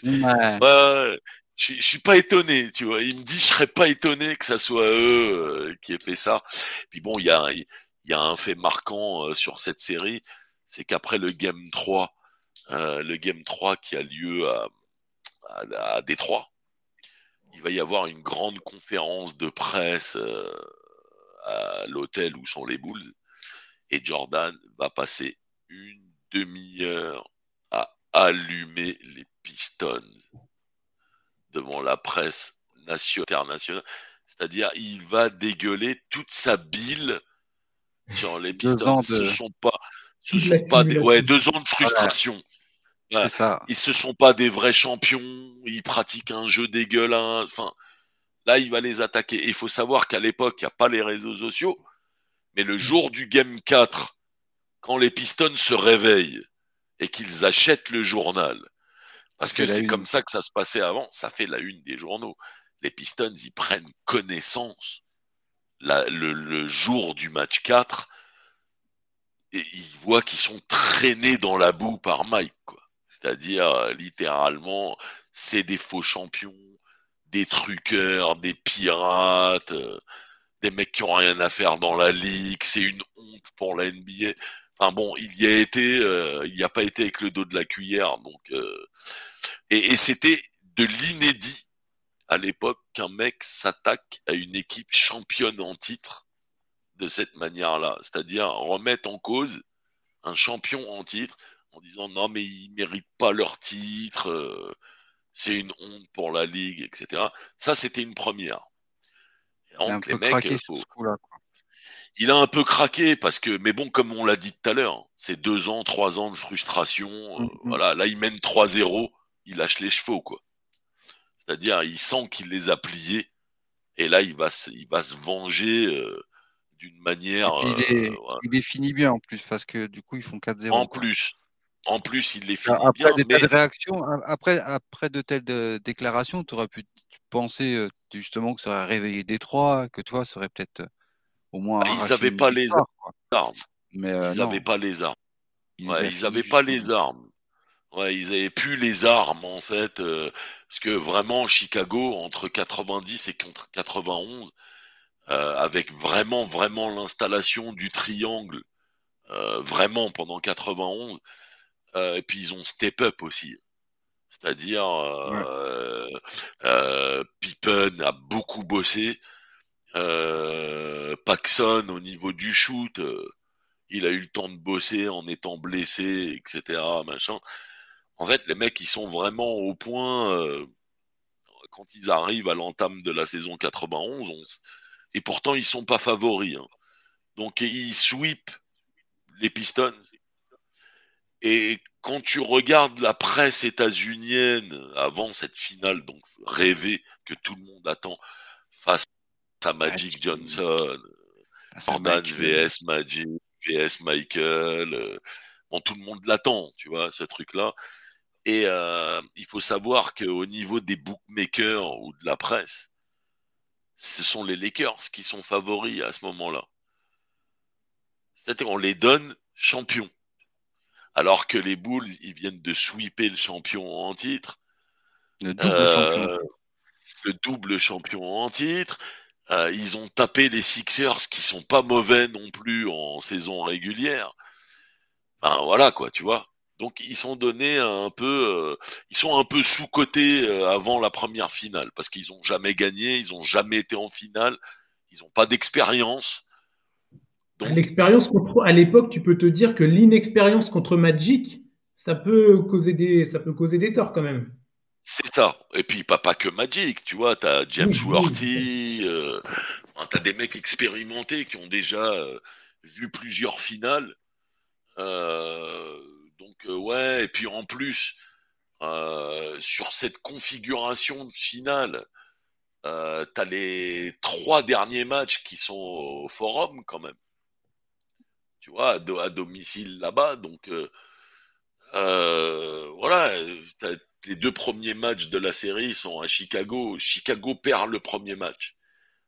je, je suis pas étonné, tu vois. Il me dit, je serais pas étonné que ça soit eux euh, qui aient fait ça. Puis bon, il y a, il y a un fait marquant euh, sur cette série, c'est qu'après le Game 3, euh, le Game 3 qui a lieu à, à, à, Détroit, il va y avoir une grande conférence de presse à l'hôtel où sont les Bulls. Et Jordan va passer une demi-heure à allumer les Pistons devant la presse nationale, internationale. C'est-à-dire, il va dégueuler toute sa bile sur les Pistons. De... Ce sont pas, ce sont pas des, ouais, deux ans de frustration. Ouais. Ça. Ils se sont pas des vrais champions. Ils pratiquent un jeu dégueulant. Enfin, là, il va les attaquer. Il faut savoir qu'à l'époque, il n'y a pas les réseaux sociaux. Mais le jour du Game 4, quand les Pistons se réveillent et qu'ils achètent le journal, parce que c'est comme ça que ça se passait avant, ça fait la une des journaux. Les Pistons, ils prennent connaissance la, le, le, jour du match 4 et ils voient qu'ils sont traînés dans la boue par Mike. C'est-à-dire, euh, littéralement, c'est des faux champions, des truqueurs, des pirates, euh, des mecs qui ont rien à faire dans la ligue, c'est une honte pour la NBA. Enfin bon, il y a été, euh, il n'y a pas été avec le dos de la cuillère, donc euh, et, et c'était de l'inédit à l'époque qu'un mec s'attaque à une équipe championne en titre de cette manière-là, c'est-à-dire remettre en cause un champion en titre en disant non mais ils méritent pas leur titre, euh, c'est une honte pour la ligue, etc. Ça c'était une première. Donc, les mecs, faut... -là, il a un peu craqué parce que, mais bon, comme on l'a dit tout à l'heure, c'est deux ans, trois ans de frustration. Mm -hmm. Voilà, là, il mène 3-0, il lâche les chevaux, quoi. C'est-à-dire, il sent qu'il les a pliés, et là, il va se, il va se venger euh, d'une manière. il, est, euh, il les finit bien en plus, parce que du coup, ils font 4-0. En quoi. plus. En plus, il les finit après bien. Des mais... réactions, après, après de telles de déclarations, tu aurais pu penser euh, justement que ça aurait réveillé Détroit, que toi, ça aurait peut-être au moins. Ils n'avaient pas les armes. Mais euh, ils n'avaient pas les armes. Ils ouais, n'avaient pas les armes. Ouais, ils avaient plus les armes en fait, euh, parce que vraiment Chicago entre 90 et 91, euh, avec vraiment vraiment l'installation du triangle, euh, vraiment pendant 91, euh, et puis ils ont step up aussi. C'est-à-dire, ouais. Pippen a beaucoup bossé, euh, Paxson, au niveau du shoot, euh, il a eu le temps de bosser en étant blessé, etc. Machin. En fait, les mecs, ils sont vraiment au point euh, quand ils arrivent à l'entame de la saison 91, on, et pourtant ils sont pas favoris. Hein. Donc ils sweep les Pistons. Et quand tu regardes la presse états-unienne avant cette finale, donc rêvée que tout le monde attend à Magic Johnson, Jordan VS Magic, VS Michael. Euh, bon, tout le monde l'attend, tu vois, ce truc-là. Et euh, il faut savoir qu'au niveau des bookmakers ou de la presse, ce sont les Lakers qui sont favoris à ce moment-là. C'est-à-dire qu'on les donne champions. Alors que les Bulls, ils viennent de sweeper le champion en titre. Le double euh, champion. Le double champion en titre. Euh, ils ont tapé les Sixers qui sont pas mauvais non plus en saison régulière. Ben voilà quoi, tu vois. Donc ils sont donnés un peu, euh, ils sont un peu sous cotés euh, avant la première finale parce qu'ils ont jamais gagné, ils ont jamais été en finale, ils ont pas d'expérience. L'expérience contre, à l'époque, tu peux te dire que l'inexpérience contre Magic, ça peut causer des, ça peut causer des torts quand même. C'est ça. Et puis, pas, pas que Magic, tu vois, tu as James oui, Worthy, oui. euh, tu as des mecs expérimentés qui ont déjà euh, vu plusieurs finales. Euh, donc, ouais, et puis en plus, sur cette configuration finale, euh, tu as les trois derniers matchs qui sont au forum quand même. Tu vois, à, do à domicile là-bas. Donc, voilà, les deux premiers matchs de la série sont à Chicago. Chicago perd le premier match.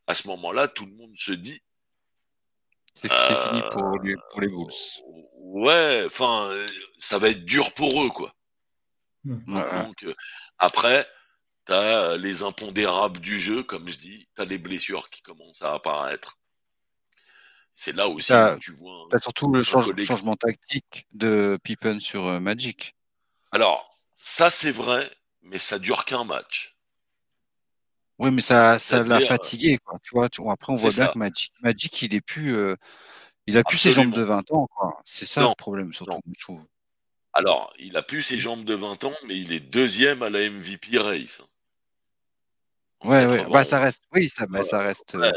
À ce moment-là, tout le monde se dit. C'est euh, fini pour les, pour les Bulls. Ouais, enfin, ça va être dur pour eux, quoi. Donc, euh, après, T'as les impondérables du jeu, comme je dis. T'as les blessures qui commencent à apparaître. C'est là aussi où tu vois. T'as surtout le changement tactique de Pippen sur euh, Magic. Alors, ça c'est vrai, mais ça dure qu'un match. Oui, mais ça, ça l'a fatigué, quoi. Tu vois, après, on voit bien que Magic, Magic, il est plus, euh, il a plus ses jambes de 20 ans, quoi. C'est ça le problème, surtout, je trouve. Alors, il a plus ses jambes de 20 ans, mais il est deuxième à la MVP race. Ouais, ouais, bah, ça reste, oui, ça, bah, ça reste. Euh,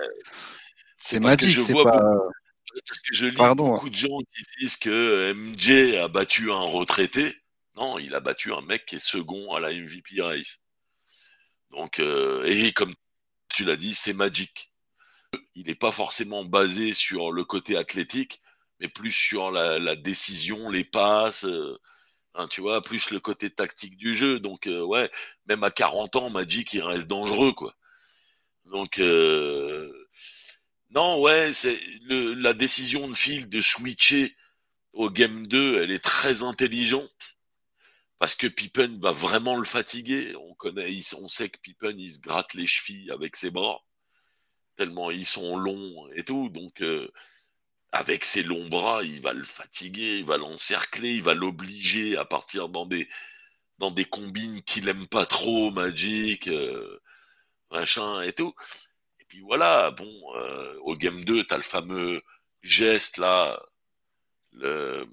c'est Magic, c'est pas. parce que je lis beaucoup de gens qui disent que MJ a battu un retraité. Non, il a battu un mec qui est second à la MVP race. Donc, euh, et comme tu l'as dit, c'est Magic. Il n'est pas forcément basé sur le côté athlétique, mais plus sur la, décision, les passes, euh, hein, tu vois, plus le côté tactique du jeu. Donc, euh, ouais, même à 40 ans, Magic, il reste dangereux, quoi. Donc, non, ouais, c'est la décision de Phil de switcher au game 2, elle est très intelligente parce que Pippen va vraiment le fatiguer. On connaît, on sait que Pippen il se gratte les chevilles avec ses bras tellement ils sont longs et tout. Donc euh, avec ses longs bras, il va le fatiguer, il va l'encercler, il va l'obliger à partir dans des dans des combines qu'il aime pas trop, Magic, euh, machin et tout. Et puis voilà, bon, euh, au game 2, tu as le fameux geste là, le,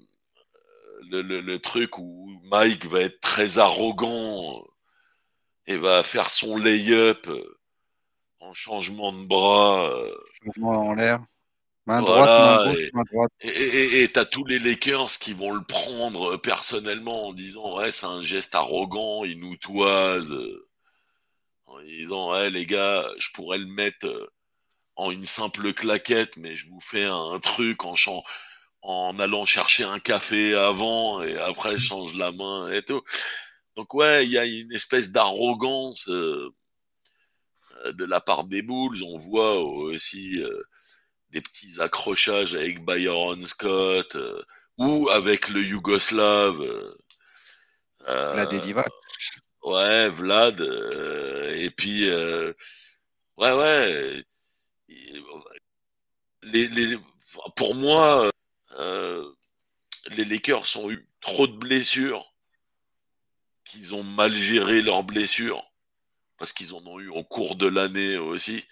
le, truc où Mike va être très arrogant et va faire son lay-up en changement de bras. Euh, changement en l'air. Main droite, main gauche, main droite. Et t'as tous les Lakers qui vont le prendre personnellement en disant ouais c'est un geste arrogant, il nous toise. En disant ouais les gars, je pourrais le mettre euh, en une simple claquette, mais je vous fais un, truc en chant en allant chercher un café avant et après je change la main et tout. Donc ouais, il y a une espèce d'arrogance euh, de la part des Bulls. On voit aussi euh, des petits accrochages avec Byron Scott euh, ou avec le Yougoslave. Vlad Edivac. Ouais, Vlad. et puis, ouais, ouais. Les, les, pour moi, euh, les Lakers ont eu trop de blessures, qu'ils ont mal géré leurs blessures, parce qu'ils en ont eu au cours de l'année aussi.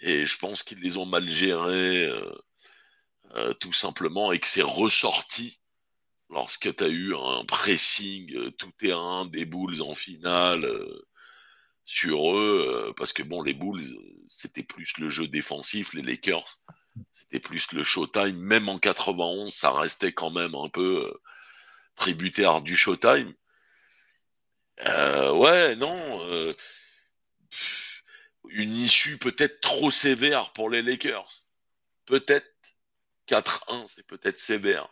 Et je pense qu'ils les ont mal gérées euh, euh, tout simplement et que c'est ressorti lorsque tu as eu un pressing tout terrain des Bulls en finale sur eux, parce que bon, les Bulls, c'était plus le jeu défensif, les Lakers, c'était plus le Showtime. Même en 91, ça restait quand même un peu euh, tributaire du Showtime. Euh, ouais, non. Euh, une issue peut-être trop sévère pour les Lakers. Peut-être 4-1, c'est peut-être sévère.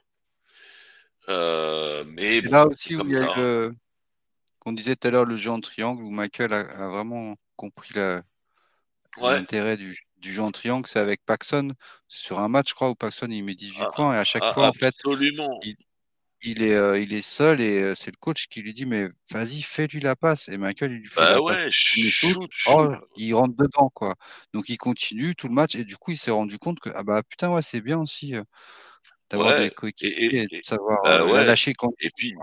mais là aussi où il y a qu'on disait tout à l'heure le jeu en triangle où Michael a, vraiment compris l'intérêt du, du jeu en triangle, c'est avec Paxson sur un match, je crois, où Paxson il met 18 ah, points et à chaque ah, fois, en fait, il, est, euh, il est seul et euh, c'est le coach qui lui dit Mais vas-y, fais-lui la passe. Et Michael, il lui fait bah ouais, oh, il rentre dedans, quoi. Donc il continue tout le match et du coup, il s'est rendu compte que ah bah putain, ouais, c'est bien aussi euh, d'avoir des coéquipiers et, de savoir bah lâcher quand. Et puis,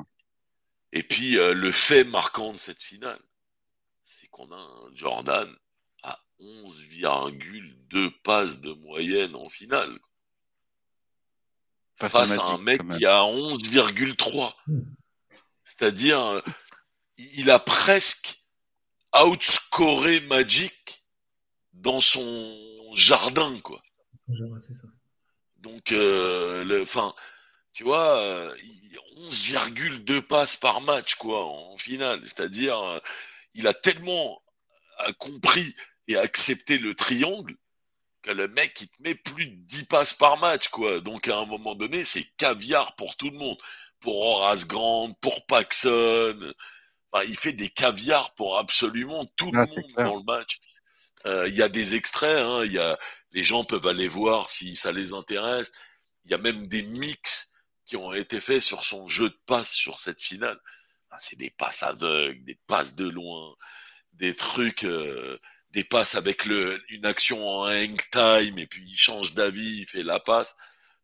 et puis le fait marquant de cette finale, c'est qu'on a un Jordan 11,2 passes de moyenne en finale. face à un mec qui a 11,3. Hmm. C'est-à-dire, il a presque outscoré Magic dans son jardin, quoi. Donc, euh, le, fin, tu vois, 11,2 passes par match, quoi, en finale. C'est-à-dire, euh, il a tellement euh, compris et accepter le triangle que le mec, il te met plus de 10 passes par match, quoi. Donc, à un moment donné, c'est caviar pour tout le monde. Pour Horace Grant, pour Paxson. il fait des caviars pour absolument tout le ah, monde dans le match. Euh, il y a des extraits, hein, y a, les gens peuvent aller voir si ça les intéresse. Il y a même des mix qui ont été faits sur son jeu de passes sur cette finale. Ah, c'est des passes aveugles, des passes de loin, des trucs, des passes avec le, une action en hang time et puis il change d'avis, il fait la passe.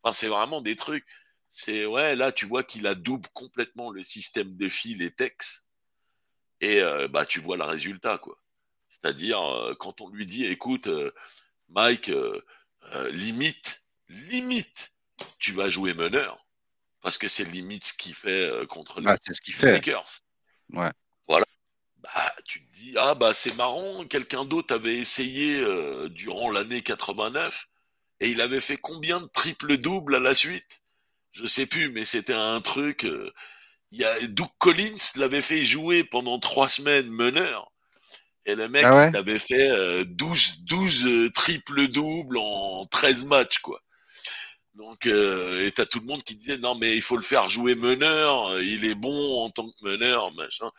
Enfin, c'est vraiment des trucs. C'est ouais, là tu vois qu'il a double complètement le système de fil et texte et bah tu vois le résultat quoi. C'est-à-dire quand on lui dit écoute Mike limite limite tu vas jouer meneur parce que c'est limite ce qu'il fait contre les, ce fait. Lakers. Ouais. Bah, tu te dis, ah bah c'est marrant, quelqu'un d'autre avait essayé euh, durant l'année 89 et il avait fait combien de triple double à la suite? Je sais plus, mais c'était un truc. Euh, il y a Doug Collins l'avait fait jouer pendant trois semaines meneur. Et le mec, ah il avait fait 12, 12 triple double en 13 matchs, quoi. Donc, euh, et t'as tout le monde qui disait non, mais il faut le faire jouer meneur, il est bon en tant que meneur, machin.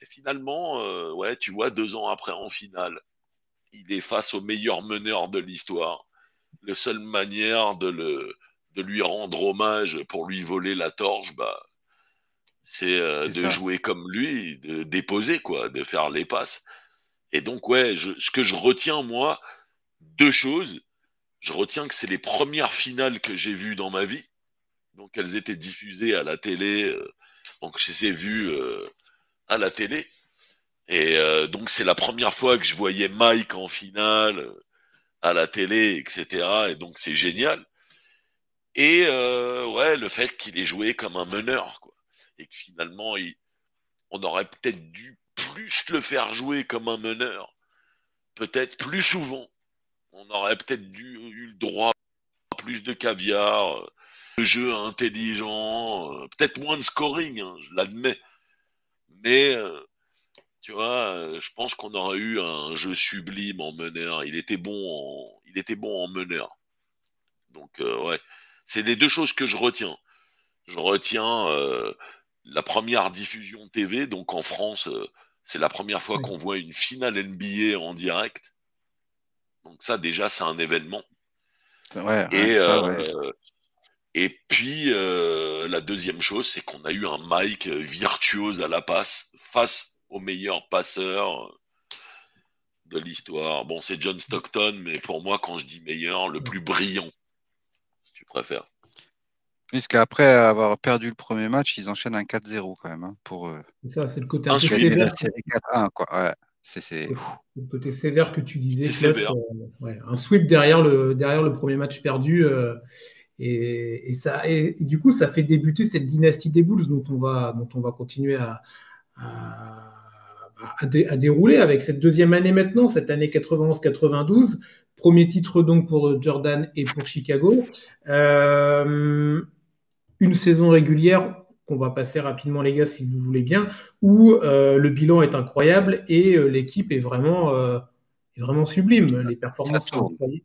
Et finalement, euh, ouais, tu vois, deux ans après en finale, il est face au meilleur meneur de l'histoire. La seule manière de, le, de lui rendre hommage pour lui voler la torche, bah, c'est euh, de jouer comme lui, de déposer, quoi, de faire les passes. Et donc, ouais, je, ce que je retiens, moi, deux choses je retiens que c'est les premières finales que j'ai vues dans ma vie. Donc elles étaient diffusées à la télé. Euh, donc je les ai vues euh, à la télé. Et euh, donc c'est la première fois que je voyais Mike en finale à la télé, etc. Et donc c'est génial. Et ouais, le fait qu'il ait joué comme un meneur, quoi. Et que finalement, on aurait peut-être dû plus le faire jouer comme un meneur, peut-être plus souvent on aurait peut-être dû eu le droit à plus de caviar, de jeu intelligent, euh, peut-être moins de scoring, hein, je l'admets. Mais euh, tu vois, euh, je pense qu'on aurait eu un jeu sublime en meneur. Il était bon en, il était bon en meneur. Donc ouais, c'est les deux choses que je retiens. Je retiens la première diffusion TV, donc en France, c'est la première fois qu'on voit une finale NBA en direct. Donc ça déjà c'est un événement. et, euh, et puis euh, la deuxième chose c'est qu'on a eu un Mike virtuose à la passe face au meilleur passeur de l'histoire. Bon c'est John Stockton mais pour moi quand je dis meilleur le plus brillant si tu préfères. Puisqu'après avoir perdu le premier match, ils enchaînent un 4-0 quand même. Hein, pour, ça, c'est le côté un peu sévère. 4-1, quoi. Ouais. C'est le côté sévère que tu disais. Euh, un sweep derrière le, derrière le premier match perdu. Euh, et, ça, et, du coup, ça fait débuter cette dynastie des Bulls dont on va, dont on va continuer à, à, dérouler avec cette deuxième année maintenant, cette année 91-92. Premier titre donc pour Jordan et pour Chicago. Euh, une saison régulière qu'on va passer rapidement, les gars, si vous voulez bien, où euh, le bilan est incroyable et euh, l'équipe est vraiment, euh, vraiment sublime. Les performances sont incroyables,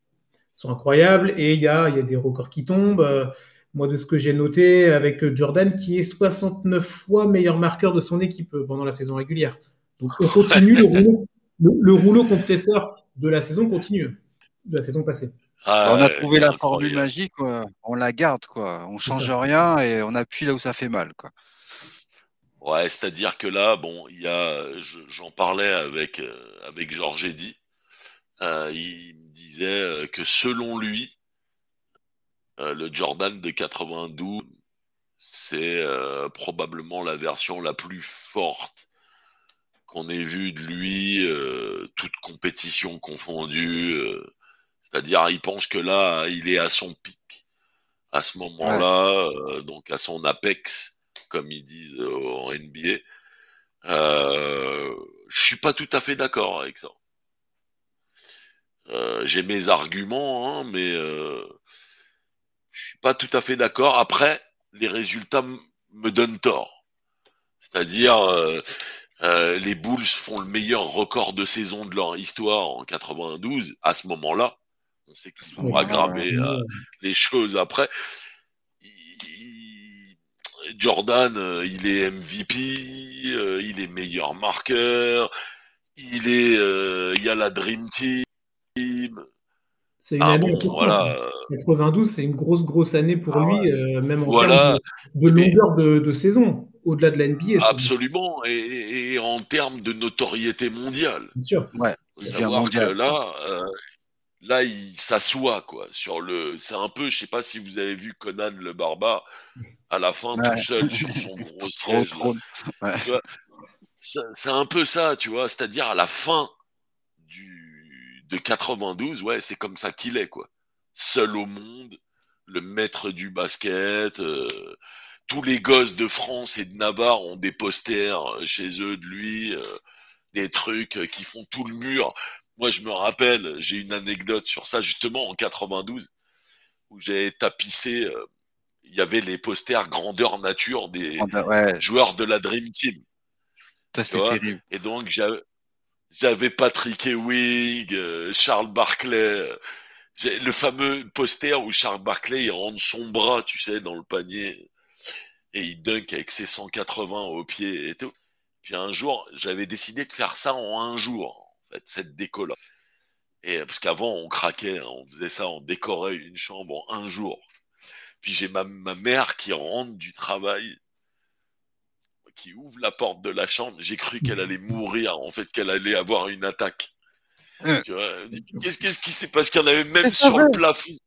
et il y a, y a, des records qui tombent. moi, de ce que j'ai noté avec Jordan, qui est 69 fois meilleur marqueur de son équipe pendant la saison régulière. Donc, on continue le rouleau, le rouleau compresseur de la saison continue, de la saison passée. Ah, on a trouvé la formule magique, on la garde, quoi. On change rien et on appuie là où ça fait mal, quoi. Ouais, c'est-à-dire que là, bon, il y a, j'en parlais avec euh, avec Georges Eddy. Euh, il me disait euh, que selon lui, le Jordan de 92, c'est probablement la version la plus forte qu'on ait vue de lui, toute compétition confondue. C'est-à-dire, il pense que là, il est à son pic, à ce moment-là, euh, donc à son apex, comme ils disent euh, en NBA. Euh, je suis pas tout à fait d'accord avec ça. Euh, j'ai mes arguments, hein, mais euh, je suis pas tout à fait d'accord. Après, les résultats me donnent tort. C'est-à-dire, les Bulls font le meilleur record de saison de leur histoire en 92 à ce moment-là. On sait qu'ils vont aggraver euh, les choses après. Jordan, euh, il est MVP, euh, il est meilleur marqueur, il est, il y a la Dream Team. C'est une ah année voilà. 92, c'est une grosse grosse année pour ah lui, même en termes de, longueur de, saison. au-delà de la NBA. Absolument, et, en termes de notoriété mondiale. Bien sûr. Ouais. Savoir que là, euh, là, il s'assoit quoi sur le. C'est un peu, je sais pas si vous avez vu Conan le barbare à la fin tout seul sur son gros *laughs* siège. C'est un peu ça, tu vois. C'est-à-dire à la fin de 92, ouais, c'est comme ça qu'il est quoi. Seul au monde, le maître du basket. Euh, tous les gosses de France et de Navarre ont des posters euh, chez eux de lui, euh, des trucs qui font tout le mur. Moi, je me rappelle, j'ai une anecdote sur ça, justement, en 92, où j'ai tapissé, euh, il y avait les posters grandeur nature des joueurs de la Dream Team. Ça, terrible. Et donc, j'avais Patrick Ewing, Charles Barclay, le fameux poster où Charles Barclay il rentre son bras, tu sais, dans le panier et il dunk avec ses 180 au pied et tout. Puis un jour, j'avais décidé de faire ça en un jour, en fait, cette déco-là. Et parce qu'avant, on craquait, hein, on faisait ça, on décorait une chambre en un jour. Puis j'ai ma, ma mère qui rentre du travail, qui ouvre la porte de la chambre. J'ai cru qu'elle allait mourir, en fait, qu'elle allait avoir une attaque. Qu'est-ce qu'est-ce qui s'est passé? Qu'il y en avait même sur le plafond.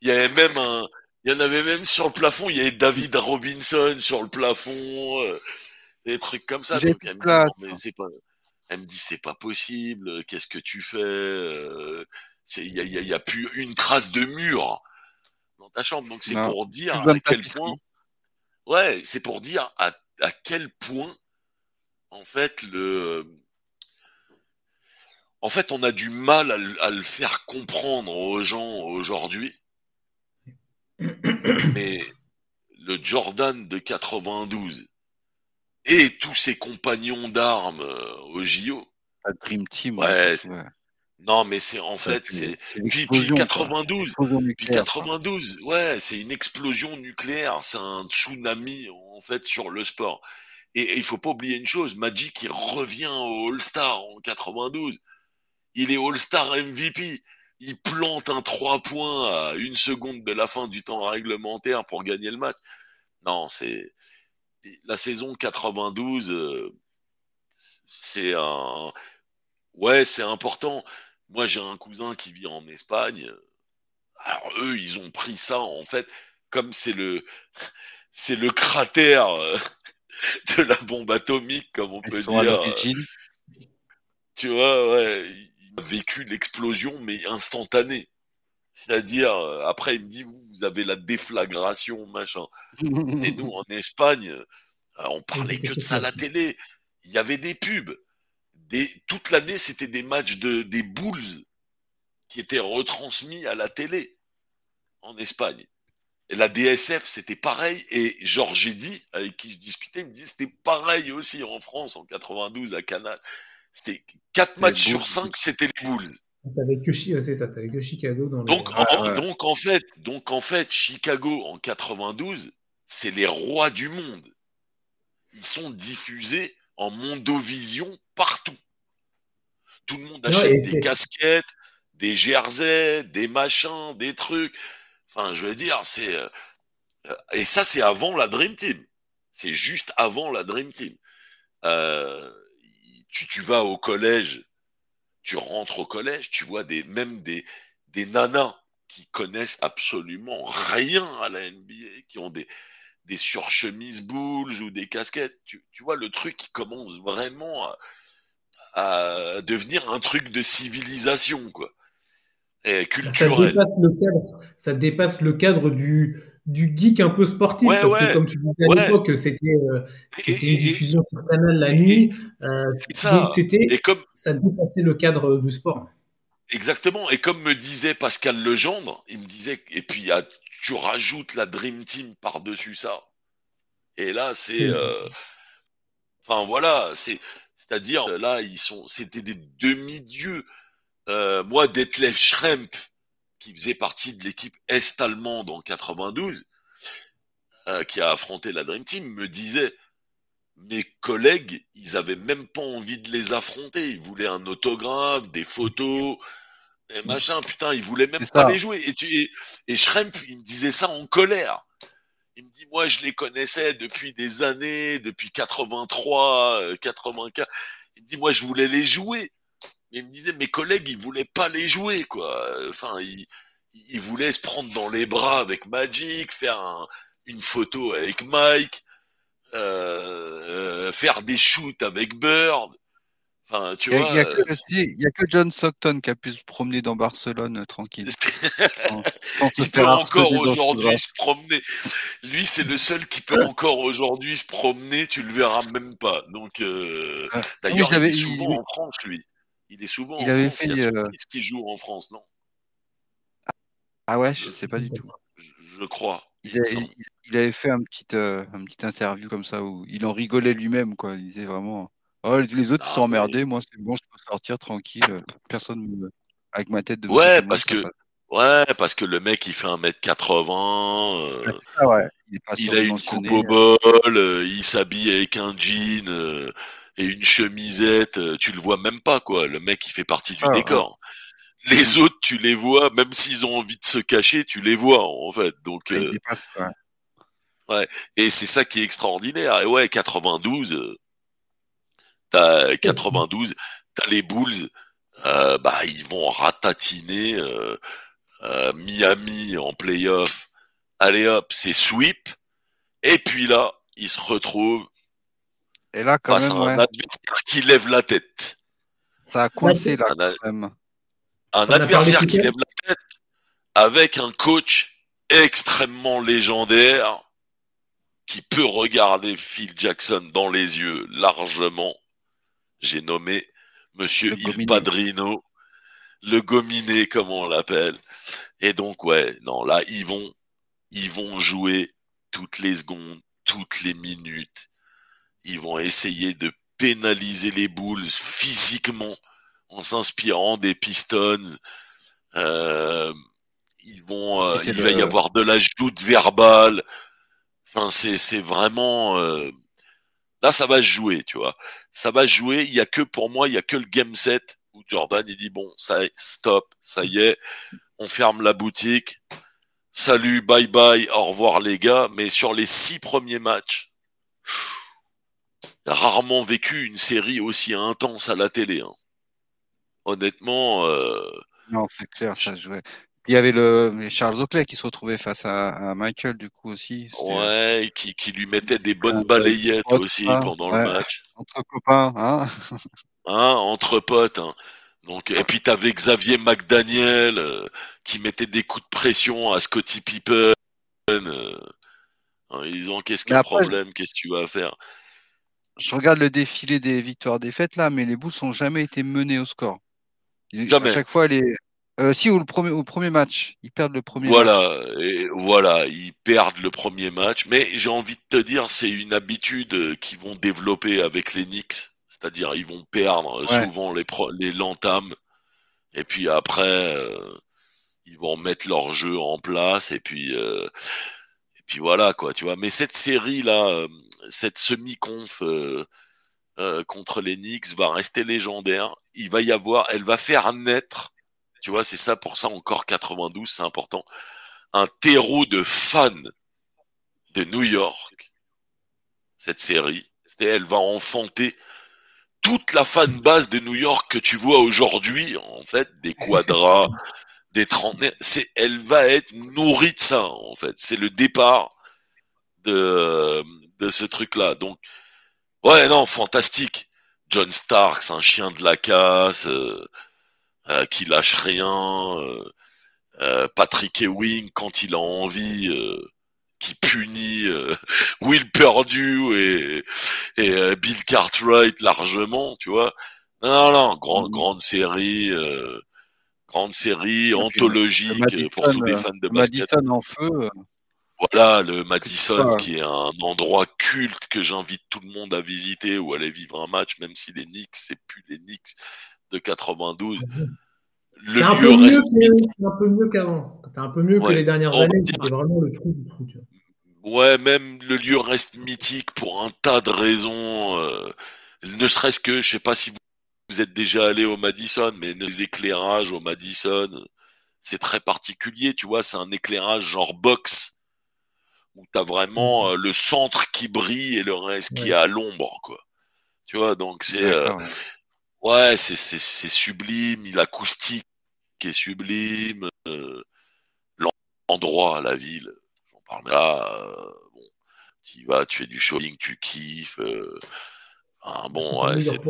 Il y avait même un, il y en avait même sur le plafond, il y avait David Robinson sur le plafond, euh, des trucs comme ça. elle, me dit, pas... elle me dit, c'est pas possible, qu'est-ce que tu fais euh, Il n'y a, y a, plus une trace de mur dans ta chambre. Donc c'est pour dire à quel point. Ouais, c'est pour dire à, à quel point, en fait, le. En fait, on a du mal à le faire comprendre aux gens aujourd'hui *coughs* mais le Jordan de 92 et tous ses compagnons d'armes au JO. La Dream Team. Ouais. Non, mais c'est en fait, c'est puis, 92, puis 92, ouais, c'est une explosion nucléaire, c'est un tsunami en fait sur le sport. Et, et il faut pas oublier une chose, Magic il revient au All-Star en 92. Il est All-Star MVP il plante un 3 points à une seconde de la fin du temps réglementaire pour gagner le match. Non, c'est la saison 92, euh, c'est un ouais, c'est important. Moi, j'ai un cousin qui vit en Espagne. Alors eux, ils ont pris ça en fait comme c'est le c'est le cratère euh, *laughs* de la bombe atomique, comme on peut dire. Tu vois, ouais, vécu l'explosion, mais instantanée. C'est-à-dire, euh, après, il me dit, vous, avez la déflagration, machin. Et nous, *laughs* en Espagne, euh, on parlait que de ça à la télé. Il y avait des pubs. Des, toute l'année, c'était des matchs de, des Bulls qui étaient retransmis à la télé en Espagne. Et la DSF, c'était pareil. Et Georges dit, avec qui je discutais, il me dit, c'était pareil aussi en France, en 92, à Canal. C'était 4 matchs sur 5, c'était les Bulls. T'avais que, c'est ça, avais que Chicago dans donc, en, donc, en fait, donc en fait, Chicago en 92, c'est les rois du monde. Ils sont diffusés en mondovision partout. Tout le monde achète des casquettes, des jerseys, des machins, des trucs. Enfin, je veux dire, c'est. Euh, et ça, c'est avant la Dream Team. C'est juste avant la Dream Team. Euh, tu, vas au collège, tu rentres au collège, tu vois des, même des, des nanas qui connaissent absolument rien à la NBA, qui ont des, des surchemises boules ou des casquettes. Tu, vois le truc qui commence vraiment à, devenir un truc de civilisation, quoi. Et culturel. Ça dépasse le cadre, ça dépasse le cadre du, du geek un peu sportif, parce que comme tu disais à l'époque, c'était euh, une diffusion sur Canal la nuit. Euh, ça. Et comme ça dépassait le cadre du sport. Exactement. Et comme me disait Pascal Legendre, il me disait et puis tu rajoutes la Dream Team par dessus ça. Et là, c'est euh, enfin voilà, c'est c'est-à-dire là ils sont c'était des demi-dieux. moi, Detlef Schremp, qui faisait partie de l'équipe est-allemande en 92, euh, qui a affronté la Dream Team, me disait mes collègues, ils avaient même pas envie de les affronter. Ils voulaient un autographe, des photos, et machin. Putain, ils voulaient même pas les jouer. Et, tu, et, Schremp, il me disait ça en colère. Il me dit, moi, je les connaissais depuis des années, depuis 83, 84. Euh, il me dit, moi, je voulais les jouer. Mais il me disait, mes collègues, ils voulaient pas les jouer, quoi. Enfin, ils, ils voulaient se prendre dans les bras avec Magic, faire une photo avec Mike, euh, faire des shoots avec Bird. Enfin, tu il n'y a, que John Stockton qui a pu se promener dans Barcelone euh, tranquille. *laughs* il peut encore aujourd'hui se promener. Lui, c'est le seul qui peut encore aujourd'hui se promener. Tu le verras même pas. Donc, euh, ah. d'ailleurs, il, est souvent en France, lui. Il est souvent il en avait France. Fait, il y a euh... qui joue en France, non? Ah ouais, je sais pas du tout. Je, crois. Il, avait fait un petit, euh, un petit interview comme ça où il en rigolait lui-même, quoi. Il disait vraiment. Oh, les autres, ils sont emmerdés. Moi, c'est bon, je peux sortir tranquille. Personne me... avec ma tête de. Ouais, parce que. Ouais, parce que le mec, il fait 1m80. Euh, il, a une coupe au bol. Euh, il s'habille avec un jean euh, et une chemisette. tu le vois même pas, quoi. Le mec, il fait partie du ah, décor. Les autres, tu les vois, même s'ils ont envie de se cacher, tu les vois, en fait. Donc. ouais. Et c'est ça qui est extraordinaire. Et ouais, 92 T'as 92, t'as les Bulls, euh, bah ils vont ratatiner euh, euh, Miami en playoff. Allez hop, c'est sweep. Et puis là, ils se retrouvent et là, quand face même, à un adversaire qui lève la tête. Ça a coincé là, quand même. Un adversaire qui lève la tête avec un coach extrêmement légendaire qui peut regarder Phil Jackson dans les yeux largement j'ai nommé Monsieur Il Padrino, le gominé, comme on l'appelle. Et donc, ouais, non, là, ils vont, ils vont jouer toutes les secondes, toutes les minutes. Ils vont essayer de pénaliser les Bulls physiquement en s'inspirant des Pistons. Euh, ils vont, euh, il va y avoir de la joute verbale. Enfin, c'est, c'est vraiment, euh, Ça va jouer, tu vois. Ça va jouer. Il y a que, pour moi, il y a que le game set où Jordan, il dit, bon, ça, stop, ça y est, on ferme la boutique. Salut, bye bye, au revoir les gars. Mais sur les six premiers matchs, rarement vécu une série aussi intense à la télé. Hein. Honnêtement. Euh... Non, c'est clair, ça jouait. Il y avait le Charles Oakley qui se retrouvait face à, Michael du coup aussi. Ouais, qui, qui, lui mettait des bonnes balayettes aussi pendant le match. Entre copains, hein. hein entre potes. Hein. Donc, et puis t'avais Xavier McDaniel euh, qui mettait des coups de pression à Scotty Pippen. Euh, hein, ils ont qu'est-ce que le problème, qu'est-ce que tu vas faire? Je regarde le défilé des victoires-défaites là, mais les Bulls n'ont jamais été menés au score. Jamais. À chaque fois, les, euh, si, au, premier, au premier match. Ils perdent le premier voilà, match. Et voilà, ils perdent le premier match. Mais j'ai envie de te dire, c'est une habitude euh, qu'ils vont développer avec les Knicks. C'est-à-dire, ils vont perdre souvent les. Et puis après, euh, ils vont mettre leur jeu en place. Et puis, et puis voilà, quoi, tu vois. Mais cette série-là, cette semi-conf contre les Knicks va rester légendaire. Il va y avoir, elle va faire naître tu vois, c'est ça pour ça encore 92, c'est important. Un terreau de fans de New York, cette série. Elle va enfanter toute la fan base de New York que tu vois aujourd'hui, en fait, des *laughs* quadras, des trentenaires, c'est, elle va être nourrie de ça, en fait. C'est le départ de, de ce truc-là. Donc, ouais, non, fantastique. John Starks, un chien de la casse, euh, qui lâche rien, euh, euh, Patrick Ewing quand il a envie, qui punit *laughs* Will Perdue et, et Bill Cartwright largement, tu vois. Non, non, grande, mm. grande série, grande série anthologique pour tous les fans de basket. Madison en feu. Voilà, le Madison, qui est un endroit culte que j'invite tout le monde à visiter ou aller vivre un match, même si les Knicks, c'est plus les Knicks de 92. C'est un, peu mieux que, un peu mieux qu'avant. C'est un peu mieux que les dernières années. C'était vraiment le trou du trou. Tu vois. Ouais, même le lieu reste mythique pour un tas de raisons. Euh, ne serait-ce que, je sais pas si vous êtes déjà allé au Madison, mais les éclairages au Madison, c'est très particulier, tu vois. C'est un éclairage genre box où tu as vraiment euh, le centre qui brille et le reste qui est à l'ombre, quoi. Tu vois, donc c'est euh, ouais, c'est c'est sublime, l'acoustique qui est sublime, euh, l'endroit, la ville, j'en parle là. bon, tu y vas, tu fais du shopping, tu kiffes. bon, ouais, c'est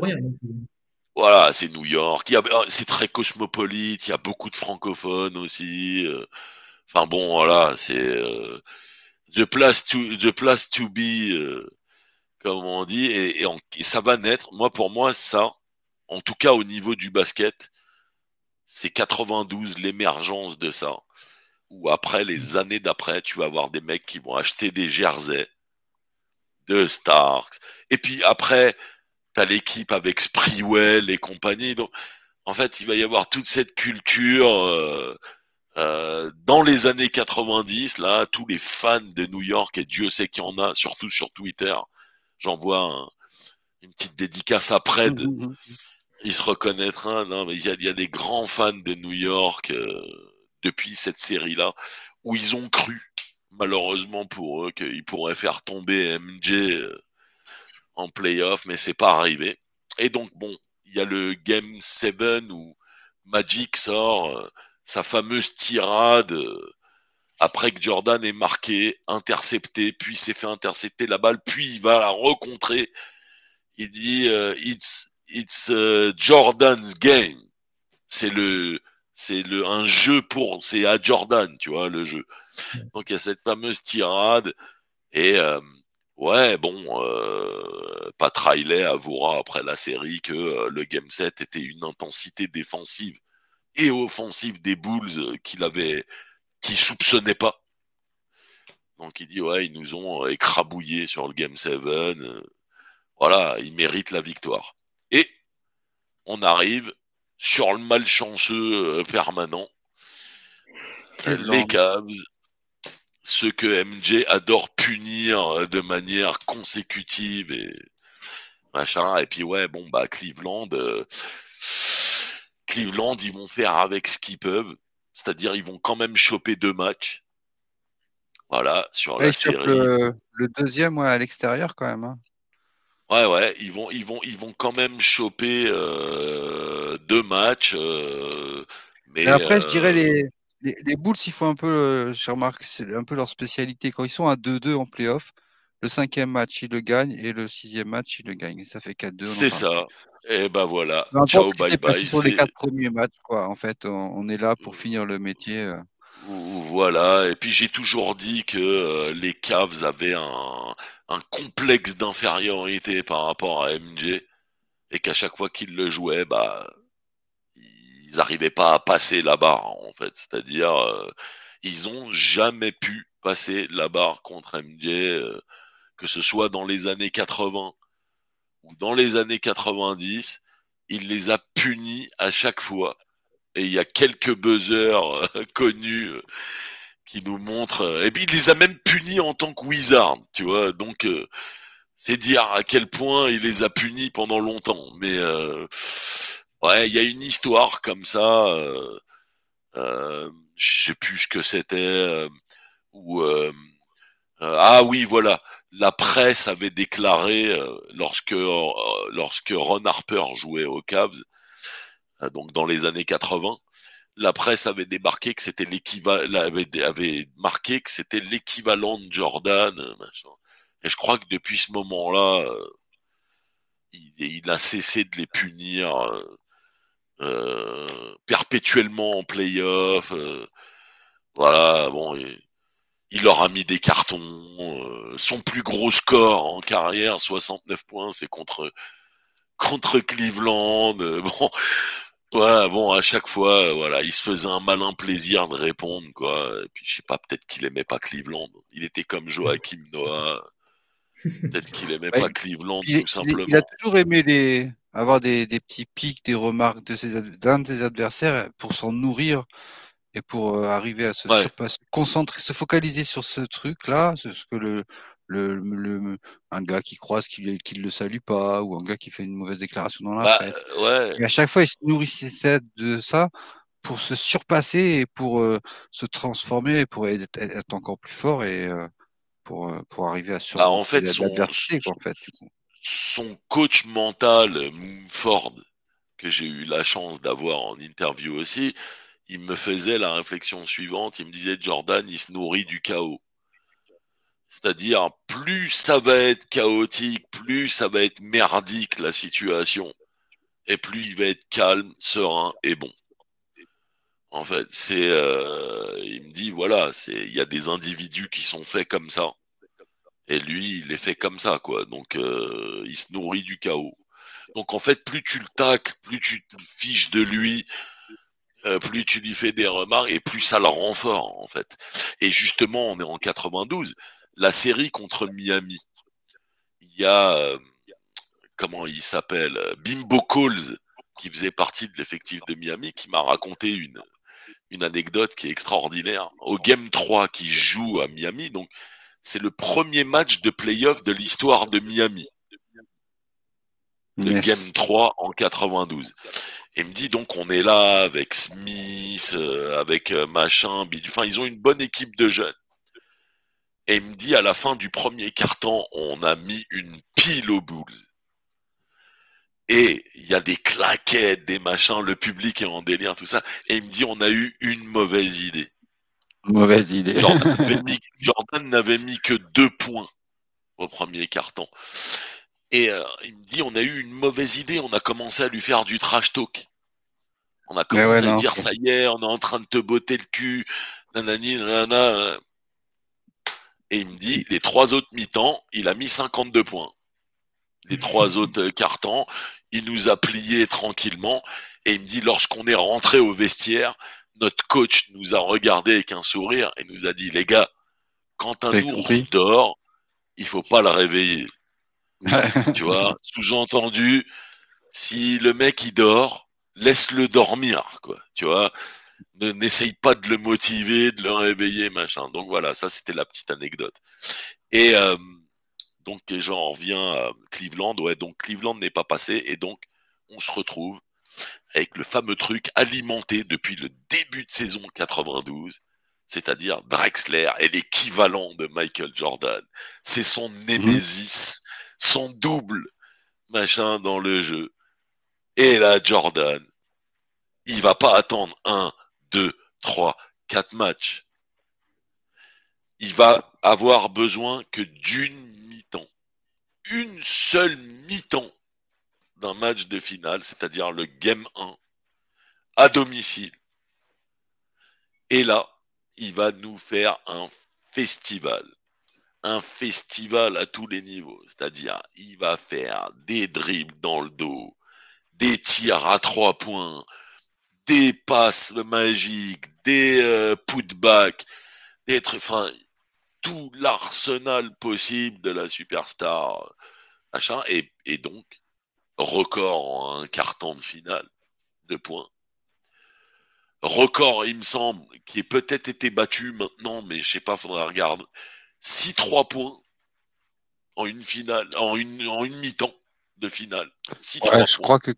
voilà, c'est New York. C'est très cosmopolite. Il y a beaucoup de francophones aussi. Enfin bon, voilà, c'est the place to the place to be, euh, comme on dit, et, ça va naître. Moi, pour moi, ça, en tout cas au niveau du basket, c'est 92 l'émergence de ça. Ou après, les années d'après, tu vas avoir des mecs qui vont acheter des jerseys de Starks. Et puis après, tu as l'équipe avec Sprewell et compagnie. Donc, en fait, il va y avoir toute cette culture. Euh, euh, dans les années 90, là, tous les fans de New York, et Dieu sait qu'il y en a, surtout sur Twitter, j'envoie une petite dédicace de, mmh, mmh, mmh. Il se reconnaîtra. Non, mais il y a, des grands fans de New York euh, depuis cette série-là, où ils ont cru, malheureusement pour eux, qu'ils pourraient faire tomber MJ euh, en playoff, mais c'est pas arrivé. Et donc, bon, il y a le Game 7 où Magic sort sa fameuse tirade euh, après que Jordan ait marqué, intercepté, puis s'est fait intercepter la balle, puis il va la rencontrer. Il dit euh, it's it's uh, Jordan's game. C'est le c'est le un jeu pour c'est à Jordan, tu vois le jeu. Donc il y a cette fameuse tirade et euh, ouais bon euh, Pat Riley avouera après la série que le game set était une intensité défensive et offensive des Bulls euh, qu'il avait, qu'il soupçonnait pas. Donc il dit ouais, ils nous ont euh, écrabouillé sur le Game 7. Euh, voilà, ils méritent la victoire. Et on arrive sur le malchanceux permanent. Les Cavs, ce que MJ adore punir de manière consécutive et machin. Et puis ouais, bon bah Cleveland. Cleveland, ils vont faire avec ce qu'ils peuvent. C'est-à-dire, ils vont quand même choper deux matchs. Voilà, sur la série. Le, deuxième, ouais, à l'extérieur, quand même. Hein. Ouais, ouais, ils vont, ils vont, ils vont quand même choper euh, deux matchs. Euh, mais après, je dirais euh, les, les, Bulls, il faut un peu, je remarque, c'est un peu leur spécialité. Quand ils sont à 2-2 en playoff, le cinquième match, ils le gagnent et le sixième match, ils le gagnent. Ça fait 4-2. C'est ça. Et ben voilà. Ciao, bye bye. Sur les quatre premiers matchs, quoi. En fait, on, est là pour finir le métier. Voilà. Et puis j'ai toujours dit que les Cavs avaient un, un complexe d'infériorité par rapport à MJ et qu'à chaque fois qu'ils le jouaient, bah ils n'arrivaient pas à passer la barre en fait. C'est-à-dire, euh, ils ont jamais pu passer la barre contre MJ, que ce soit dans les années 80 dans les années 90, il les a punis à chaque fois. Et il y a quelques buzzers euh, *laughs* connus euh, qui nous montrent. Euh, et puis il les a même punis en tant que wizard, tu vois. Donc c'est dire à quel point il les a punis pendant longtemps. Mais ouais, il y a une histoire comme ça. je sais plus ce que c'était. Ou ah oui, voilà la presse avait déclaré euh, lorsque euh, lorsque Ron Harper jouait aux Cavs, euh, donc dans les années 80, la presse avait débarqué que c'était l'équivalent avait, marqué que c'était l'équivalent de Jordan, Et je crois que depuis ce moment-là, il, a cessé de les punir perpétuellement en playoff. voilà, bon il leur a mis des cartons. Euh, son plus gros score en carrière, 69 points, c'est contre contre Cleveland. Euh, bon, voilà, bon, à chaque fois, voilà, il se faisait un malin plaisir de répondre, quoi. Et puis, je sais pas, peut-être qu'il aimait pas Cleveland. Il était comme Joachim Noah. Peut-être qu'il aimait pas Cleveland, tout simplement. Il, a toujours aimé les, avoir des, des petits pics, des remarques de ses, d'un de ses adversaires pour s'en nourrir et pour euh, arriver à se concentrer, se focaliser sur ce truc-là, ce que le, le, le, un gars qui croise qui, ne le salue pas ou un gars qui fait une mauvaise déclaration dans la bah, presse. Et à chaque fois, il se nourrissait de ça pour se surpasser et pour euh, se transformer et pour être, encore plus fort et, euh, pour, pour arriver à surmonter bah, en fait, son, en fait, son coach mental, Ford, que j'ai eu la chance d'avoir en interview aussi, il me faisait la réflexion suivante. Il me disait Jordan, il se nourrit du chaos. C'est-à-dire, plus ça va être chaotique, plus ça va être merdique la situation, et plus il va être calme, serein et bon. En fait, c'est, euh, il me dit voilà, c'est, il y a des individus qui sont faits comme ça, et lui, il est fait comme ça, quoi. Donc, euh, il se nourrit du chaos. Donc, en fait, plus tu le tacles, plus tu te fiches de lui, euh, plus tu lui fais des remarques, et plus ça le renforce, en fait. Et justement, on est en 92 la série contre Miami. Il y a, euh, comment il s'appelle, Bimbo Coles, qui faisait partie de l'effectif de Miami, qui m'a raconté une, une anecdote qui est extraordinaire. Au Game 3 qui joue à Miami, donc c'est le premier match de playoff de l'histoire de Miami. Le Game 3 en 92. Et il me dit donc on est là avec Smith, euh, avec euh, machin, enfin ils ont une bonne équipe de jeunes. Et il me dit à la fin du premier carton, on a mis une pile aux Bulls. Et il y a des claquettes, des machins, le public est en délire, tout ça. Et il me dit, on a eu une mauvaise idée. Mauvaise idée. *laughs* Jordan n'avait mis, que deux points au premier carton. Et euh, il me dit, on a eu une mauvaise idée, on a commencé à lui faire du trash talk. On a commencé à dire, ça y est, on est en train de te botter le cul, nanani, nanana. Et il me dit, les trois autres mi-temps, il a mis 52 points. Les trois *laughs* autres cartons, il nous a plié tranquillement. Et il me dit, lorsqu'on est rentré au vestiaire, notre coach nous a regardé avec un sourire et nous a dit, les gars, quand un ours dort, il faut pas le réveiller. tu vois, *laughs* sous-entendu, si le mec il dort, laisse-le dormir, quoi. Tu vois, n'essaye pas de le motiver, de le réveiller, machin. Donc voilà, ça c'était la petite anecdote. Et euh, donc j'en reviens à Cleveland. Ouais, donc Cleveland n'est pas passé et donc on se retrouve avec le fameux truc alimenté depuis le début de saison 92, c'est-à-dire Drexler est l'équivalent de Michael Jordan. C'est son némésis, son double machin dans le jeu. Et là, Jordan, il va pas attendre un, deux, trois, quatre matchs. Il va avoir besoin que d'une mi-temps. Une seule mi-temps d'un match de finale, c'est-à-dire le Game 1, à domicile. Et là, il va nous faire un festival. Un festival à tous les niveaux. C'est-à-dire, il va faire des dribbles dans le dos, des tirs à trois points, des passes magiques, des euh, putbacks, des enfin tout l'arsenal possible de la superstar, machin, et, et donc record en un carton de finale de points. Record, il me semble, qui est peut-être été battu maintenant, mais je sais pas, faudra regarder. 6-3 points en une finale, en une, en une mi-temps de finale. je crois que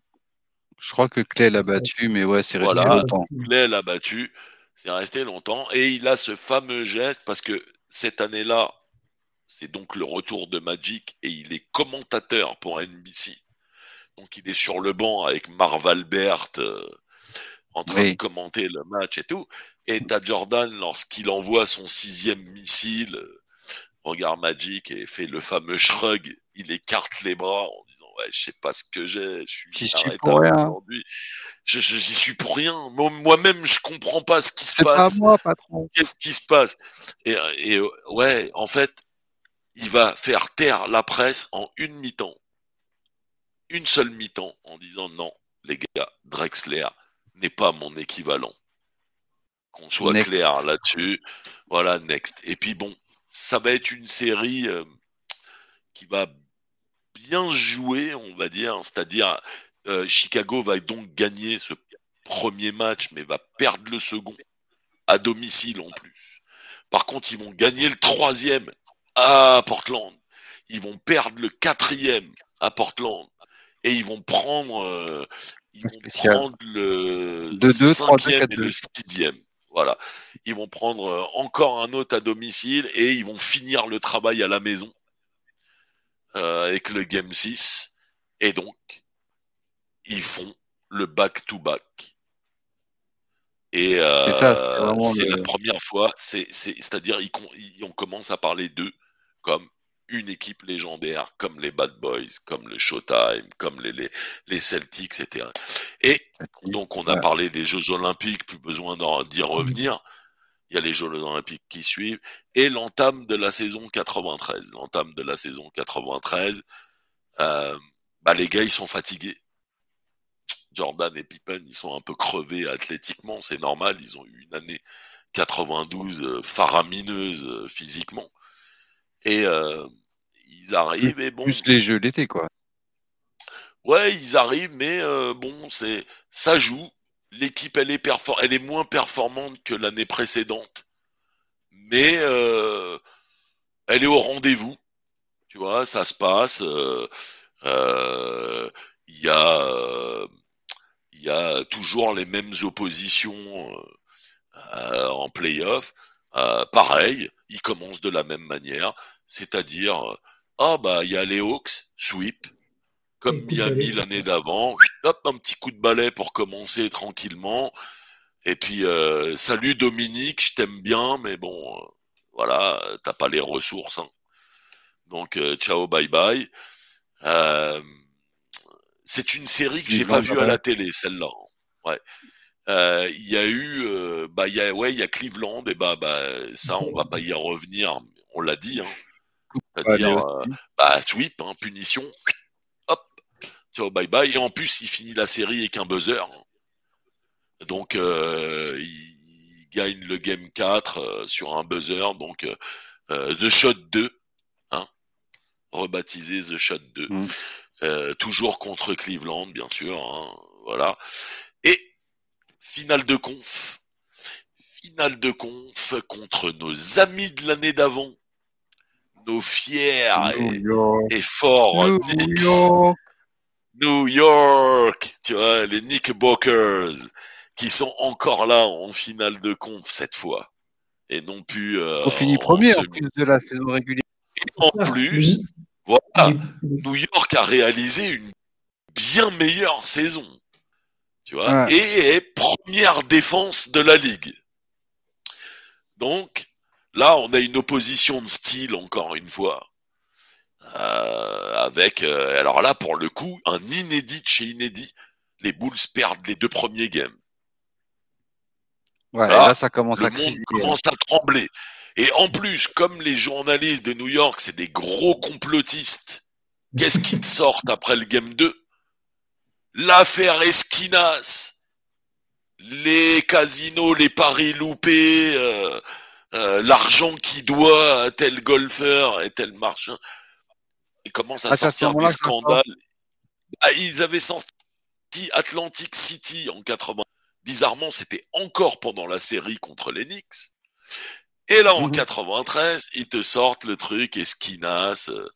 je crois que Clay l'a battu, mais ouais, c'est resté longtemps. Clay l'a battu, c'est resté longtemps. Et il a ce fameux geste parce que cette année-là, c'est donc le retour de Magic et il est commentateur pour NBC. Donc il est sur le banc avec Marv Albert euh, en train de commenter le match et tout. Et t'as Jordan, lorsqu'il envoie son sixième missile, euh, regarde Magic et fait le fameux shrug, il écarte les bras je sais pas ce que j'ai, je suis aujourd'hui. Je, j'y suis pour rien. Moi-même, je comprends pas ce qui se passe. Pas moi, patron. Qu'est-ce qui se passe? Et, et ouais, en fait, il va faire taire la presse en une mi-temps. Une seule mi-temps en disant non, les gars, Drexler n'est pas mon équivalent. Qu'on soit clair là-dessus. Voilà, next. Et puis bon, ça va être une série euh, qui va bien joué, on va dire. C'est-à-dire, euh, Chicago va donc gagner ce premier match, mais va perdre le second à domicile en plus. Par contre, ils vont gagner le troisième à Portland. Ils vont perdre le quatrième à Portland. Et ils vont prendre, euh, ils vont prendre le cinquième et le sixième. Voilà. ils vont prendre euh, encore un autre à domicile et ils vont finir le travail à la maison euh, avec le Game 6. Et donc, ils font le back-to-back. Et euh, c'est la première fois, c'est-à-dire on commence à parler d'eux comme une équipe légendaire, comme les Bad Boys, comme le Showtime, comme les, les, Celtics, etc. Et donc on a parlé des Jeux Olympiques, plus besoin d'y revenir. Il y a les Jeux Olympiques qui suivent et l'entame de la saison 93. L'entame de la saison 93, euh, bah les gars ils sont fatigués. Jordan et Pippen, ils sont un peu crevés athlétiquement, c'est normal, ils ont eu une année 92 euh, faramineuse euh, physiquement. Et euh, ils arrivent et bon. Plus les jeux d'été, quoi. Ouais, ils arrivent, mais bon, c'est ça joue. L'équipe, elle est elle est moins performante que l'année précédente, mais elle est au rendez-vous. Tu vois, ça se passe. Il y a il y toujours les mêmes oppositions euh, en playoff. Euh, pareil, ils commencent de la même manière, c'est-à-dire, ah bah il y a les Hawks, sweep, comme Miami l'année d'avant, hop, un petit coup de balai pour commencer tranquillement. Et puis, euh, salut Dominique, je t'aime bien, mais bon, voilà, t'as pas les ressources. Hein. Donc, ciao, bye bye. C'est une série que j'ai pas vue à la télé, celle-là. Ouais. Euh, il y a eu, euh, bah, il y a, ouais, il y a Cleveland, et bah, bah, ça, on va pas y revenir, on l'a dit, hein. *laughs* C'est-à-dire, euh, bah, sweep, hein, punition, ciao, bye bye, et en plus, il finit la série avec un buzzer. Donc, il gagne le game 4 sur un buzzer, donc, The Shot 2, hein, rebaptisé The Shot 2. Euh, toujours contre Cleveland, bien sûr. Hein, voilà. Et finale de conf. Finale de conf contre nos amis de l'année d'avant. Nos fiers et, forts New York. New York. Tu vois, les Knickerbockers qui sont encore là en finale de conf cette fois. Et non plus. Euh, On finit premier en plus de la saison régulière. en plus, voilà, New York a réalisé une bien meilleure saison. Tu vois, et est première défense de la ligue. Donc, là, on a une opposition de style, encore une fois. Euh, avec, euh, alors là, pour le coup, un inédit chez inédit. Les Bulls perdent les deux premiers games. Ouais, là, ça commence le à monde commence à trembler. Et en plus, comme les journalistes de New York, c'est des gros complotistes, qu'est-ce qu'ils *laughs* sortent après le Game 2 L'affaire Esquinas, les casinos, les paris loupés, euh, euh, l'argent qui doit à tel golfeur et tel marchand. Ils commencent à sortir des scandales. Ah, ils avaient sorti Atlantic City en 80. Bizarrement, c'était encore pendant la série contre les Knicks. Et là, en 93, mhm. ils te sortent le truc Esquinas, euh,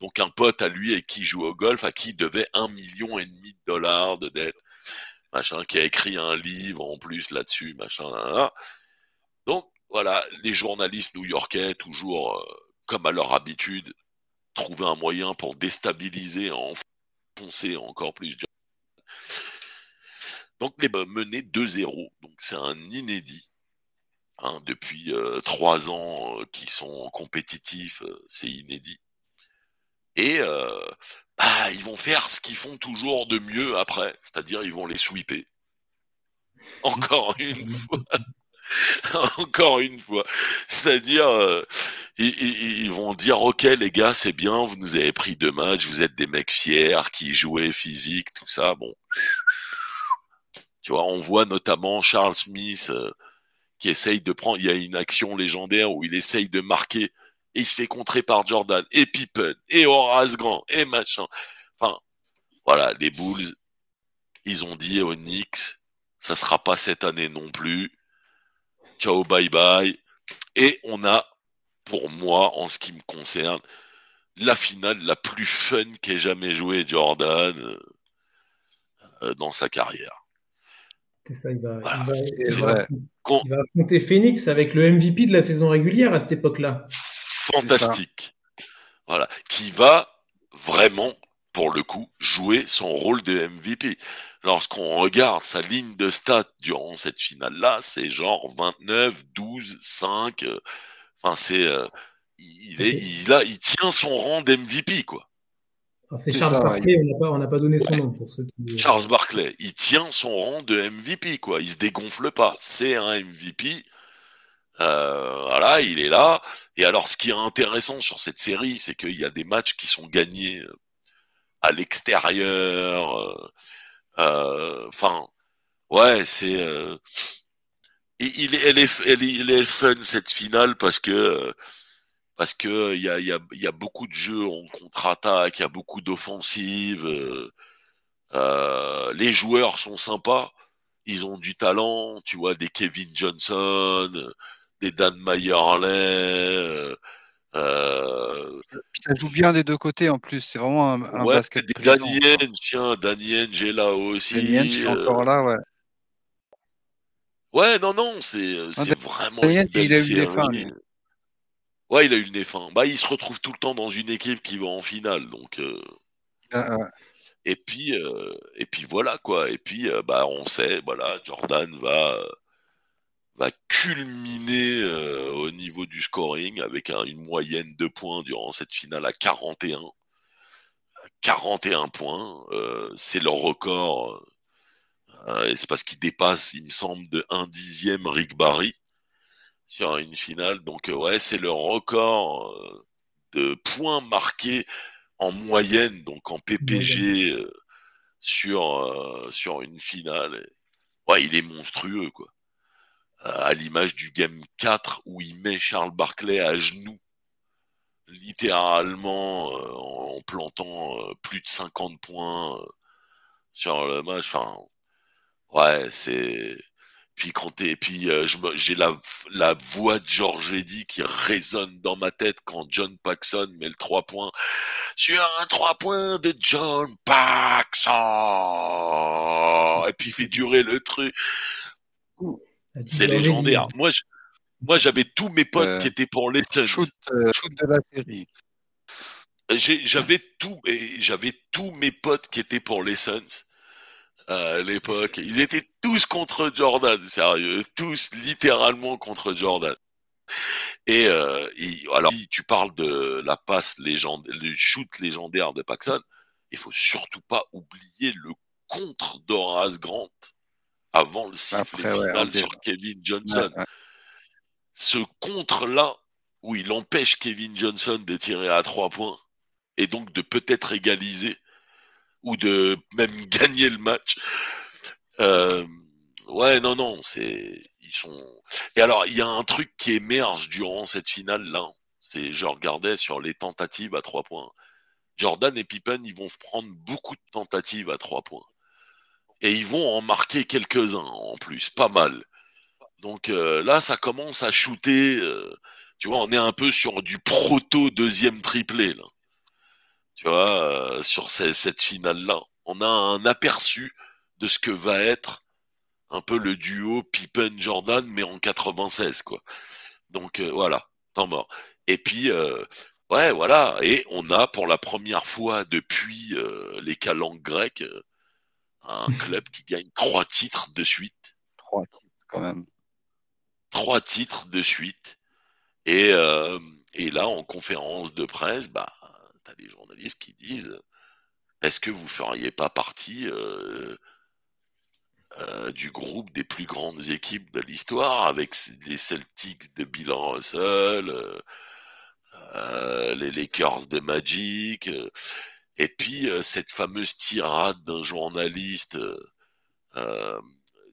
donc un pote à lui et qui joue au golf, à qui il devait un million et demi de dollars de dette, machin, qui a écrit un livre en plus là-dessus, machin. Donc voilà, les journalistes new-yorkais, toujours euh, comme à leur habitude, trouvaient un moyen pour déstabiliser, enfoncer encore plus. Donc les menés 2-0, donc c'est un inédit. Hein, depuis euh, trois ans euh, qui sont compétitifs, euh, c'est inédit. Et bah, ils vont faire ce qu'ils font toujours de mieux après, c'est-à-dire ils vont les sweeper. Encore une fois. *laughs* *laughs* Encore une fois. C'est-à-dire, ils, vont dire, OK les gars, c'est bien, vous nous avez pris deux matchs, vous êtes des mecs fiers, qui jouaient physique, tout ça. Bon. Tu vois, on voit notamment Charles Smith qui essaye de prendre. Il y a une action légendaire où il essaye de marquer et il se fait contrer par Jordan et Pippen et Horace Grant et machin. Enfin, voilà, les Bulls, ils ont dit au Knicks, ça sera pas cette année non plus. Ciao, bye bye. Et on a, pour moi, en ce qui me concerne, la finale la plus fun qu'ait jamais joué Jordan euh, dans sa carrière. C'est ça, il va, affronter Phoenix avec le MVP de la saison régulière à cette époque-là. Fantastique. Voilà. Qui va vraiment, pour le coup, jouer son rôle de MVP. Lorsqu'on regarde sa ligne de stats durant cette finale-là, c'est genre 29, 12, 5. enfin, c'est. Euh, il, est, il, a, il tient son rang d'MVP, quoi. C'est Charles Barclay, on n'a pas, donné son nom pour ceux qui. Euh, Charles Barclay, il tient son rang de MVP, quoi. Il se dégonfle pas. C'est un MVP. Euh, voilà, il est là. Et alors, ce qui est intéressant sur cette série, c'est qu'il y a des matchs qui sont gagnés euh, à l'extérieur. Enfin, ouais, c'est. il, elle, est, elle, est, fun cette finale parce que parce que il y a, y, a, y a, beaucoup de jeux en contre-attaque, il y a beaucoup d'offensives. Euh, euh, les joueurs sont sympas, ils ont du talent, tu vois, des Kevin Johnson, des Dan Mayerley. Euh, euh, ça joue bien des deux côtés en plus, c'est vraiment un, un ouais, basket. Danien, tiens, Danien est là aussi. Danien, euh, encore là, ouais. Ouais, non, non, c'est vraiment Danien, une belle il a série. Ouais, il a eu le nez fin. Bah, il se retrouve tout le temps dans une équipe qui va en finale, donc. Euh, ah, ah. Et puis, euh, et puis voilà quoi. Et puis, euh, bah, on sait, voilà, Jordan va va culminer au niveau du scoring avec une moyenne de points durant cette finale à 41. 41 points, c'est leur record. et c'est parce qu'il dépasse, il me semble, de 1 dixième Rick Barry sur une finale. Donc euh, ouais, c'est le record euh, de points marqués en moyenne, donc en PPG euh, sur sur une finale. Ouais, il est monstrueux quoi. À l'image du game 4 où il met Charles Barclay à genoux littéralement en plantant plus de 50 points sur le match. Enfin, ouais, c'est puis quand puis euh, j'ai la, la voix de George Eddy qui résonne dans ma tête quand John Paxson met le 3 points sur un 3 points de John Paxson et puis il fait durer le truc. C'est légendaire. Moi, moi j'avais tous mes potes euh, qui étaient pour les shoot, euh, shoot de la série. J'avais tout et j'avais tous mes potes qui étaient pour les Suns à l'époque. Ils étaient tous contre Jordan, sérieux, tous littéralement contre Jordan. Et, euh, alors, si tu parles de la passe légendaire, le shoot légendaire de Paxson, il faut surtout pas oublier le contre d'Horace Grant avant le sifflet final sur Kevin Johnson. Ce contre-là, où il empêche Kevin Johnson de tirer à trois points et donc de peut-être égaliser, ou de même *laughs* gagner le match. Euh, ouais, non, non, c'est ils sont. Et alors, il y a un truc qui émerge durant cette finale là. C'est, je regardais sur les tentatives à trois points. Jordan et Pippen, ils vont prendre beaucoup de tentatives à trois points. Et ils vont en marquer quelques-uns en plus, pas mal. Donc euh, là, ça commence à shooter. Euh, tu vois, on est un peu sur du proto deuxième triplé là tu vois, euh, sur cette finale-là. On a un aperçu de ce que va être un peu le duo Pippen-Jordan, mais en 96, quoi. Donc voilà, tant mort. Et puis, ouais, voilà, et on a pour la première fois depuis les calanques grecs un club qui gagne trois titres de suite. Trois titres, quand même. Trois titres de suite. Et, et là, en conférence de presse, bah, des journalistes qui disent est-ce que vous feriez pas partie euh, euh, du groupe des plus grandes équipes de l'histoire avec les Celtics de Bill Russell, euh, les Lakers de Magic, et puis cette fameuse tirade d'un journaliste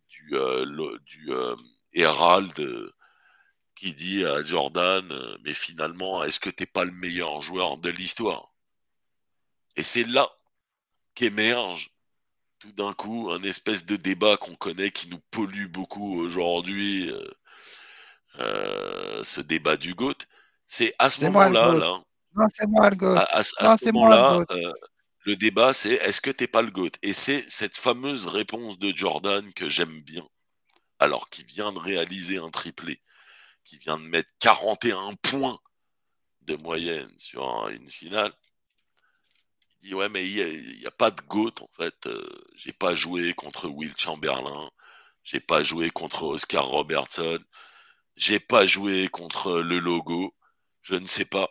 du, du Herald qui dit à Jordan, euh, mais finalement, est-ce que t'es pas le meilleur joueur de l'histoire? Et c'est là qu'émerge tout d'un coup un espèce de débat qu'on connaît qui nous pollue beaucoup aujourd'hui, euh, euh, ce débat du GOAT. C'est à ce moment-là, là, non, c'est moi le. À, ce moment-là, Le débat, c'est est-ce que t'es pas le GOAT? Et c'est cette fameuse réponse de Jordan que j'aime bien. Alors qu'il vient de réaliser un triplé, qui vient de mettre 41 points de moyenne sur une finale. Il dit ouais mais il n'y a, pas de GOAT en fait. Euh, j'ai pas joué contre Will Chamberlain, j'ai pas joué contre Oscar Robertson, j'ai pas joué contre le logo. Je ne sais pas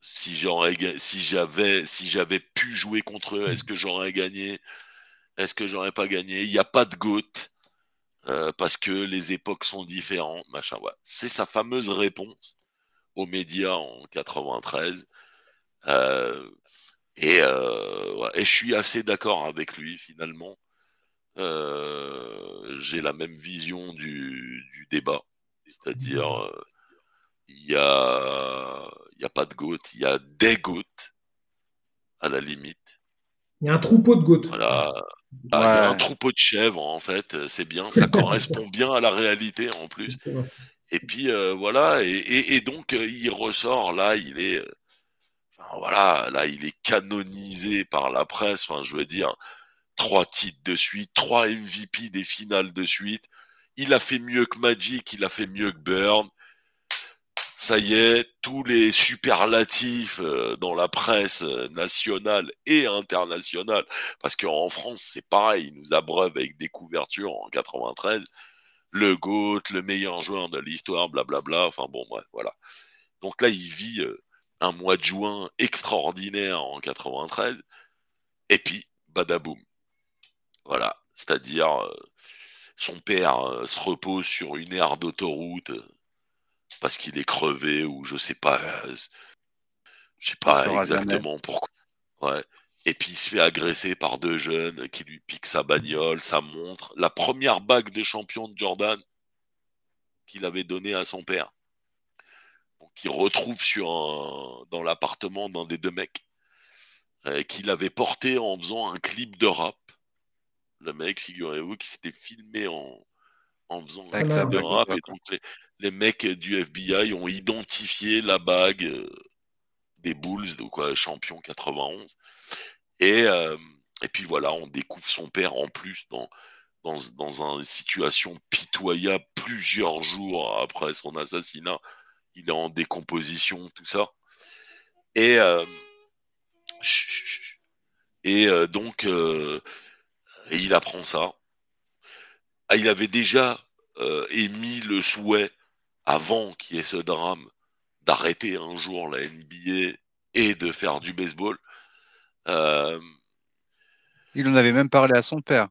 si j'aurais si j'avais si pu jouer contre eux, est-ce que j'aurais gagné? Est-ce que j'aurais pas gagné? Il n'y a pas de GOAT euh, parce que les époques sont différentes, machin. Voilà. C'est sa fameuse réponse aux médias en 93. Euh, et, euh, et je suis assez d'accord avec lui finalement. J'ai la même vision du, du débat, c'est-à-dire il y a il n'y a pas de gouttes, il y a des gouttes, à la limite. Il y a un troupeau de gouttes. Voilà. Ah, il y a un troupeau de chèvres, en fait, c'est bien, ça *laughs* correspond bien à la réalité en plus. Et puis euh, voilà, et, donc euh, il ressort là, il est, euh, enfin, voilà, là il est canonisé par la presse. Enfin, je veux dire, trois titres de suite, trois MVP des finales de suite. Il a fait mieux que Magic, il a fait mieux que Burn ça y est, tous les superlatifs euh, dans la presse euh, nationale et internationale, parce qu'en France, c'est pareil, ils nous abreuvent avec des couvertures en 93, le GOAT, le meilleur joueur de l'histoire, blablabla, enfin bon, bref, voilà. Donc là, il vit euh, un mois de juin extraordinaire en 93, et puis, badaboum. Voilà, c'est-à-dire, son père se repose sur une aire d'autoroute, parce qu'il est crevé ou je sais pas, euh, je sais pas exactement pourquoi. Ouais. Et puis il se fait agresser par deux jeunes qui lui piquent sa bagnole, sa montre, la première bague de champion de Jordan qu'il avait donnée à son père. qu'il retrouve sur dans l'appartement d'un des deux mecs euh, qu'il avait porté en faisant un clip de rap. Le mec, figurez-vous, qui s'était filmé en, en faisant un de rap. Et donc les mecs du FBI ont identifié la bague euh, des Bulls, donc quoi, champion 91. Et, euh, et puis voilà, on découvre son père en plus dans, dans, dans une situation pitoyable plusieurs jours après son assassinat. Il est en décomposition, tout ça. Et, euh, et donc, il apprend ça. Ah, il avait déjà émis le souhait avant qu'il y ait ce drame, d'arrêter un jour la NBA et de faire du baseball. Euh, il en avait même parlé à son père.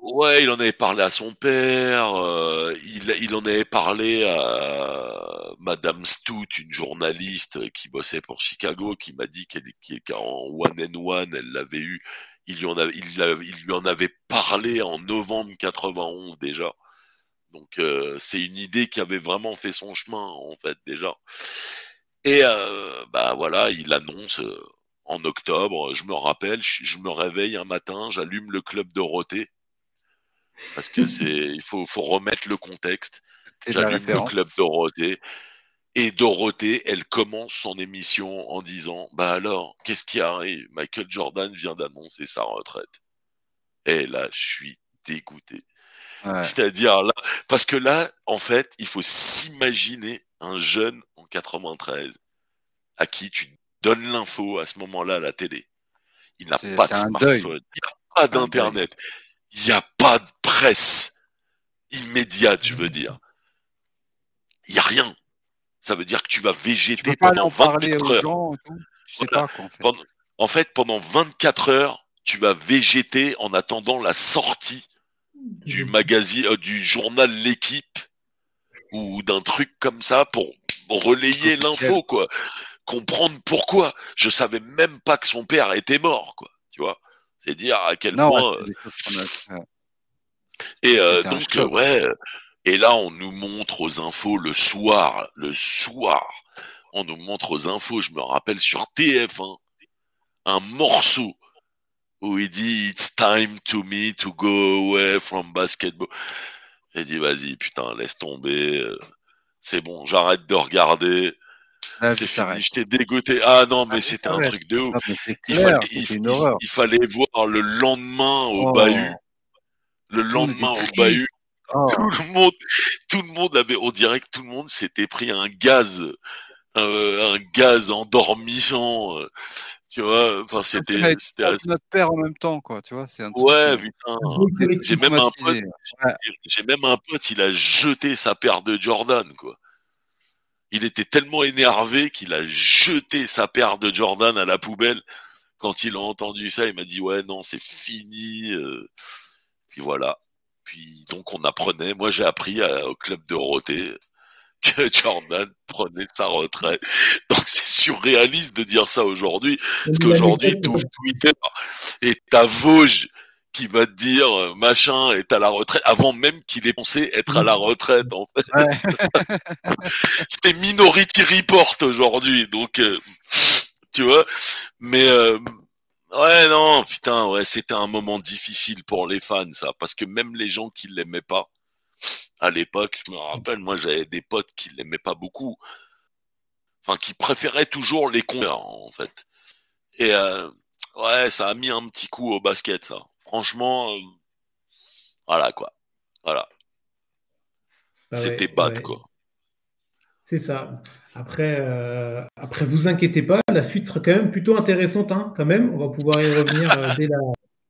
Ouais, il en avait parlé à son père. Euh, il, en avait parlé à Madame Stout, une journaliste qui bossait pour Chicago, qui m'a dit qu'elle qu'en one and one, elle l'avait eu. Il lui, en il lui en avait parlé en novembre 91 déjà. Donc euh, c'est une idée qui avait vraiment fait son chemin en fait déjà. Et euh, bah voilà, il annonce euh, en octobre. Je me rappelle, je, me réveille un matin, j'allume le club Dorothée parce que *laughs* c'est il faut, faut remettre le contexte. J'allume le club Dorothée. Et Dorothée, elle commence son émission en disant Bah alors, qu'est-ce qui arrive? Michael Jordan vient d'annoncer sa retraite. Et là, je suis dégoûté. C'est-à-dire là, parce que là, en fait, il faut s'imaginer un jeune en 93 à qui tu donnes l'info à ce moment-là à la télé. Il n'a pas de smartphone, il n'y a pas d'internet, il n'y a pas de presse immédiate, je veux dire. Il n'y a rien. Ça veut dire que tu vas végéter pendant 24 heures. en fait, pendant 24 heures, tu vas végéter en attendant la sortie du magazine, euh, du journal L'équipe ou d'un truc comme ça pour relayer l'info, quoi. Comprendre pourquoi. Je savais même pas que son père était mort, quoi. Tu vois? C'est dire à quel point. Euh, et euh, donc, ouais. Et là, on nous montre aux infos le soir, le soir, on nous montre aux infos, je me rappelle sur TF1, un morceau où il dit It's time to me to go away from basketball. J'ai dit Vas-y, putain, laisse tomber. Euh, c'est bon, j'arrête de regarder. Ah, c'est fini, j'étais dégoûté. Ah non, mais mais c'était un truc de ouf. Non, Il fallait, il, c'était une il- horreur. il fallait voir le lendemain au Oh, bahut. Le lendemain au bahut, Oh, tout le monde, tout le monde avait, on dirait que tout le monde s'était pris un gaz, euh, un gaz endormissant. euh, tu vois, enfin c'était, c'était notre père en même temps, quoi. Tu vois, c'est un truc. Ouais, putain. J'ai même un pote. Ouais. j'ai même un pote, il a jeté sa paire de Jordan, quoi. Il était tellement énervé qu'il a jeté sa paire de Jordan à la poubelle. Quand il a entendu ça, il m'a dit ouais non c'est fini. euh. Puis voilà. Puis donc on apprenait. Moi j'ai appris à- au club de Roté que *laughs* Jordan prenait sa retraite. Donc c'est surréaliste de dire ça aujourd'hui. Parce qu'aujourd'hui, ouvres Twitter et t'as Vosges qui va te dire euh, machin est à la retraite avant même qu'il ait pensé être à la retraite. En fait. Ouais. *laughs* C'est Minority Report aujourd'hui, donc euh, tu vois. Mais euh, ouais, non, putain, ouais, c'était un moment difficile pour les fans, ça, parce que même les gens qui l'aimaient pas à l'époque, je me rappelle, moi j'avais des potes qui l'aimaient pas beaucoup, enfin qui préféraient toujours les concerts en fait. Et euh, ouais, ça a mis un petit coup au basket, ça. Franchement, euh, voilà quoi, voilà. Ouais, C'était bad ouais. quoi. C'est ça. Après, euh, après, vous inquiétez pas, la suite sera quand même plutôt intéressante, hein, quand même. On va pouvoir y revenir euh, dès, la,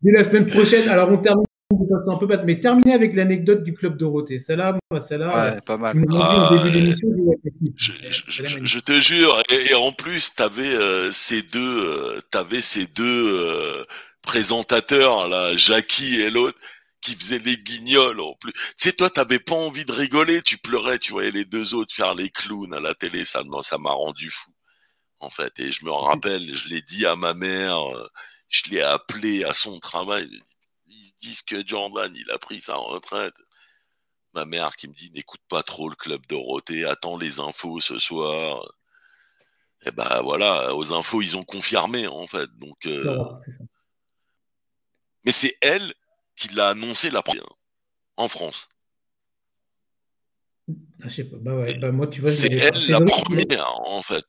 dès la semaine prochaine. Alors, on termine façon un peu bête, mais terminer avec l'anecdote du club Dorothée. Celle-là, moi, celle-là, Ouais, pas mal. tu dit Ah, au début de ouais. l'émission, je Je, te jure, et, et en plus, t'avais euh, ces deux, euh, t'avais ces deux euh, présentateurs là, Jackie et l'autre, qui faisaient les guignols en plus. Tu sais, toi, t'avais pas envie de rigoler, tu pleurais, tu voyais les deux autres faire les clowns à la télé, ça, non, ça m'a rendu fou, en fait. Et je me rappelle, je l'ai dit à ma mère, euh, je l'ai appelé à son travail. Ils disent que Jordan, il a pris sa retraite. Ma mère qui me dit, n'écoute pas trop le club Dorothée, attends les infos ce soir. Et ben voilà, aux infos, ils ont confirmé, en fait. Donc, euh, ça. mais c'est elle qui l'a annoncé la première en France. Ah, je sais pas. Bah ouais, bah moi, tu vois, C'est elle la première, en fait.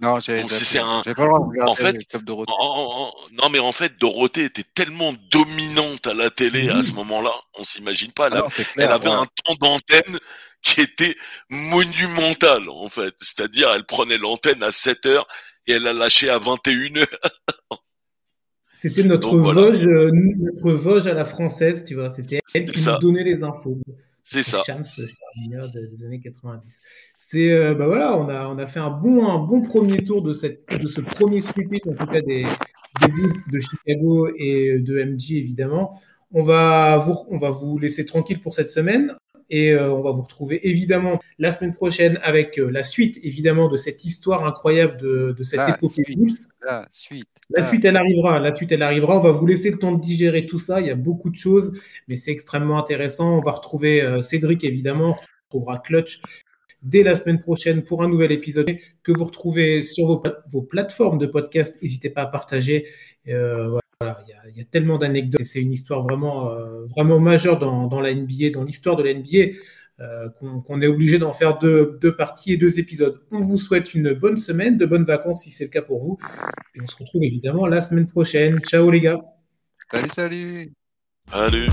Non, c'est un- pas le droit de regarder en fait. En- en- non, mais en fait, Dorothée était tellement dominante à la télé à ce moment-là, on s'imagine pas. Elle, Ah elle avait ouais. un temps d'antenne qui était monumental, en fait. C'est-à-dire, elle prenait l'antenne à 7 heures et elle la lâchait à 21 heures. *laughs* C'était notre Donc, voilà. Vosges, euh, notre Vosges à la française, tu vois. C'était elle qui ça. nous donnait les infos. C'est ça. Shams, de- des années 90. C'est euh, bah voilà, on a on a fait un bon un bon premier tour de cette de ce premier snippet en tout cas des des Bulls de Chicago et de MJ évidemment. On va vous on va vous laisser tranquille pour cette semaine et euh, on va vous retrouver évidemment la semaine prochaine avec euh, la suite évidemment de cette histoire incroyable de, de cette La épopée suite. Bulls. La suite. La suite, elle arrivera. La suite, elle arrivera. On va vous laisser le temps de digérer tout ça. Il y a beaucoup de choses, mais c'est extrêmement intéressant. On va retrouver euh, Cédric, évidemment. On retrouvera Clutch dès la semaine prochaine pour un nouvel épisode que vous retrouvez sur vos, vos plateformes de podcast. N'hésitez pas à partager. Euh, voilà, il y a, il y a tellement d'anecdotes. et C'est une histoire vraiment, euh, vraiment majeure dans, dans la NBA, dans l'histoire de la NBA. euh, qu'on est obligé d'en faire deux, deux parties et deux épisodes. On vous souhaite une bonne semaine, de bonnes vacances si c'est le cas pour vous. Et on se retrouve évidemment la semaine prochaine. Ciao les gars. Salut, salut. Allez.